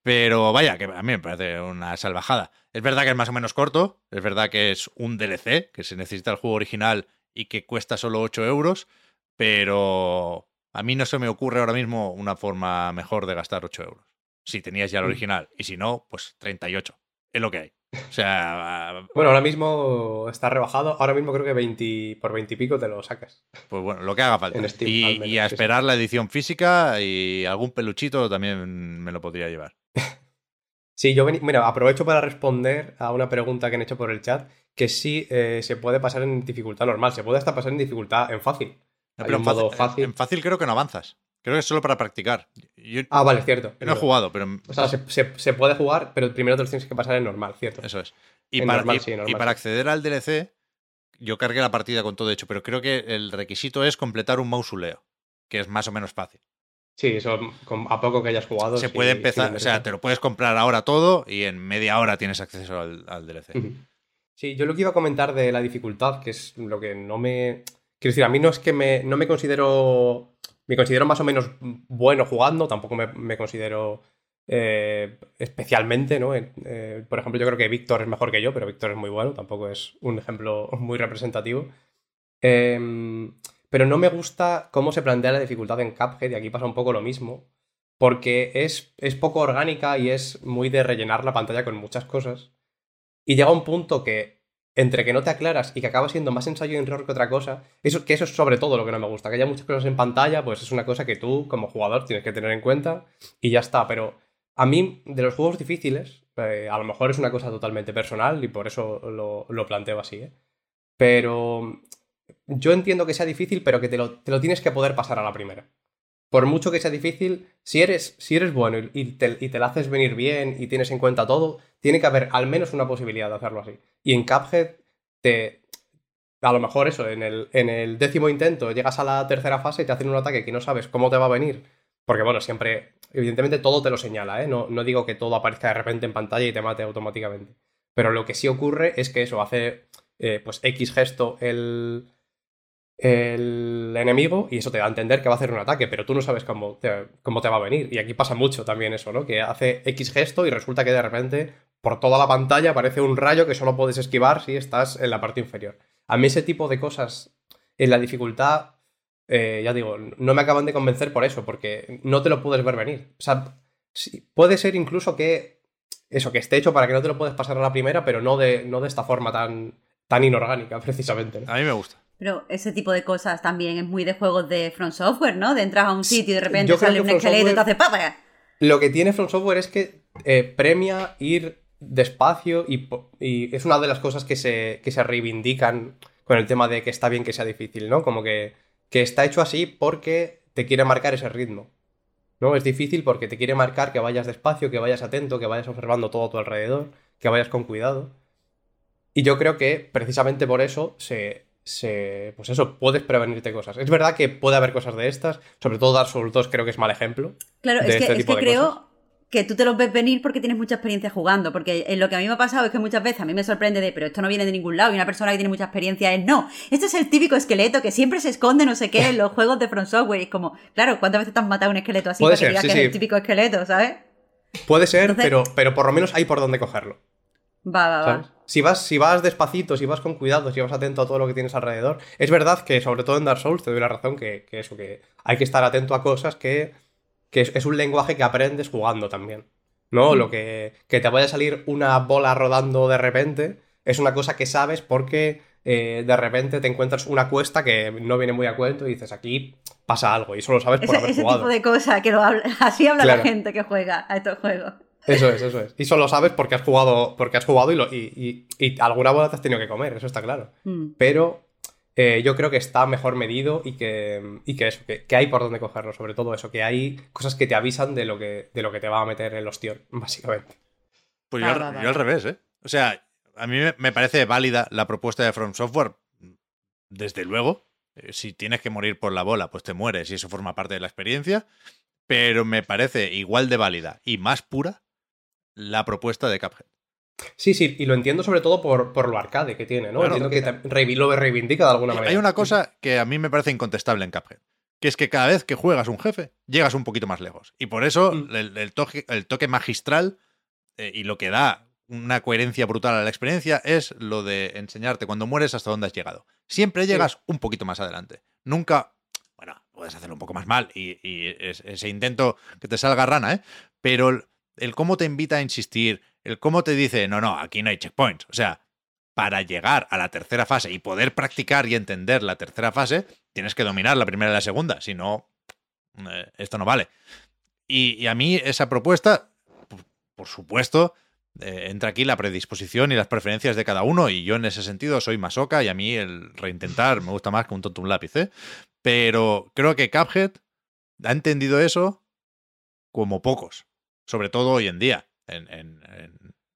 Pero vaya, que a mí me parece una salvajada. Es verdad que es más o menos corto, es verdad que es un DLC, que se necesita el juego original y que cuesta solo 8 euros, pero a mí no se me ocurre ahora mismo una forma mejor de gastar 8 euros. Si tenías ya el Mm. original, y si no, pues 38. Es lo que hay. O sea, Bueno, ahora mismo está rebajado. Ahora mismo creo que 20, por 20 y pico te lo sacas. Pues bueno, lo que haga falta. En Steam, y, al menos, y a sí. esperar la edición física y algún peluchito también me lo podría llevar. Sí, yo mira, aprovecho para responder a una pregunta que han hecho por el chat, que sí eh, se puede pasar en dificultad normal, se puede hasta pasar en dificultad en fácil. No, pero en fácil, modo fácil. en fácil creo que no avanzas. Creo que es solo para practicar. Yo, Ah, vale, cierto. no he jugado, pero O sea, se, se- se puede jugar, pero primero te lo tienes que pasar en normal, cierto. eso es. Y En para, normal, y- sí, en y normal, para sí. acceder al DLC, yo cargué la partida con todo hecho, pero creo que el requisito es completar un mausoleo, que es más o menos fácil. Sí, eso a poco que hayas jugado. Se sí- puede empezar, o sea, te lo puedes comprar ahora todo y en media hora tienes acceso al, al DLC. Sí, yo lo que iba a comentar de la dificultad, que es lo que no me. Quiero decir, a mí no es que me, no me considero. Me considero más o menos bueno jugando, tampoco me, considero eh, especialmente, ¿no? Eh, por ejemplo, yo creo que Víctor es mejor que yo, pero Víctor es muy bueno, tampoco es un ejemplo muy representativo. Em, pero no me gusta cómo se plantea la dificultad en Cuphead, y aquí pasa un poco lo mismo, porque es, es poco orgánica y es muy de rellenar la pantalla con muchas cosas. Y llega un punto que, entre que no te aclaras y que acaba siendo más ensayo y error que otra cosa, eso, que eso es sobre todo lo que no me gusta. Que haya muchas cosas en pantalla, pues es una cosa que tú, como jugador, tienes que tener en cuenta y ya está. Pero a mí, de los juegos difíciles, eh, a lo mejor es una cosa totalmente personal y por eso lo, lo planteo así, ¿eh? Pero yo entiendo que sea difícil, pero que te lo, te lo tienes que poder pasar a la primera. Por mucho que sea difícil, si eres, si eres bueno y, te, y te la haces venir bien y tienes en cuenta todo, tiene que haber al menos una posibilidad de hacerlo así. Y en Cuphead, te, a lo mejor eso, en el, en el décimo intento llegas a la tercera fase y te hacen un ataque que no sabes cómo te va a venir. Porque bueno, siempre, evidentemente todo te lo señala, ¿eh? No, no digo que todo aparezca de repente en pantalla y te mate automáticamente. Pero lo que sí ocurre es que eso hace, eh, pues, X gesto el, el enemigo y eso te da a entender que va a hacer un ataque, pero tú no sabes cómo te, cómo te va a venir. Y aquí pasa mucho también eso, ¿no? Que hace X gesto y resulta que de repente por toda la pantalla aparece un rayo que solo puedes esquivar si estás en la parte inferior. A mí ese tipo de cosas en la dificultad, eh, ya digo, no me acaban de convencer por eso, porque no te lo puedes ver venir. O sea, sí, puede ser incluso que eso, que esté hecho para que no te lo puedes pasar a la primera, pero no de, no de esta forma tan, tan inorgánica, precisamente. ¿no? A mí me gusta. Pero ese tipo de cosas también es muy de juegos de Front Software, ¿no? De entrar a un sitio y de repente sale un esqueleto y te hace ¡papa! Lo que tiene From Software es que eh, premia ir despacio y, y es una de las cosas que se, que se reivindican con el tema de que está bien que sea difícil, ¿no? Como que, que está hecho así porque te quiere marcar ese ritmo. ¿No? Es difícil porque te quiere marcar que vayas despacio, que vayas atento, que vayas observando todo a tu alrededor, que vayas con cuidado. Y yo creo que precisamente por eso se, se. Pues eso, puedes prevenirte cosas. Es verdad que puede haber cosas de estas, sobre todo Dark Souls 2 creo que es mal ejemplo. Claro, de es que, este es tipo que de creo cosas. Que tú te los ves venir porque tienes mucha experiencia jugando. Porque lo que a mí me ha pasado es que muchas veces a mí me sorprende de, pero esto no viene de ningún lado. Y una persona que tiene mucha experiencia es, no, este es el típico esqueleto que siempre se esconde no sé qué en los juegos de Front Software. Y es como, claro, ¿cuántas veces te has matado un esqueleto así Puede para que ser, digas sí, que sí. es el típico esqueleto, ¿sabes? Puede ser, Entonces- pero, pero por lo menos hay por dónde cogerlo. Va, va, ¿sabes? va. Si vas, si vas despacito, si vas con cuidado, si vas atento a todo lo que tienes alrededor. Es verdad que, sobre todo en Dark Souls, te doy la razón que, que eso, que hay que estar atento a cosas que, que es, es un lenguaje que aprendes jugando también. ¿No? Lo que, que te vaya a salir una bola rodando de repente es una cosa que sabes porque eh, de repente te encuentras una cuesta que no viene muy a cuento y dices aquí pasa algo y eso lo sabes por Ese, haber ese jugado. tipo de cosas que lo habla, así habla Claro. la gente que juega a estos juegos. Eso es, eso es. Y solo sabes porque has jugado, porque has jugado y, lo- y, y- y alguna bola te has tenido que comer, eso está claro. Mm. Pero eh, yo creo que está mejor medido y que, y que eso, que, que hay por dónde cogerlo, sobre todo eso, que hay cosas que te avisan de lo que, de lo que te va a meter el ostión, básicamente. Pues yo, al- yo al revés, ¿eh? O sea, a mí me- me parece válida la propuesta de From Software, desde luego. Eh, Si tienes que morir por la bola, pues te mueres y eso forma parte de la experiencia. pero me parece igual de válida y más pura la propuesta de Cuphead. Sí, sí, y lo entiendo sobre todo por, por lo arcade que tiene, ¿no? Claro. entiendo que lo reivindica de alguna manera. Hay una cosa que a mí me parece incontestable en Cuphead, que es que cada vez que juegas un jefe, llegas un poquito más lejos. Y por eso Mm. el, el toque, el toque magistral eh, y lo que da una coherencia brutal a la experiencia es lo de enseñarte cuando mueres hasta dónde has llegado. Siempre llegas un poquito más adelante. Nunca, bueno, puedes hacerlo un poco más mal y, y es- ese intento que te salga rana, ¿eh? Pero el, cómo te invita a insistir, el cómo te dice, no, no, aquí no hay checkpoints. O sea, para llegar a la tercera fase y poder practicar y entender la tercera fase, tienes que dominar la primera y la segunda. Si no, eh, esto no vale. Y, a mí esa propuesta, por, por supuesto, eh, entra aquí la predisposición y las preferencias de cada uno. Y yo en ese sentido soy masoca y a mí el reintentar me gusta más que un tonto un lápiz. ¿eh? Pero creo que Cuphead ha entendido eso como pocos. Sobre todo hoy en día. En, en-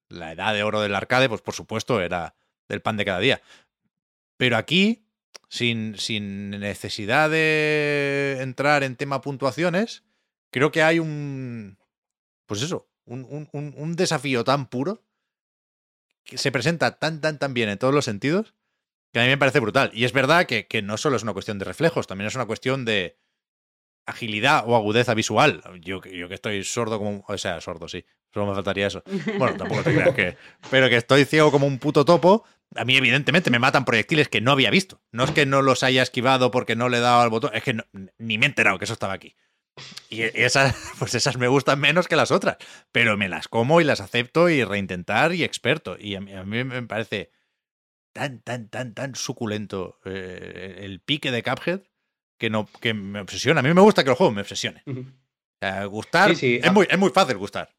la edad de oro del arcade, pues por supuesto era del pan de cada día. Pero aquí, sin, sin necesidad de entrar en tema puntuaciones, creo que hay un. Pues eso, un, un- un- un desafío tan puro que se presenta tan, tan, tan bien en todos los sentidos que a mí me parece brutal. Y es verdad que, que no solo es una cuestión de reflejos, también es una cuestión de agilidad o agudeza visual. Yo, que- yo que estoy sordo como. un- O sea, sordo, sí. Solo me faltaría eso. Bueno, tampoco te creas que. Pero que estoy ciego como un puto topo. A mí, evidentemente, me matan proyectiles que no había visto. No es que no los haya esquivado porque no le he dado al botón. Es que no- ni me he enterado que eso estaba aquí. Y esas, pues esas me gustan menos que las otras. Pero me las como y las acepto y reintentar y experto. Y a mí, a mí me parece tan, tan, tan, tan suculento eh, el pique de Cuphead que, no, que me obsesiona. A mí me gusta que el juego me obsesione. Ujú. O sea, gustar Sí, sí, es, a- muy, es muy fácil gustar.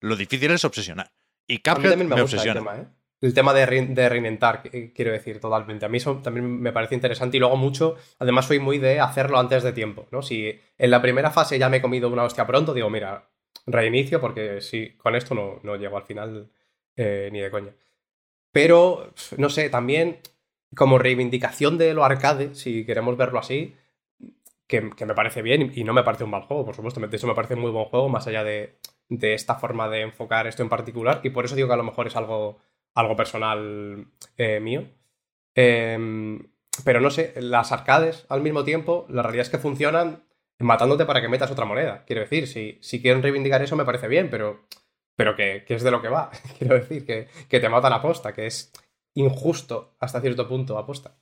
Lo difícil es obsesionar. Y Cuphead me, me, obsesiona. el tema, ¿eh? El tema de, rein- de reinventar, eh, quiero decir, totalmente. A mí eso también me parece interesante y luego mucho, además soy muy de hacerlo antes de tiempo, ¿no? Si en la primera fase ya me he comido una hostia pronto, digo, mira, reinicio porque si con esto no, no llego al final eh, ni de coña. Pero, no sé, también como reivindicación de lo arcade, si queremos verlo así, que, me parece bien y no me parece un mal juego, por supuesto. De hecho, me parece un muy buen juego, más allá de, de esta forma de enfocar esto en particular. Y por eso digo que a lo mejor es algo, algo personal eh, mío. Em, pero no sé, las arcades al mismo tiempo, la realidad es que funcionan matándote para que metas otra moneda. Quiero decir, si, si quieren reivindicar eso me parece bien, pero, pero que, que es de lo que va. Quiero decir, que, que te matan a posta, que es injusto hasta cierto punto aposta.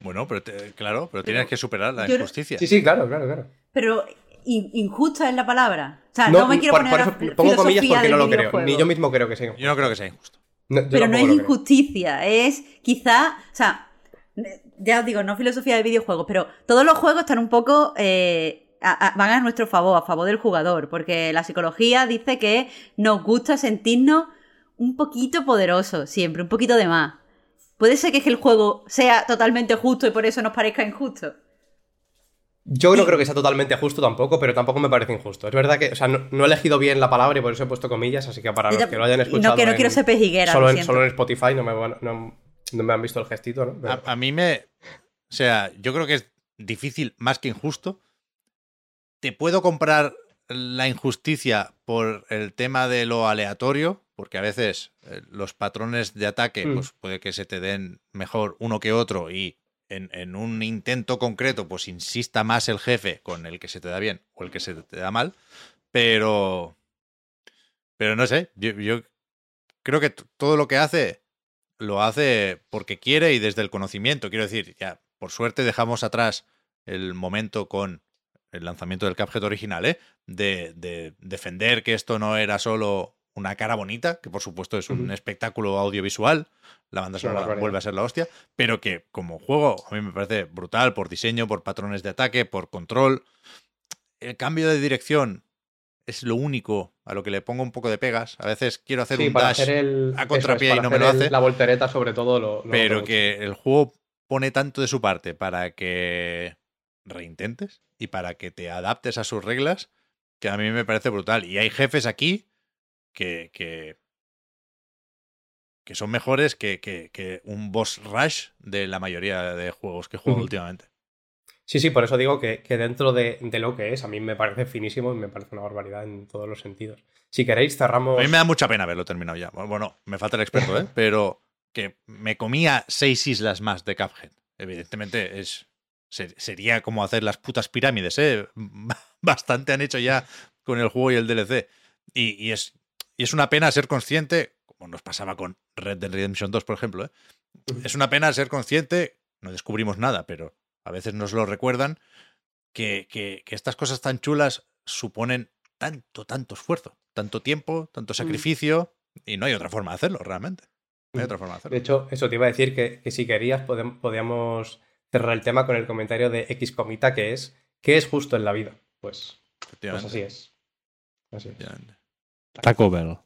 Bueno, pero te- claro, pero tienes que superar la no- injusticia. Sí, sí, claro, claro, claro. Pero in- injusta es la palabra. O sea, no, me quiero por- poner por a eso la pongo comillas filosofía porque no lo creo. Ni yo mismo creo que sea injusto. Yo no creo que sea injusto. No, Pero no es injusticia, es quizá, o sea, ya os digo, no filosofía de videojuegos, pero todos los juegos están un poco, eh, a- a- van a nuestro favor, a favor del jugador, porque la psicología dice que nos gusta sentirnos un poquito poderosos, siempre, un poquito de más. Puede ser que, es que el juego sea totalmente justo y por eso nos parezca injusto. Yo no creo que sea totalmente justo tampoco, pero tampoco me parece injusto. Es verdad que, o sea, no, no he elegido bien la palabra y por eso he puesto comillas, así que para los que lo hayan escuchado. no, que no en- quiero ser pejiguera, solo lo en, siento. solo en Spotify no me, van- no- no me han visto el gestito, ¿no? Pero- A, a mí me. O sea, yo creo que es difícil más que injusto. Te puedo comprar la injusticia por el tema de lo aleatorio, porque a veces eh, los patrones de ataque, Mm. pues puede que se te den mejor uno que otro y en, en un intento concreto, pues insista más el jefe con el que se te da bien o el que se te da mal, pero. Pero no sé, yo, yo creo que todo lo que hace lo hace porque quiere y desde el conocimiento. Quiero decir, ya, por suerte dejamos atrás el momento con el lanzamiento del Cuphead original, ¿eh? De, de defender que esto no era solo una cara bonita, que por supuesto es un espectáculo audiovisual, la banda sonora vuelve a ser la hostia, pero que como juego a mí me parece brutal por diseño, por patrones de ataque, por control. El cambio de dirección es lo único a lo que le pongo un poco de pegas. A veces quiero hacer sí, un dash hacer el. a contrapié es, y no me lo el- hace. La voltereta, sobre todo, lo. lo pero que el juego pone tanto de su parte para que reintentes y para que te adaptes a sus reglas que a mí me parece brutal. Y hay jefes aquí que, que, que son mejores que, que- que un boss rush de la mayoría de juegos que Ujú. últimamente. Sí, sí, por eso digo que, que dentro de, de lo que es, a mí me parece finísimo y me parece una barbaridad en todos los sentidos. Si queréis, cerramos. A mí me da mucha pena haberlo terminado ya. Bueno, me falta el experto, ¿eh? Pero que me comía seis islas más de Cuphead. Evidentemente es ser- sería como hacer las putas pirámides, ¿eh? Bastante han hecho ya con el juego y el DLC. Y, y es, y es una pena ser consciente, como nos pasaba con Red Dead Redemption 2, por ejemplo, ¿eh? es una pena ser consciente, no descubrimos nada, pero a veces nos lo recuerdan, que, que- que estas cosas tan chulas suponen tanto, tanto esfuerzo, tanto tiempo, tanto sacrificio, y no hay otra forma de hacerlo, realmente. No hay otra forma de hacerlo. De hecho, eso te iba a decir que, que si querías podíamos cerrar el tema con el comentario de X Comita que es ¿qué es justo en la vida? Pues, pues así es. Así es. Taco Bell.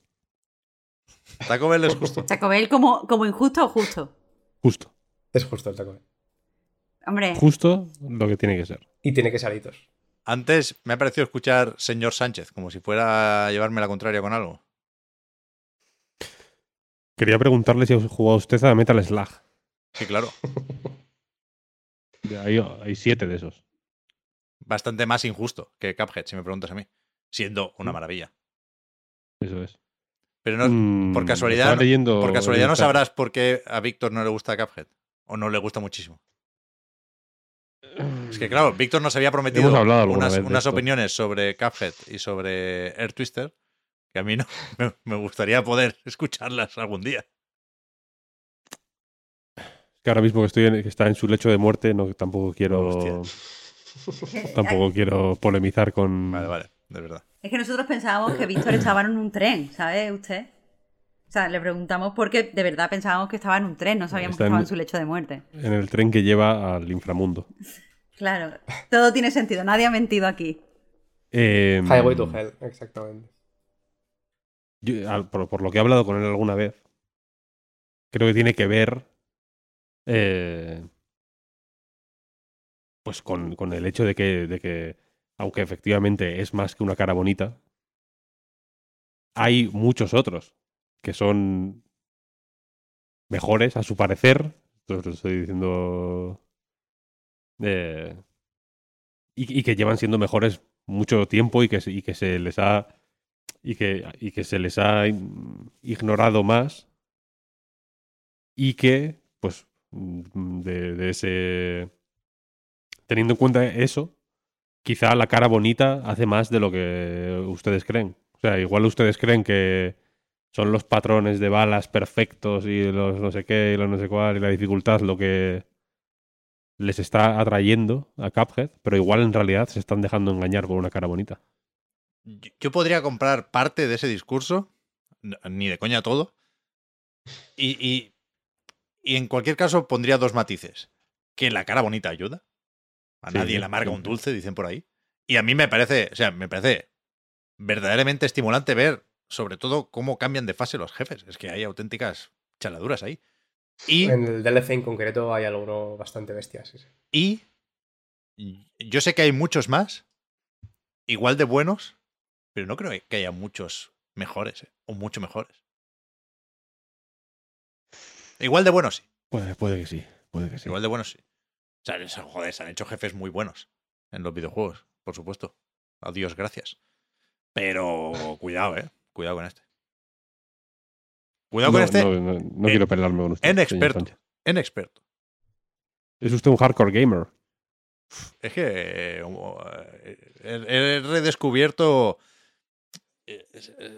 Taco Bell es justo. Taco Bell como, como injusto o justo. Justo. Es justo el taco. Hombre, Justo lo que tiene que ser. Y tiene que ser hitos. Antes me ha parecido escuchar señor Sánchez, como si fuera a llevarme la contraria con algo. Quería preguntarle si ha jugado usted a Metal Slug. Sí, claro. Hay, hay siete de esos. Bastante más injusto que Cuphead, si me preguntas a mí. Siendo una maravilla. Eso es. Pero no, Mm, por casualidad, leyendo por casualidad no sabrás por qué a Víctor no le gusta Cuphead. O no le gusta muchísimo. Es que claro, Víctor nos había prometido unas, opiniones sobre Cuphead y sobre Air Twister que a mí no me, me gustaría poder escucharlas algún día. Que ahora mismo que estoy en, que está en su lecho de muerte, no tampoco quiero Hostia. tampoco quiero polemizar con Vale, vale, de verdad. Es que nosotros pensábamos que Víctor estaba en un tren, ¿sabe usted? O sea, le preguntamos porque de verdad pensábamos que estaba en un tren, no sabíamos Está que en- estaba en su lecho de muerte. en el tren que lleva al inframundo. Claro, todo tiene sentido, nadie ha mentido aquí. Eh, Highway to Hell, exactamente. yo, al- por, por lo que he hablado con él alguna vez, creo que tiene que ver eh, pues con, con el hecho de que, de que, aunque efectivamente es más que una cara bonita, hay muchos otros que son mejores a su parecer. Esto lo estoy diciendo. eh, y, que llevan siendo mejores mucho tiempo y que, se- les ha y que, se les ha ignorado más y que, pues, de, de ese... Teniendo en cuenta eso, quizá la cara bonita hace más de lo que ustedes creen. O sea, igual ustedes creen que son los patrones de balas perfectos y los no sé qué y los no sé cuál y la dificultad lo que les está atrayendo a Cuphead, pero igual en realidad se están dejando engañar por una cara bonita. Yo podría comprar parte de ese discurso, ni de coña todo, y, y, y en cualquier caso pondría dos matices. Que la cara bonita ayuda. A Sí, nadie le amarga un dulce, dicen por ahí. Y a mí me parece, o sea, me parece verdaderamente estimulante ver, sobre todo, cómo cambian de fase los jefes. Es que hay auténticas chaladuras ahí. Y, En el DLC en concreto hay alguno bastante bestia, sí, sí. y yo sé que hay muchos más, igual de buenos, pero no creo que haya muchos mejores, ¿eh? o mucho mejores. Igual de buenos, sí. Puede, puede que sí, puede que sí. Igual de buenos, sí. O sea, joder, se han hecho jefes muy buenos en los videojuegos, por supuesto. A Dios gracias. Pero cuidado, eh. Cuidado con este. Cuidado no, con este no, no- no en- quiero pelearme con usted. en experto. En experto. Es usted un hardcore gamer. Es que eh, he, he redescubierto. eh,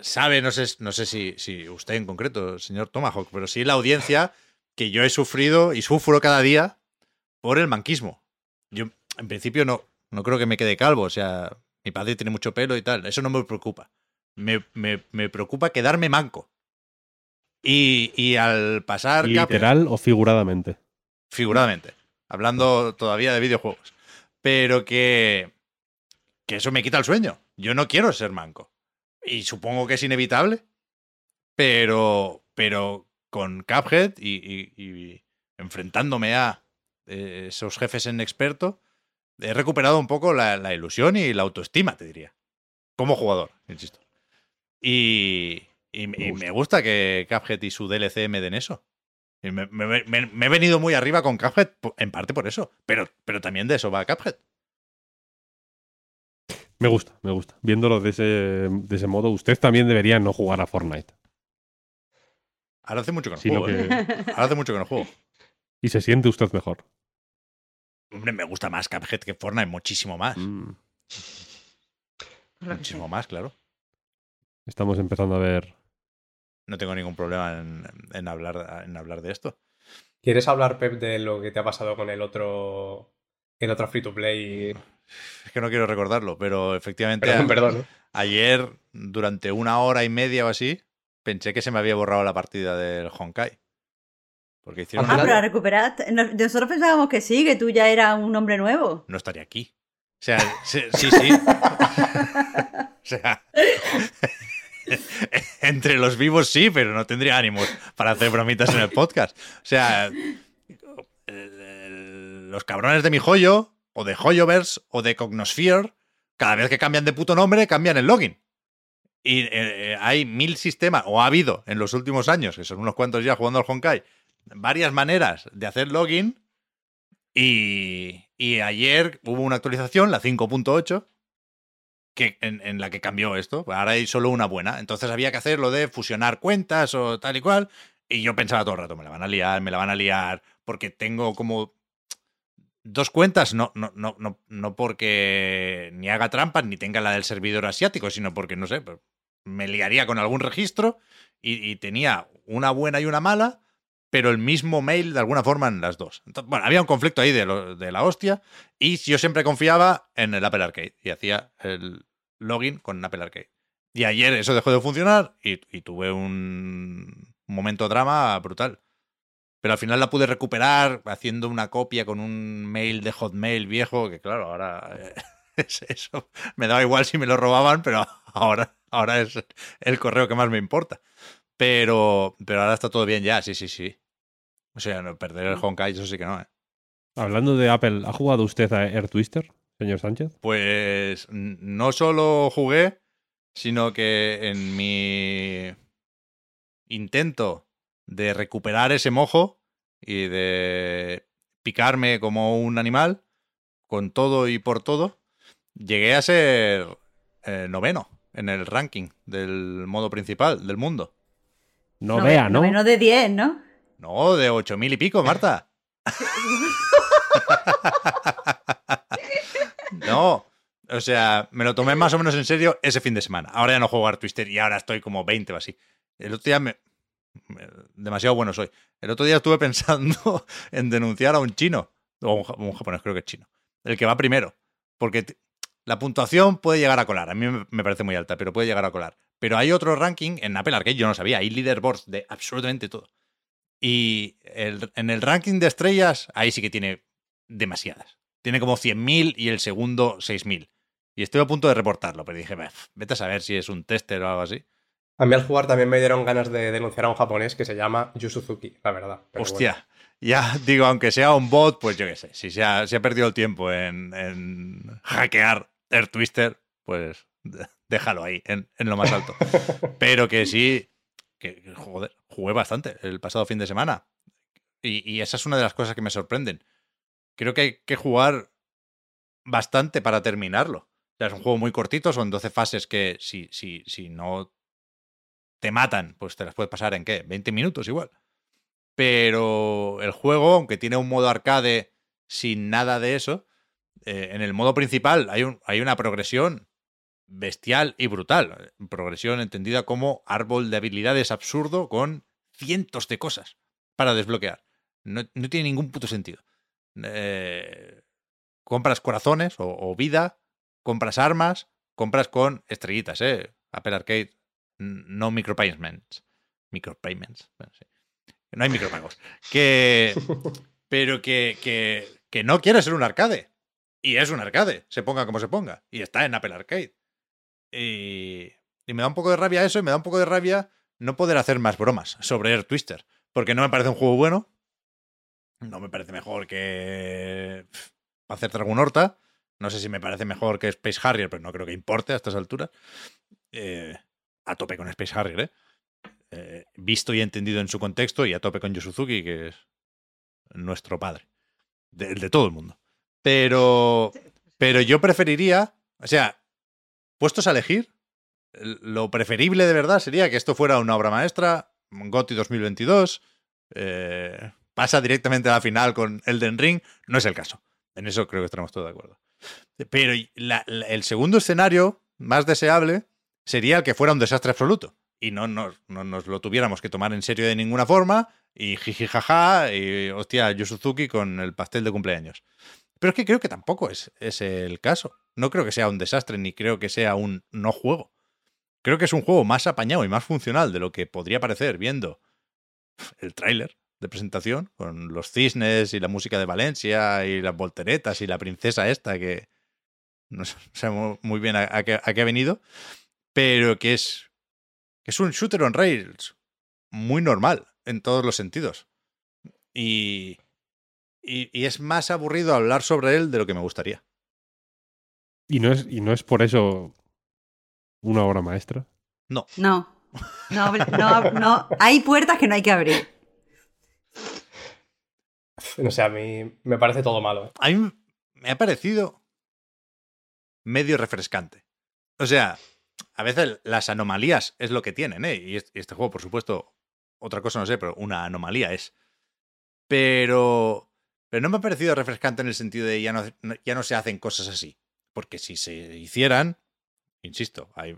Sabe, no sé, no sé si, si usted en concreto, señor Tomahawk, pero sí la audiencia que yo he sufrido y sufro cada día por el manquismo. Yo, en principio, no, no creo que me quede calvo. O sea, mi padre tiene mucho pelo y tal. Eso no me preocupa. Me, me- me preocupa quedarme manco. Y, y al pasar. Literal o figuradamente. figuradamente, hablando todavía de videojuegos, pero que, que eso me quita el sueño. Yo no quiero ser manco. Y supongo que es inevitable, pero, pero con Cuphead y, y- y enfrentándome a eh, esos jefes en experto, he recuperado un poco la, la ilusión y la autoestima, te diría. Como jugador, insisto. Y, y- y me gusta que Cuphead y su DLC me den eso. Y me, me- me- me he venido muy arriba con Cuphead, en parte por eso. Pero, pero también de eso va Cuphead. Me gusta, me gusta. Viéndolo de ese, de ese modo, usted también debería no jugar a Fortnite. Ahora hace mucho que no Sino juego. ¿eh? Ahora hace mucho que no juego. Y se siente usted mejor. Hombre, me gusta más Cuphead que Fortnite, muchísimo más. Mm. Muchísimo más, claro. Estamos empezando a ver. No tengo ningún problema en, en hablar, en hablar de esto. ¿Quieres hablar, Pep, de lo que te ha pasado con el otro, el otro free to play? Es que no quiero recordarlo, pero efectivamente Perdón, a- perdón. ¿eh? ayer, durante una hora y media o así, pensé que se me había borrado la partida del Honkai. Porque hicieron Ah, Al una- pero la recuperaste. No- Nosotros pensábamos que sí, que tú ya eras un hombre nuevo. no estaría aquí. O sea, sí, sí. sí. o sea, entre los vivos sí, pero no tendría ánimos para hacer bromitas en el podcast. O sea, los cabrones de mi joyo, o de Joyoverse, o de Cognosphere, cada vez que cambian de puto nombre, cambian el login. Y eh, eh, hay mil sistemas, o ha habido en los últimos años, que son unos cuantos ya jugando al Honkai, varias maneras de hacer login. Y, y ayer hubo una actualización, la 5.8, que, en, en la que cambió esto. Ahora hay solo una buena. Entonces había que hacer lo de fusionar cuentas o tal y cual. Y yo pensaba todo el rato, me la van a liar, me la van a liar, porque tengo como dos cuentas, no, no, no, no, no porque ni haga trampas ni tenga la del servidor asiático, sino porque, no sé, pues, me liaría con algún registro y, y tenía una buena y una mala, pero el mismo mail de alguna forma en las dos. Bueno, había un conflicto ahí de, lo- de la hostia y yo siempre confiaba en el Apple Arcade y hacía el login con Apple Arcade. Y ayer eso dejó de funcionar y, y tuve un momento drama brutal. Pero al final la pude recuperar haciendo una copia con un mail de Hotmail viejo, que claro, ahora eh, es eso me daba igual si me lo robaban, pero ahora, ahora es el correo que más me importa. Pero, pero ahora está todo bien ya, sí, sí, sí. O sea, no, perder el Honkai, eso sí que no, ¿eh? Hablando de Apple, ¿ha jugado usted a Air Twister, señor Sánchez? Pues no solo jugué, sino que en mi intento de recuperar ese mojo y de picarme como un animal, con todo y por todo, llegué a ser eh, noveno en el ranking del modo principal del mundo. No vea, ¿no? Menos de 10, ¿no? No, de ocho mil y pico, Marta. no, o sea, me lo tomé más o menos en serio ese fin de semana. Ahora ya no juego a Twister y ahora estoy como 20 o así. El otro día me... Demasiado bueno soy. El otro día estuve pensando en denunciar a un chino, o un, ja- un japonés creo que es chino, el que va primero. Porque la puntuación puede llegar a colar. A mí me- me parece muy alta, pero puede llegar a colar. Pero hay otro ranking en Apple Arcade, yo no sabía. Hay leaderboards de absolutamente todo. Y el- en el ranking de estrellas, ahí sí que tiene demasiadas. Tiene como 100.000 y el segundo 6.000. Y estoy a punto de reportarlo, pero dije, "Bef, vete a saber si es un tester o algo así. A mí al jugar también me dieron ganas de denunciar a un japonés que se llama Yu Suzuki, la verdad. pero Hostia, ya digo, aunque sea un bot, pues yo qué sé. Si se ha, si ha perdido el tiempo en, en hackear Air Twister, pues déjalo ahí, en, en lo más alto. Pero que sí, que, joder, jugué bastante el pasado fin de semana. Y, esa es una de las cosas que me sorprenden. Creo que hay que jugar bastante para terminarlo. O sea, es un juego muy cortito, son 12 fases que si, si, si no te matan, pues te las puedes pasar en qué, 20 minutos igual. Pero el juego, aunque tiene un modo arcade sin nada de eso, eh, en el modo principal hay, un, hay una progresión bestial y brutal. Progresión entendida como árbol de habilidades absurdo con cientos de cosas para desbloquear. No, no tiene ningún puto sentido. Eh, compras corazones o, o vida, compras armas, compras con estrellitas, ¿eh? Apple Arcade, no micropayments. Micropayments. bueno, sí. No hay micropagos. Que, pero que, que, que no quiere ser un arcade. Y es un arcade, se ponga como se ponga. Y está en Apple Arcade. Y, y me da un poco de rabia eso y me da un poco de rabia no poder hacer más bromas sobre Air Twister. Porque no me parece un juego bueno. No me parece mejor que Panzer Dragon Horta. No sé si me parece mejor que Space Harrier, pero no creo que importe a estas alturas. Eh, a tope con Space Harrier, ¿eh? eh, visto y entendido en su contexto y a tope con Yosuzuki, que es nuestro padre. De- El de, todo el mundo. Pero, pero yo preferiría, o sea, puestos a elegir, lo preferible de verdad sería que esto fuera una obra maestra, GOTY 2022, eh, pasa directamente a la final con Elden Ring, no es el caso. En eso creo que estaremos todos de acuerdo. Pero el segundo escenario más deseable sería el que fuera un desastre absoluto y no nos, no nos lo tuviéramos que tomar en serio de ninguna forma y jiji jaja y hostia Yusuzuki con el pastel de cumpleaños. Pero es que creo que tampoco es, es el caso. No creo que sea un desastre ni creo que sea un no juego. Creo que es un juego más apañado y más funcional de lo que podría parecer viendo el tráiler de presentación con los cisnes y la música de Valencia y las volteretas y la princesa esta que no sabemos muy bien a, qué, a qué ha venido, pero que es, que es un shooter on rails muy normal en todos los sentidos. Y, y es más aburrido hablar sobre él de lo que me gustaría. Y no es, y no es por eso una obra maestra. No. No, no, no. Hay puertas que no hay que abrir. No sé, a mí me parece todo malo. ¿eh? A mí me ha parecido medio refrescante. O sea, a veces las anomalías es lo que tienen, ¿eh? Y es- y este juego, por supuesto, otra cosa no sé, pero una anomalía es. Pero, pero no me ha parecido refrescante en el sentido de ya no, no- ya no se hacen cosas así. Porque si se hicieran, insisto, hay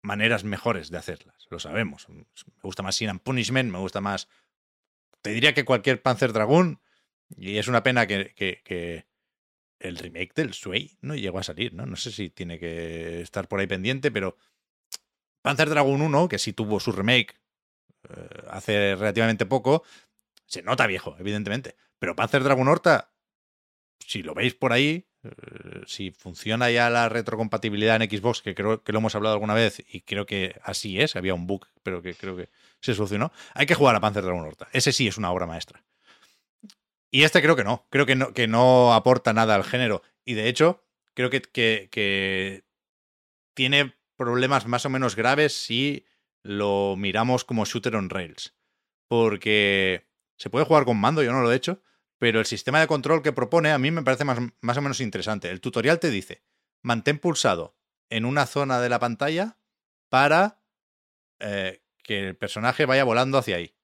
maneras mejores de hacerlas, lo sabemos. Me gusta más Sin and Punishment, me gusta más... Te diría que cualquier Panzer Dragoon, y es una pena que, que- el remake del Sway no llegó a salir, ¿no? No sé si tiene que estar por ahí pendiente, pero Panzer Dragoon 1, que sí tuvo su remake eh, hace relativamente poco, se nota viejo, evidentemente. Pero Panzer Dragoon Horta, si lo veis por ahí, si funciona ya la retrocompatibilidad en Xbox, que creo que lo hemos hablado alguna vez y creo que así es, había un bug, pero que creo que se solucionó, hay que jugar a Panzer Dragoon Horta. Ese sí es una obra maestra. Y este creo que no, creo que no, que no aporta nada al género. Y de hecho, creo que, que, que tiene problemas más o menos graves si lo miramos como shooter on rails. Porque se puede jugar con mando, yo no lo he hecho, pero el sistema de control que propone a mí me parece más, más o menos interesante. El tutorial te dice, mantén pulsado en una zona de la pantalla para eh, que el personaje vaya volando hacia ahí.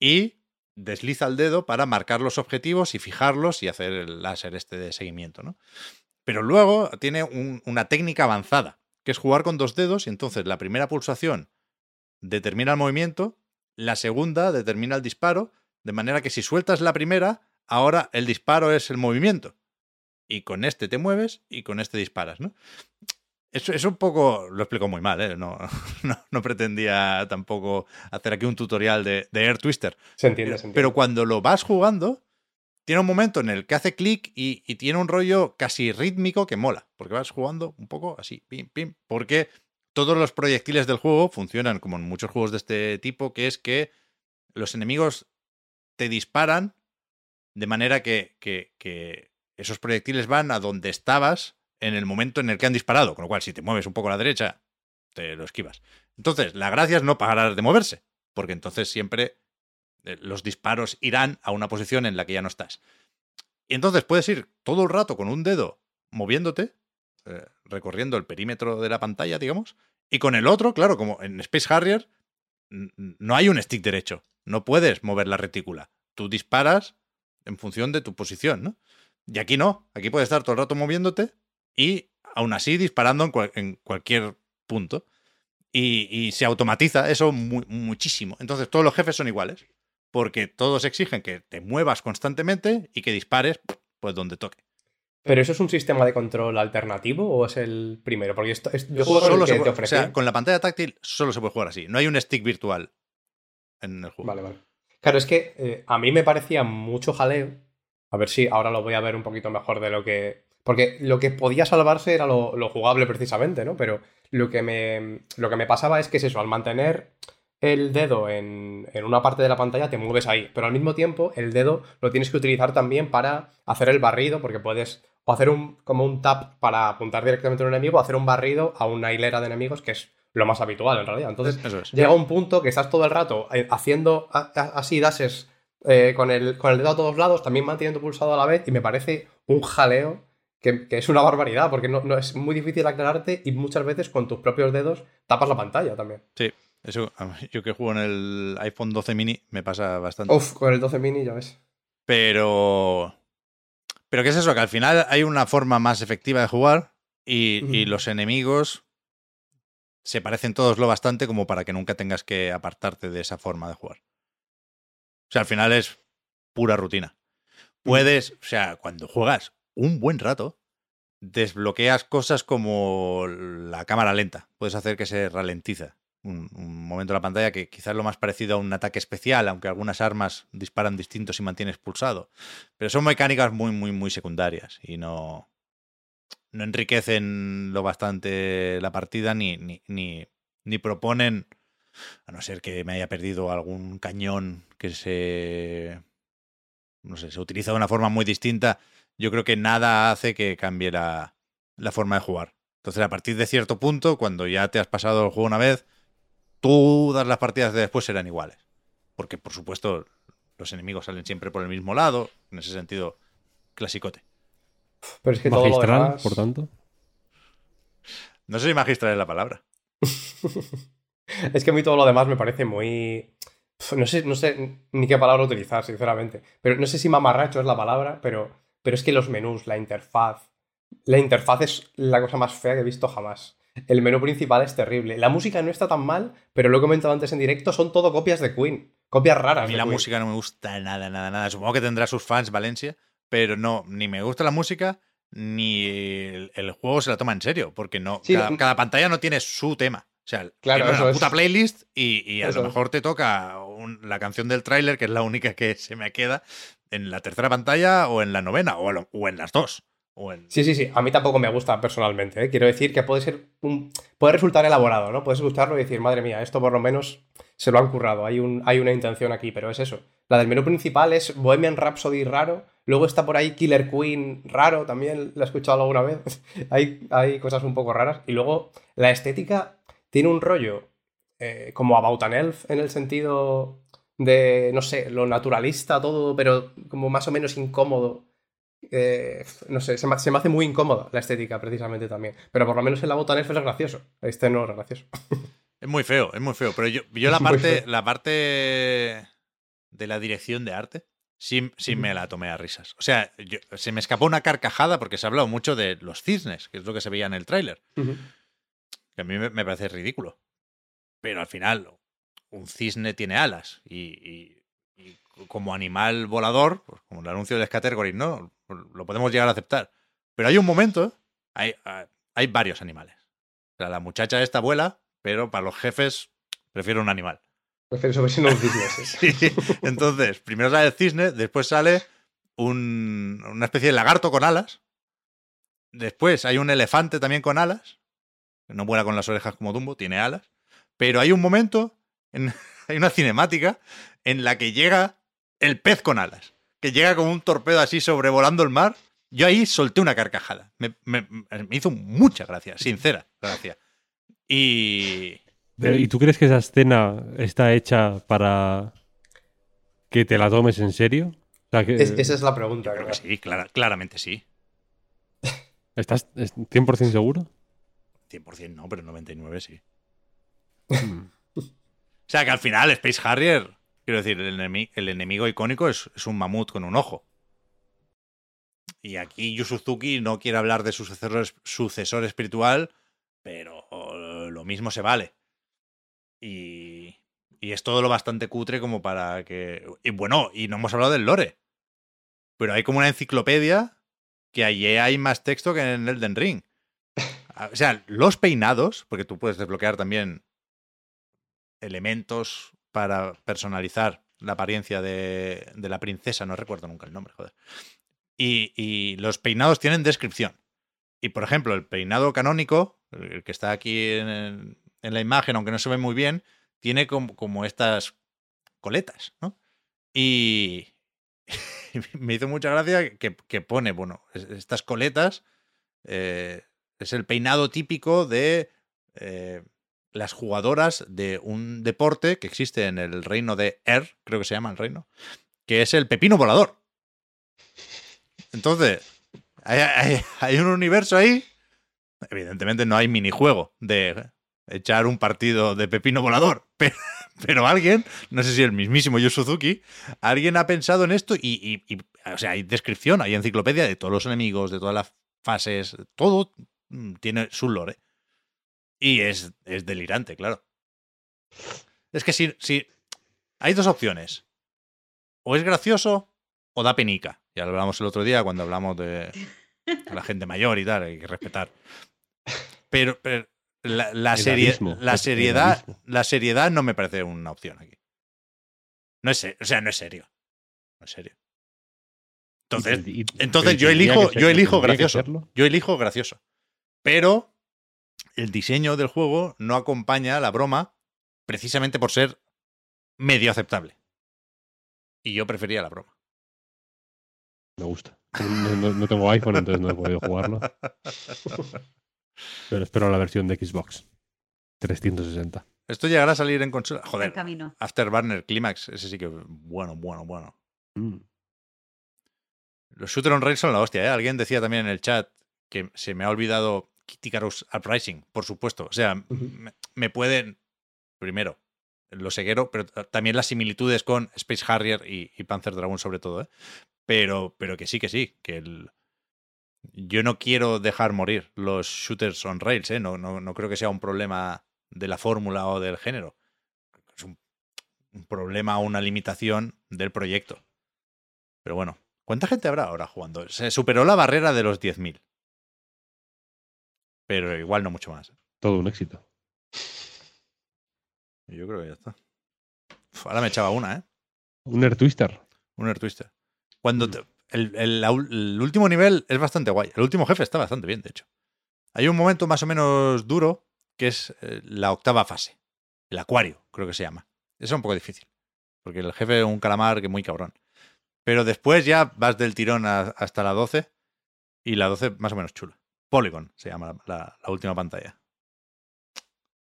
Y desliza el dedo para marcar los objetivos y fijarlos y hacer el láser este de seguimiento, ¿no? Pero luego tiene un- una técnica avanzada, que es jugar con dos dedos y entonces la primera pulsación determina el movimiento, la segunda determina el disparo, de manera que si sueltas la primera, ahora el disparo es el movimiento. Y con este te mueves y con este disparas, ¿no? Eso es un poco, lo explico muy mal, ¿eh? no, no, no pretendía tampoco hacer aquí un tutorial de, de Air Twister. Se entiende, Pero, se entiende. pero cuando lo vas jugando, tiene un momento en el que hace clic y, y tiene un rollo casi rítmico que mola, porque vas jugando un poco así, pim, pim, porque todos los proyectiles del juego funcionan como en muchos juegos de este tipo, que es que los enemigos te disparan de manera que, que- que esos proyectiles van a donde estabas en el momento en el que han disparado, con lo cual si te mueves un poco a la derecha, te lo esquivas. Entonces, la gracia es no parar de moverse, porque entonces siempre eh, los disparos irán a una posición en la que ya no estás. Y entonces puedes ir todo el rato con un dedo moviéndote, eh, recorriendo el perímetro de la pantalla, digamos, y con el otro, claro, como en Space Harrier, no hay un stick derecho, no puedes mover la retícula. Tú disparas en función de tu posición, ¿no? Y aquí no, aquí puedes estar todo el rato moviéndote y aún así disparando en, cual- en cualquier punto. Y, y se automatiza eso mu- muchísimo. Entonces todos los jefes son iguales, porque todos exigen que te muevas constantemente y que dispares pues donde toque. ¿Pero eso es un sistema de control alternativo o es el primero? Porque esto, es, yo juego con Solo el se que te o sea, con la pantalla táctil solo se puede jugar así. No hay un stick virtual en el juego. Vale, vale. Claro, es que eh, a mí me parecía mucho jaleo. A ver si ahora lo voy a ver un poquito mejor de lo que. Porque lo que podía salvarse era lo, lo jugable precisamente, ¿no? Pero lo que, me, lo que me pasaba es que es eso, al mantener el dedo en, en una parte de la pantalla te mueves ahí, pero al mismo tiempo el dedo lo tienes que utilizar también para hacer el barrido, porque puedes o hacer un, como un tap para apuntar directamente a un enemigo, o hacer un barrido a una hilera de enemigos, que es lo más habitual en realidad. Entonces es. llega un punto que estás todo el rato eh, haciendo así dashes eh, con, el, con el dedo a todos lados, también manteniendo pulsado a la vez, y me parece un jaleo que, que es una barbaridad, porque no, no es muy difícil aclararte y muchas veces con tus propios dedos tapas la pantalla también. Sí, eso, yo que juego en el iPhone 12 mini me pasa bastante. Uf, con el 12 mini ya ves. Pero. Pero ¿qué es eso? Que al final hay una forma más efectiva de jugar y, y los enemigos se parecen todos lo bastante como para que nunca tengas que apartarte de esa forma de jugar. O sea, al final es pura rutina. Puedes, o sea, cuando juegas un buen rato, desbloqueas cosas como la cámara lenta. Puedes hacer que se ralentiza un, un momento de la pantalla que quizás es lo más parecido a un ataque especial, aunque algunas armas disparan distinto si mantienes pulsado. Pero son mecánicas muy, muy, muy secundarias y no, no enriquecen lo bastante la partida ni, ni, ni, ni proponen, a no ser que me haya perdido algún cañón que se... No sé, se utiliza de una forma muy distinta. Yo creo que nada hace que cambie la, la forma de jugar. Entonces, a partir de cierto punto, cuando ya te has pasado el juego una vez, todas las partidas de después serán iguales. Porque, por supuesto, los enemigos salen siempre por el mismo lado. En ese sentido, clasicote. Pero es que todo lo Magistral, demás... por tanto. No sé si magistral es la palabra. Es que a mí todo lo demás me parece muy. No sé, no sé ni qué palabra utilizar, sinceramente. Pero no sé si mamarracho es la palabra, pero, pero es que los menús, la interfaz. La interfaz es la cosa más fea que he visto jamás. El menú principal es terrible. La música no está tan mal, pero lo he comentado antes en directo, son todo copias de Queen. Copias raras. A mí la Queen. música no me gusta nada, nada, nada. Supongo que tendrá sus fans Valencia, pero no, ni me gusta la música, ni el, el juego se la toma en serio, porque no, Sí, cada, pantalla no tiene su tema. O sea, Claro, tiene una es. puta playlist y, y a Eso lo mejor te toca un- la canción del tráiler, que es la única que se me queda, en la tercera pantalla o en la novena, o, a lo- o en las dos. Sí, sí, sí. A mí tampoco me gusta personalmente. ¿eh? Quiero decir que puede ser un... puede resultar elaborado, ¿no? Puedes escucharlo y decir, madre mía, esto por lo menos se lo han currado. Hay, un... hay una intención aquí, pero es eso. La del menú principal es Bohemian Rhapsody raro. Luego está por ahí Killer Queen raro, también la he escuchado alguna vez. hay, hay cosas un poco raras. Y luego la estética tiene un rollo eh, como About an Elf en el sentido de, no sé, lo naturalista todo, pero como más o menos incómodo. Eh, no sé, se me, se me hace muy incómoda la estética precisamente también. Pero por lo menos el About an Elf es gracioso. Este no es gracioso. Es muy feo, es muy feo. Pero yo, yo la parte, la parte de la dirección de arte, sí, sí me la tomé a risas. O sea, yo- se me escapó una carcajada porque se ha hablado mucho de los cisnes, que es lo que se veía en el tráiler. Que a mí me, me parece ridículo. Pero al final, un cisne tiene alas y, y- y como animal volador, pues como el anuncio de Scattergory, ¿no? Lo podemos llegar a aceptar. Pero hay un momento, hay, hay varios animales. O sea, la muchacha esta vuela, pero para los jefes prefiero un animal. Prefiero eso si no un cisne, sí. Sí, Entonces, primero sale el cisne, después sale un- una especie de lagarto con alas. Después hay un elefante también con alas. No vuela con las orejas como Dumbo, tiene alas. Pero hay un momento, en- hay una cinemática en la que llega el pez con alas. Que llega como un torpedo así sobrevolando el mar. Yo ahí solté una carcajada. Me, me- me hizo mucha gracia, sincera gracia. Y, ¿Y tú crees que esa escena está hecha para que te la tomes en serio? O sea, que Es- esa es la pregunta. Creo que sí, clara- claramente sí. ¿Estás es- 100% seguro? 100% no, pero 99 sí. Mm. O sea que al final Space Harrier, quiero decir, el, enemi- el enemigo icónico es, un mamut con un ojo. Y aquí Yu Suzuki no quiere hablar de su sucesor, sucesor espiritual, pero lo mismo se vale. Y, y es todo lo bastante cutre como para que... Y bueno, y no hemos hablado del lore. Pero hay como una enciclopedia que allí hay más texto que en Elden Ring. O sea, los peinados, porque tú puedes desbloquear también elementos para personalizar la apariencia de, la princesa, no recuerdo nunca el nombre, joder. Y, los peinados tienen descripción. Y por ejemplo, el peinado canónico, el que está aquí en, la imagen, aunque no se ve muy bien, tiene como, estas coletas, ¿no? Y me hizo mucha gracia que, pone, bueno, es- estas coletas eh, es el peinado típico de eh, las jugadoras de un deporte que existe en el reino de Er, creo que se llama el reino, que es el pepino volador. Entonces, hay, hay- un universo ahí. Evidentemente no hay minijuego de echar un partido de pepino volador, pero, pero alguien, no sé si el mismísimo Yu Suzuki, alguien ha pensado en esto y, y- o sea, hay descripción, hay enciclopedia de todos los enemigos, de todas las fases, todo tiene su lore. Y es, es delirante, claro. Es que si, si hay dos opciones. O es gracioso o da penica. Ya lo hablamos el otro día cuando hablamos de la gente mayor y tal, hay que respetar. Pero, pero la, serie- seriedad, la seriedad no me parece una opción aquí. No es, o sea, no es serio. No es serio. Entonces, Y- y- entonces yo elijo, ser- yo elijo gracioso. Yo elijo gracioso. Pero el diseño del juego no acompaña la broma precisamente por ser medio aceptable. Y yo prefería la broma. Me gusta. No, no- no tengo iPhone, entonces no he podido jugarlo. Pero espero la versión de Xbox 360. Esto llegará a salir en consola. Joder, camino. Afterburner Climax, ese sí que bueno, bueno, bueno. Mm. Los shooter on rail son la hostia, ¿eh? Alguien decía también en el chat que se me ha olvidado Kid Icarus Uprising, por supuesto. O sea, me, me pueden. Primero, lo ceguero, pero ta- también las similitudes con Space Harrier y, y Panzer Dragon, sobre todo, ¿eh? Pero, pero que sí, que sí. Que el... Yo no quiero dejar morir los shooters on rails, ¿eh? No, no, no creo que sea un problema de la fórmula o del género. Es un, un problema o una limitación del proyecto. Pero bueno, ¿cuánta gente habrá ahora jugando? Se superó la barrera de los 10.000. Pero igual no mucho más. Todo un éxito. Yo creo que ya está. Uf, ahora me echaba una, ¿eh? Un Air Twister. Un Air Twister. Cuando te- el, el- último nivel es bastante guay. El último jefe está bastante bien, de hecho. Hay un momento más o menos duro que es eh, la octava fase. El acuario, creo que se llama. Eso es un poco difícil. Porque el jefe es un calamar que muy cabrón. Pero después ya vas del tirón a- hasta la 12. Y la 12 más o menos chula. Polygon se llama la, última pantalla.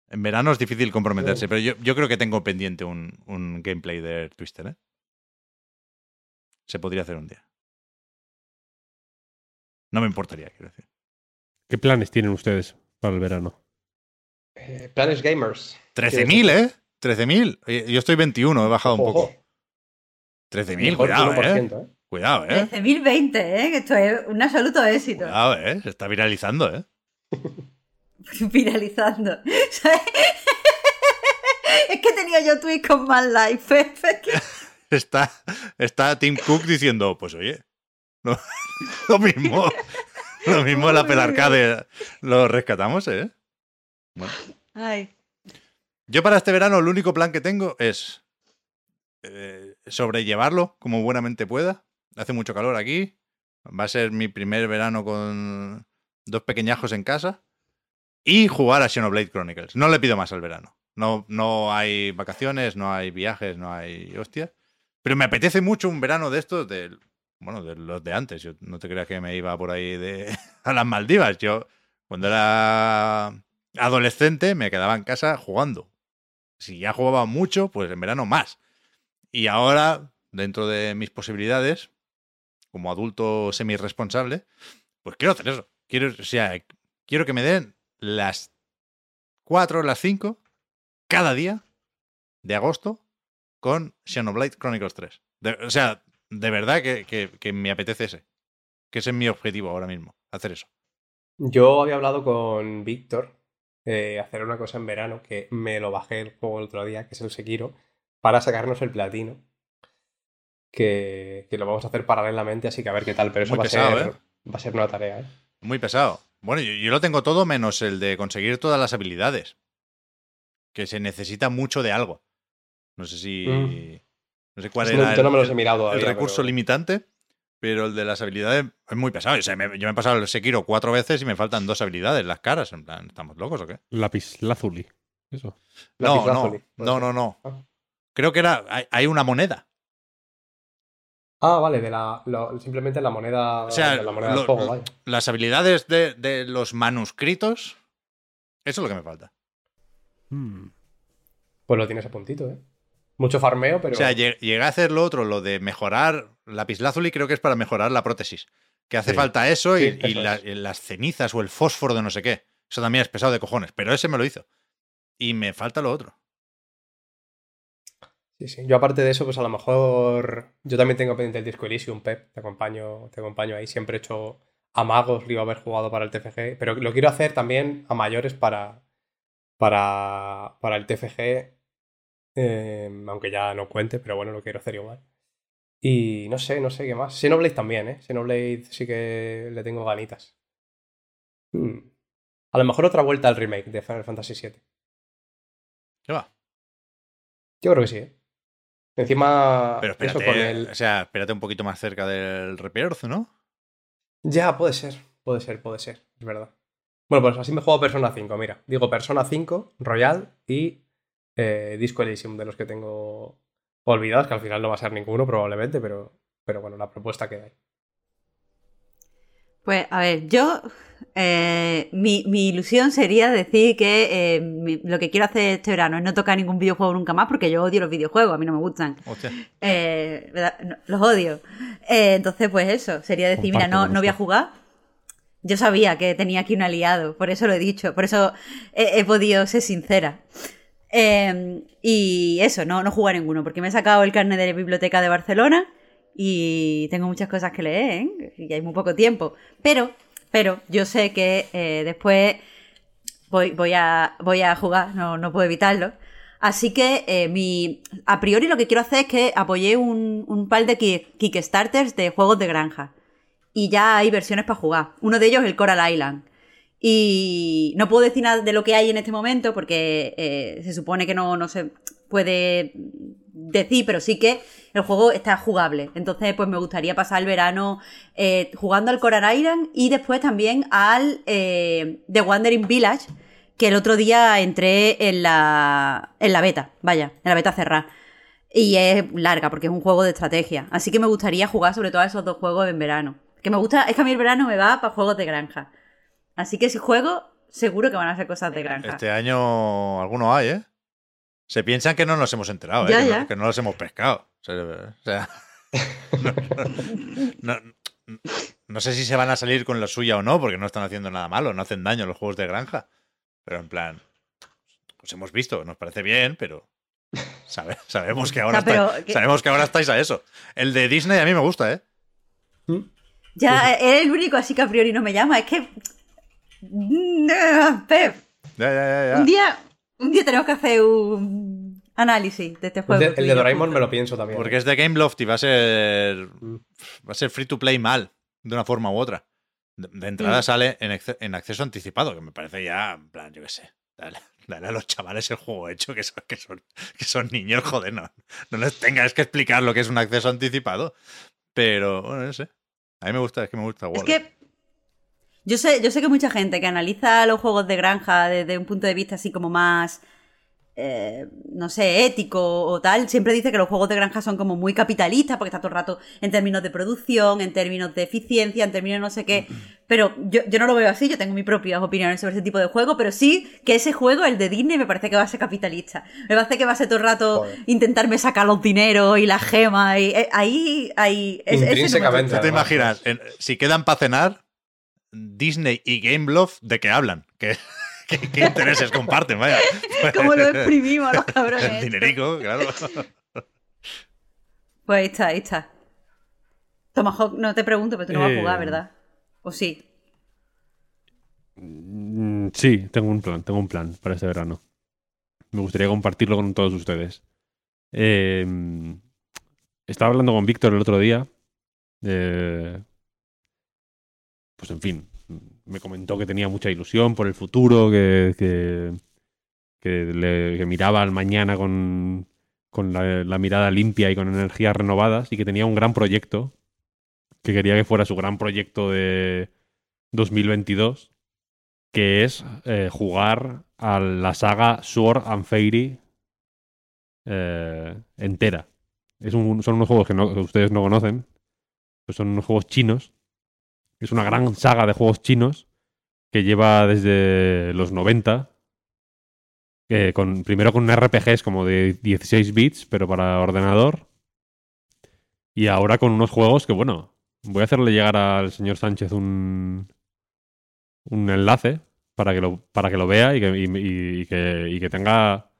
En verano es difícil comprometerse, pero yo, yo creo que tengo pendiente un, un gameplay de Air Twister, ¿eh? Se podría hacer un día. No me importaría, quiero decir. ¿Qué planes tienen ustedes para el verano? Eh, planes gamers. 13.000, ¿eh? 13.000. Oye, Yo estoy 21, he bajado un poco. Ojo, 13.000, mejor cuidado, ¿eh? 1%, ¿eh? Cuidado, ¿eh? 13.020, ¿eh? Que esto es un absoluto éxito. Cuidado, ¿eh? Se está viralizando, ¿eh? Viralizando. ¿Sabes? es que tenía yo tweets con más Pepe. que- Está, está Tim Cook diciendo, pues oye, lo, lo mismo, lo mismo la pelarcade lo rescatamos, ¿eh? Bueno. Ay. Yo para este verano el único plan que tengo es eh, sobrellevarlo como buenamente pueda. Hace mucho calor aquí. Va a ser mi primer verano con dos pequeñajos en casa. Y jugar a Xenoblade Chronicles. No le pido más al verano. No, no hay vacaciones, no hay viajes, no hay hostia. Pero me apetece mucho un verano de estos, de, bueno, de los de antes. Yo no te creas que me iba por ahí de, a las Maldivas. Yo, cuando era adolescente, me quedaba en casa jugando. Si ya jugaba mucho, pues en verano más. Y ahora, dentro de mis posibilidades, como adulto semi-responsable, pues quiero hacer eso. Quiero, o sea, quiero que me den las 4 las 5 cada día de agosto con Xenoblade Chronicles 3. De- o sea, de verdad que, que, me apetece ese. Que ese es mi objetivo ahora mismo, hacer eso. Yo había hablado con Víctor de hacer una cosa en verano, que me lo bajé el juego el otro día, que es el Sekiro, para sacarnos el platino. Que, que lo vamos a hacer paralelamente, así que a ver qué tal. Pero eso Muy va, pesado, a ser, ¿eh? va a ser una tarea, ¿eh? Muy pesado. Bueno, yo, yo lo tengo todo menos el de conseguir todas las habilidades. Que se necesita mucho de algo. No sé si. Mm. No sé cuál No- era yo no el- me los he mirado el recurso pero- limitante, pero el de las habilidades es muy pesado. O sea, me- yo me he pasado el Sekiro cuatro veces y me faltan dos habilidades, las caras. En plan, ¿estamos locos o qué? Lápiz lazuli. Eso. No, no, no, no, no. Ah. Creo que era. Hay, hay una moneda. Ah, vale, de la, lo- simplemente la moneda, O sea, de la moneda lo- del juego, vaya. las habilidades de, de los manuscritos. Eso es lo que me falta. Hmm. Pues lo tienes a puntito, ¿eh? Mucho farmeo, pero. O sea, lleg- llegué a hacer lo otro, lo de mejorar la pislázuli, creo que es para mejorar la prótesis. Que hace Sí. falta eso y, Sí, y eso la- es. y las cenizas o el fósforo de no sé qué. Eso también es pesado de cojones, pero ese me lo hizo. Y me falta lo otro. Sí, sí. Yo aparte de eso, pues a lo mejor. Yo también tengo pendiente el disco Elysium, Pep. Te acompaño, te acompaño ahí. Siempre he hecho a magos, lo iba a haber jugado para el TFG. Pero lo quiero hacer también a mayores para. Para, para el TFG. eh, aunque ya no cuente, pero bueno, lo quiero hacer igual. Y no sé, no sé qué más. Xenoblade también, ¿eh? Xenoblade sí que le tengo ganitas. Hmm. A lo mejor otra vuelta al remake de Final Fantasy VII. ¿Qué va? Yo creo que sí, ¿eh? Encima, Pero eso espérate, con el... o sea, espérate un poquito más cerca del Rebirth, ¿no? Ya, puede ser, puede ser, puede ser, es verdad. Bueno, pues así me juego Persona 5, mira. Digo Persona 5, Royal y eh, Disco Elysium, de los que tengo olvidados, que al final no va a ser ninguno probablemente, pero, pero bueno, la propuesta queda ahí. Pues, a ver, yo. eh, mi, mi ilusión sería decir que eh, mi- lo que quiero hacer este verano es no tocar ningún videojuego nunca más porque yo odio los videojuegos, a mí no me gustan. Eh, los odio. Eh, entonces, pues eso, sería decir, mira, no, no voy a jugar. Yo sabía que tenía aquí un aliado, por eso lo he dicho, por eso he, he podido ser sincera. Y eso, no, no jugar ninguno, porque me he sacado el carnet de la biblioteca de Barcelona y tengo muchas cosas que leer, ¿eh? y hay muy poco tiempo. Pero, pero yo sé que eh, después voy, voy, a, voy a jugar, no, no puedo evitarlo. Así que eh, mi, a priori lo que quiero hacer es que apoyé un, un par de kick- Kickstarters de juegos de granja. Y ya hay versiones para jugar. Uno de ellos es el Coral Island. Y no puedo decir nada de lo que hay en este momento porque eh, se supone que no, no se puede decir, pero sí que el juego está jugable. Entonces, pues me gustaría pasar el verano eh, jugando al Coral Island y después también al eh, The Wandering Village, que el otro día entré en la, en la beta, vaya, en la beta cerrada. Y es larga porque es un juego de estrategia. Así que me gustaría jugar sobre todo a esos dos juegos en verano. Que me gusta, es que a mí el verano me va para juegos de granja. Así que si juego, seguro que van a ser cosas de granja. Este año alguno hay, ¿eh? Se piensan que no nos hemos enterado, ¿eh? Ya, que, ya. No, que no los hemos pescado. O sea, no, no- no sé si se van a salir con la suya o no, porque no están haciendo nada malo, no hacen daño los juegos de granja. Pero en plan, pues hemos visto, nos parece bien, pero sabe- sabemos, que ahora sabemos que ahora estáis a eso. El de Disney a mí me gusta, ¿eh? Ya, es el único así que a priori no me llama. Es que. Mm, Pep, Ya, ya, ya, ya. un día, un día tenemos que hacer un análisis de este El juego. de, tú el de Doraemon me lo pienso también. Porque es de Gameloft y va a ser. Mm. Va a ser free to play mal, de una forma u otra. De, de entrada sale en, en acceso anticipado, que me parece ya, en plan, yo qué sé. Dale, dale a los chavales el juego hecho, que son, que son, que son niños, joder, no, no les tengas que explicar lo que es un acceso anticipado. Pero, bueno, no sé. A mí me gusta, es que me gusta Es Waller. que yo sé, yo sé que mucha gente que analiza los juegos de granja desde un punto de vista así como más, eh, no sé, ético o tal, siempre dice que los juegos de granja son como muy capitalistas porque está todo el rato en términos de producción, en términos de eficiencia, en términos no sé qué. Pero yo, yo no lo veo así, yo tengo mis propias opiniones sobre ese tipo de juego, pero sí que ese juego, el de Disney, me parece que va a ser capitalista. Me parece que va a ser todo el rato Joder. intentarme sacar los dineros y las gemas. Y, eh, ahí, ahí. ese- ese no me Intrínsecamente, gusta. ¿Tú te imaginas? en- si quedan para cenar, Disney y Gameloft, ¿de qué hablan? ¿Qué, qué, qué intereses comparten? Vaya. ¿Cómo lo exprimimos los cabrones? El dinerico, claro. Pues ahí está, ahí está. Tomahawk, no te pregunto, pero tú no vas a jugar, Eh, ¿verdad? ¿O sí? Mm, Sí, tengo un plan, tengo un plan para este verano. Me gustaría compartirlo con todos ustedes. Eh, estaba hablando con Víctor el otro día. eh, pues en fin, me comentó que tenía mucha ilusión por el futuro, que, que, le- miraba al mañana con, con la, mirada limpia y con energías renovadas y que tenía un gran proyecto, que quería que fuera su gran proyecto de 2022 que es eh, jugar a la saga Sword and Fairy eh, entera. Es un- son unos juegos que, que ustedes no conocen, pues son unos juegos chinos. Es una gran saga de juegos chinos que lleva desde los 90, que con, primero con RPGs como de 16 bits, pero para ordenador. Y ahora con unos juegos que, bueno, voy a hacerle llegar al señor Sánchez un, un enlace para que lo, para que lo vea y que, y que, y que tenga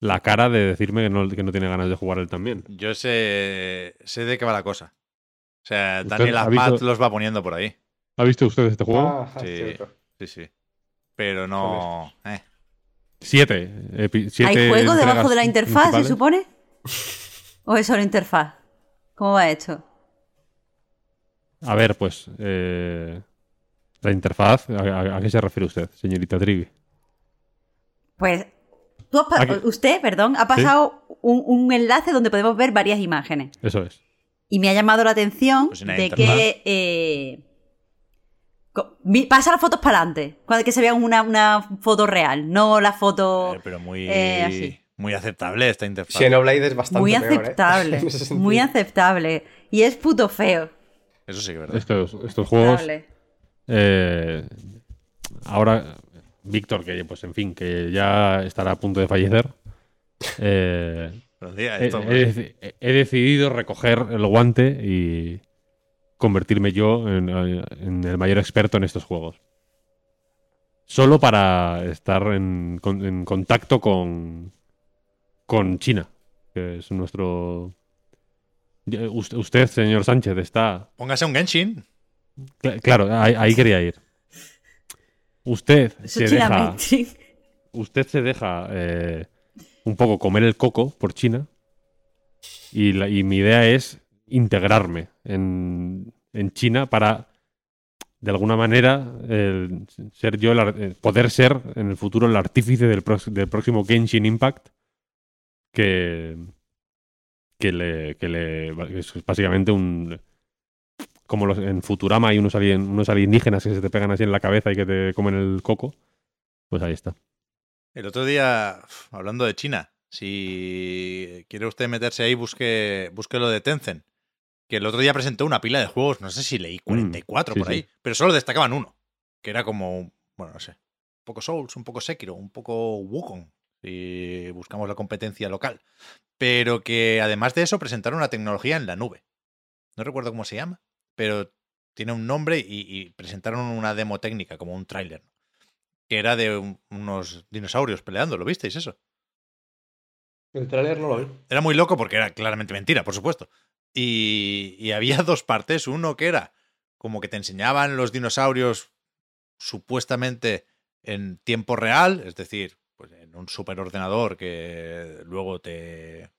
la cara de decirme que no, que no tiene ganas de jugar él también. Yo sé, sé de qué va la cosa. O sea, ¿Usted Daniel visto- los va poniendo por ahí. ¿Ha visto usted este juego? Ah, Sí. Sí, sí. Pero no. eh. Siete. epi- siete ¿Hay juego debajo de la interfaz, se supone? ¿O es solo interfaz? ¿Cómo va esto? A ver, pues. eh, la interfaz, ¿a, a- a qué se refiere usted, señorita Trivi? Pues tú has usted, perdón, ha pasado un, un enlace donde podemos ver varias imágenes. Eso es. Y me ha llamado la atención Pues de que eh, pasa las fotos para adelante, cuando que se vea una, una foto real, no la foto Eh, pero muy, eh, así. muy aceptable esta interfaz. Xenoblade es bastante muy peor, aceptable, muy aceptable. Y es puto feo. Eso sí que es verdad. Estos, estos juegos. eh, ahora, Víctor, que pues en fin, que ya estará a punto de fallecer. eh, Pero, tía, he, he he decidido recoger el guante y convertirme yo en, en el mayor experto en estos juegos. Solo para estar en, con- en contacto con, con China, que es nuestro... Usted, señor Sánchez, está Póngase un Genshin. Cla- Claro, ahí, ahí quería ir. Usted se deja, usted se deja eh, un poco comer el coco por China y, mi idea es integrarme en, China para, de alguna manera, ser yo, el eh, poder ser en el futuro el artífice del, próximo Genshin Impact que, que le, es básicamente un como los, en Futurama hay unos, alien- unos alienígenas que se te pegan así en la cabeza y que te comen el coco. Pues ahí está. El otro día, hablando de China, si quiere usted meterse ahí, busque, busque lo de Tencent. Que el otro día presentó una pila de juegos, no sé si leí 44 Mm, sí, por ahí, sí. pero solo destacaban uno, que era como, bueno, no sé, un poco Souls, un poco Sekiro, un poco Wukong, si buscamos la competencia local. Pero que además de eso presentaron una tecnología en la nube. No recuerdo cómo se llama, pero tiene un nombre y, y presentaron una demo técnica, como un tráiler, ¿no? Que era de un- unos dinosaurios peleando, ¿lo visteis eso? El tráiler no lo vi. Era muy loco porque era claramente mentira, por supuesto. Y, y había dos partes. Uno que era como que te enseñaban los dinosaurios supuestamente en tiempo real, es decir, pues en un superordenador que luego te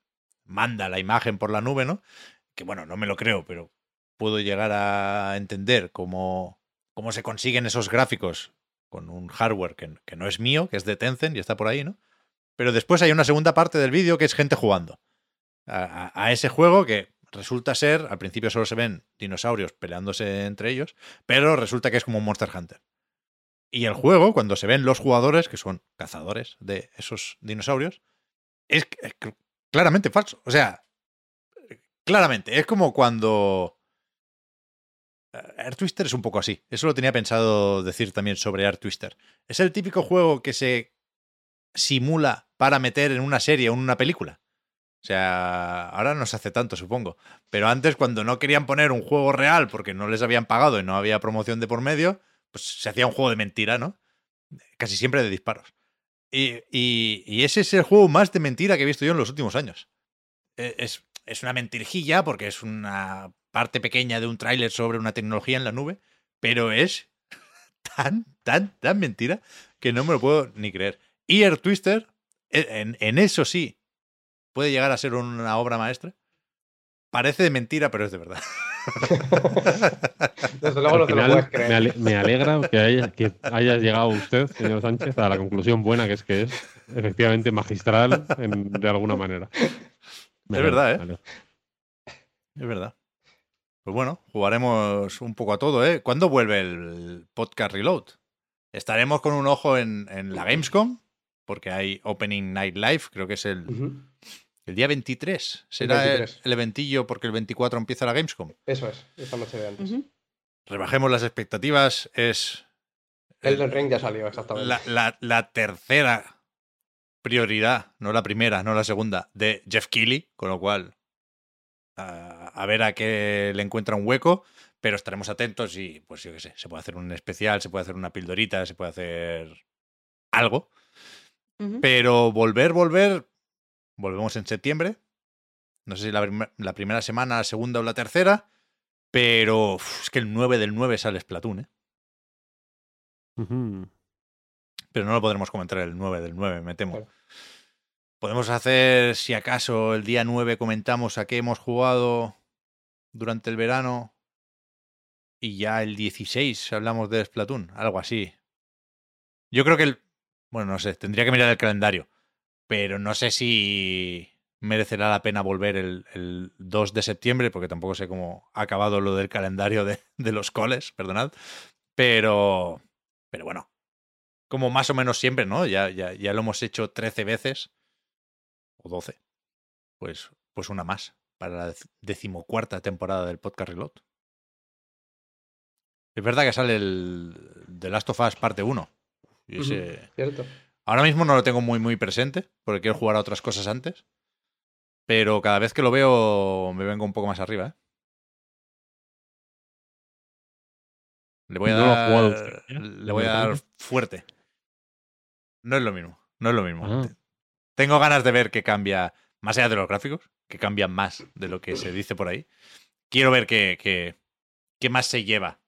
manda la imagen por la nube, ¿no? Que bueno, no me lo creo, pero puedo llegar a entender cómo, cómo se consiguen esos gráficos con un hardware que, no es mío, que es de Tencent y está por ahí, ¿no? Pero después hay una segunda parte del vídeo que es gente jugando a, ese juego que resulta ser, al principio solo se ven dinosaurios peleándose entre ellos, pero resulta que es como un Monster Hunter. Y el juego, cuando se ven los jugadores, que son cazadores de esos dinosaurios, es, es cl- claramente falso. O sea, claramente, es como cuando... eh, Air Twister es un poco así. Eso lo tenía pensado decir también sobre Air Twister. Es el típico juego que se simula para meter en una serie o en una película. O sea, ahora no se hace tanto, supongo. Pero antes, cuando no querían poner un juego real porque no les habían pagado y no había promoción de por medio, pues se hacía un juego de mentira, ¿no? Casi siempre de disparos. Y, ese es el juego más de mentira que he visto yo en los últimos años. E- Es, es una mentirijilla porque es una parte pequeña de un tráiler sobre una tecnología en la nube, pero es tan, tan, tan mentira que no me lo puedo ni creer. Y Air Twister, e- en, en eso sí, puede llegar a ser una obra maestra. Parece de mentira, pero es de verdad. Desde luego Al no te lo final, puedes creer. me, ale- me alegra que haya, que haya llegado usted, señor Sánchez, a la conclusión buena que es que es efectivamente magistral en- de alguna manera. Me Es alegra, verdad, ¿eh? Es verdad. Pues bueno, jugaremos un poco a todo, ¿eh? ¿Cuándo vuelve el podcast Reload? Estaremos con un ojo en, en la Gamescom, porque hay Opening Night Live, creo que es el, el día 23. Será el- 23. El, eventillo porque el 24 empieza la Gamescom. Eso es, esta noche de antes. Rebajemos las expectativas, es Elden Ring ya salió, exactamente. la, la- la tercera prioridad, no la primera, no la segunda, de Jeff Keighley, con lo cual a, a ver a qué le encuentra un hueco, pero estaremos atentos y pues yo qué sé, se puede hacer un especial, se puede hacer una pildorita, se puede hacer algo. Pero volver, volver, volvemos en septiembre. No sé si la, prim- la primera semana, la segunda o la tercera, pero uf, es que el 9 del 9 sale Splatoon, ¿eh? Pero no lo podremos comentar el 9 del 9, me temo. Claro. Podemos hacer, si acaso, el día 9 comentamos a qué hemos jugado durante el verano y ya el 16 hablamos de Splatoon, algo así. Yo creo que el... Bueno, no sé, tendría que mirar el calendario, pero no sé si merecerá la pena volver el, el 2 de septiembre, porque tampoco sé cómo ha acabado lo del calendario de, de los coles, perdonad. Pero, pero bueno, como más o menos siempre, ¿no? Ya, ya, ya lo hemos hecho 13 veces, o 12, pues, pues una más para la dec- decimocuarta temporada del podcast Reload. Es verdad que sale el The Last of Us parte 1. Y Ujú. ese- ¿Cierto? Ahora mismo no lo tengo muy, muy presente, porque quiero jugar a otras cosas antes. Pero cada vez que lo veo, me vengo un poco más arriba, ¿eh? Le voy a No dar, jugado ¿ya? le voy a dar fuerte. No es lo mismo, no es lo mismo. Ah. Tengo ganas de ver qué cambia, más allá de los gráficos, que cambia más de lo que se dice por ahí. Quiero ver qué, qué, qué más se lleva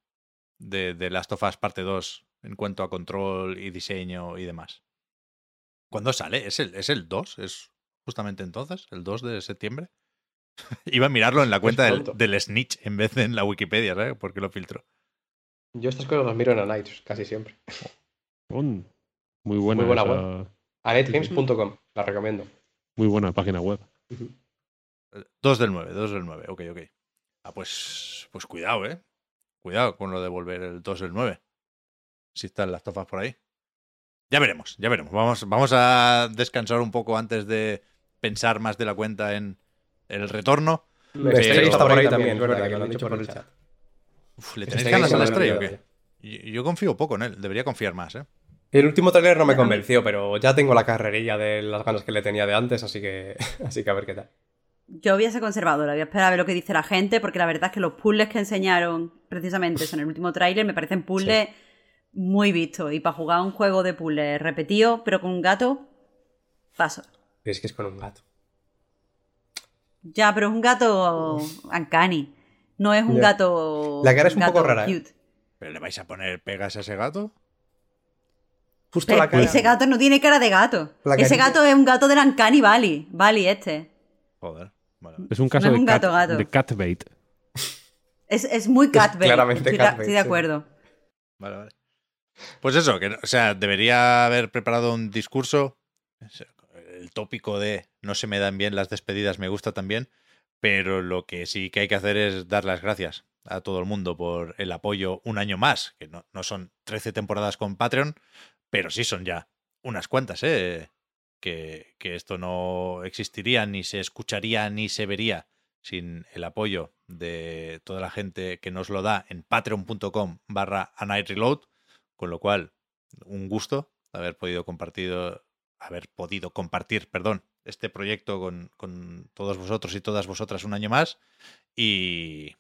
de, de Last of Us parte 2 en cuanto a control y diseño y demás. ¿Cuándo sale? ¿Es el, ¿Es el 2? ¿Es justamente entonces? ¿El 2 de septiembre? Iba a mirarlo en la cuenta del, Snitch en vez de en la Wikipedia, ¿sabes? Porque lo filtro. Yo estas cosas las miro en Anites casi siempre. Muy buena, Muy buena esa- web. La recomiendo. Muy buena página web. Ujú. 2 del 9, 2 del 9, ok, ok. Ah, pues, pues cuidado, ¿eh? Cuidado con lo de volver el 2 del 9. Si están las tofas por ahí. Ya veremos, ya veremos. Vamos, vamos a descansar un poco antes de pensar más de la cuenta en el retorno. El Pero- Stray está por ahí también, es verdad, que lo han dicho por el chat. Uf, ¿Le tenéis ganas al me Stray o qué? Yo, yo confío poco en él, debería confiar más, ¿eh? El último trailer no me convenció, pero ya tengo la carrerilla de las ganas que le tenía de antes, así que, así que a ver qué tal. Yo voy a ser conservadora, voy a esperar a ver lo que dice la gente, porque la verdad es que los puzzles que enseñaron precisamente eso en el último tráiler me parecen puzzles muy vistos. Y para jugar un juego de puzzles repetido, pero con un gato, paso. Es que es con un gato. Ya, pero es un gato uncanny. No es un Ya. gato. La cara es un poco rara, ¿eh? cute. ¿Pero le vais a poner pegas a ese gato? Justo Pero la cara. ese gato no tiene cara de gato. Ese gato es un gato del Uncanny Valley. Valley este. Joder. Vale. Es un caso es de, un cat, gato, de catbait. Es, es muy catbait. claramente estoy, catbait, estoy de sí. acuerdo. Vale, vale. Pues eso, que, o sea, debería haber preparado un discurso. El tópico de no se me dan bien las despedidas me gusta también, pero lo que sí que hay que hacer es dar las gracias a todo el mundo por el apoyo un año más, que no, no son 13 temporadas con Patreon, pero sí son ya unas cuantas, ¿eh? Que, que esto no existiría, ni se escucharía, ni se vería sin el apoyo de toda la gente que nos lo da en patreon.com barra Reload, con lo cual, un gusto haber podido compartir, haber podido compartir, perdón, este proyecto con, con todos vosotros y todas vosotras un año más y,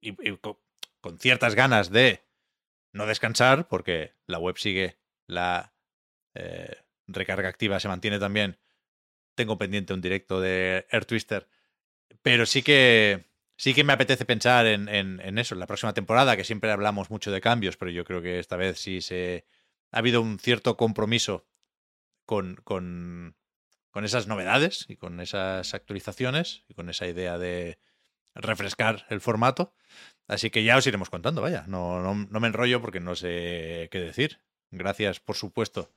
y- y co- con ciertas ganas de no descansar, porque la web sigue, la eh, recarga activa se mantiene también. Tengo pendiente un directo de Air Twister, pero sí que sí que me apetece pensar en, en- en eso, en la próxima temporada, que siempre hablamos mucho de cambios, pero yo creo que esta vez sí se ha habido un cierto compromiso con, con, con esas novedades y con esas actualizaciones y con esa idea de refrescar el formato. Así que ya os iremos contando, vaya. No, no, no me enrollo porque no sé qué decir. Gracias, por supuesto.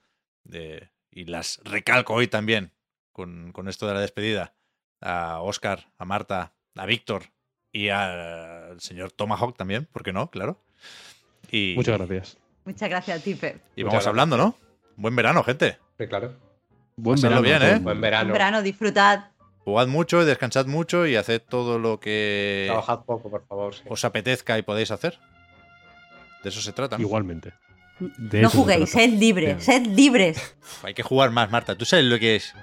de- y las recalco hoy también con, con esto de la despedida. A Oscar, a Marta, a Víctor y al señor Tomahawk también, ¿por qué no? Claro. Y, Muchas gracias. Muchas gracias, Tipe. Y Muchas vamos gracias. hablando, ¿no? Buen verano, gente. Sí, claro. Buen Pasadlo verano. bien, a ¿eh? Buen verano. Verano, disfrutad. Jugad mucho y descansad mucho y haced todo lo que Trabajad poco, por favor. sí. os apetezca y podéis hacer. De eso se trata. ¿no? Igualmente. De No juguéis, sed libres, sed libres. Uf, hay que jugar más, Marta. ¿Tú sabes lo que es?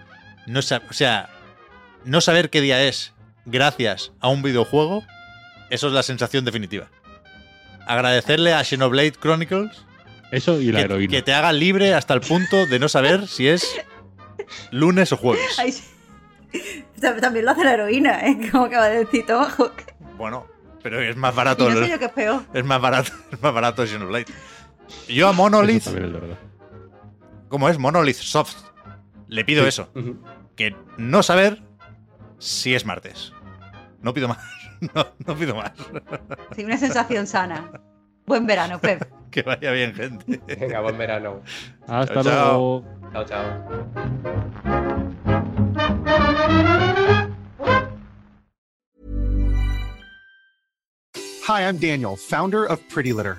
No o sea, no saber qué día es gracias a un videojuego, eso es la sensación definitiva. Agradecerle a Xenoblade Chronicles Eso y la que, heroína. que te haga libre hasta el punto de no saber si es lunes o jueves. Ay, También lo hace la heroína, ¿eh? Como acaba de decir Tomahawk. Bueno, pero es más Y barato. no el- sé yo qué es peor. Es más barato, es más barato Xenoblade. Yo a Monolith, como es Monolith Soft, le pido Sí. eso. Que no saber si es martes. No pido más. No, no pido más. Sí, una sensación sana. Buen verano, Pep. Que vaya bien, gente. Venga, buen verano. Hasta Chao, luego. Chao, chao. Hi, I'm Daniel, founder of Pretty Litter.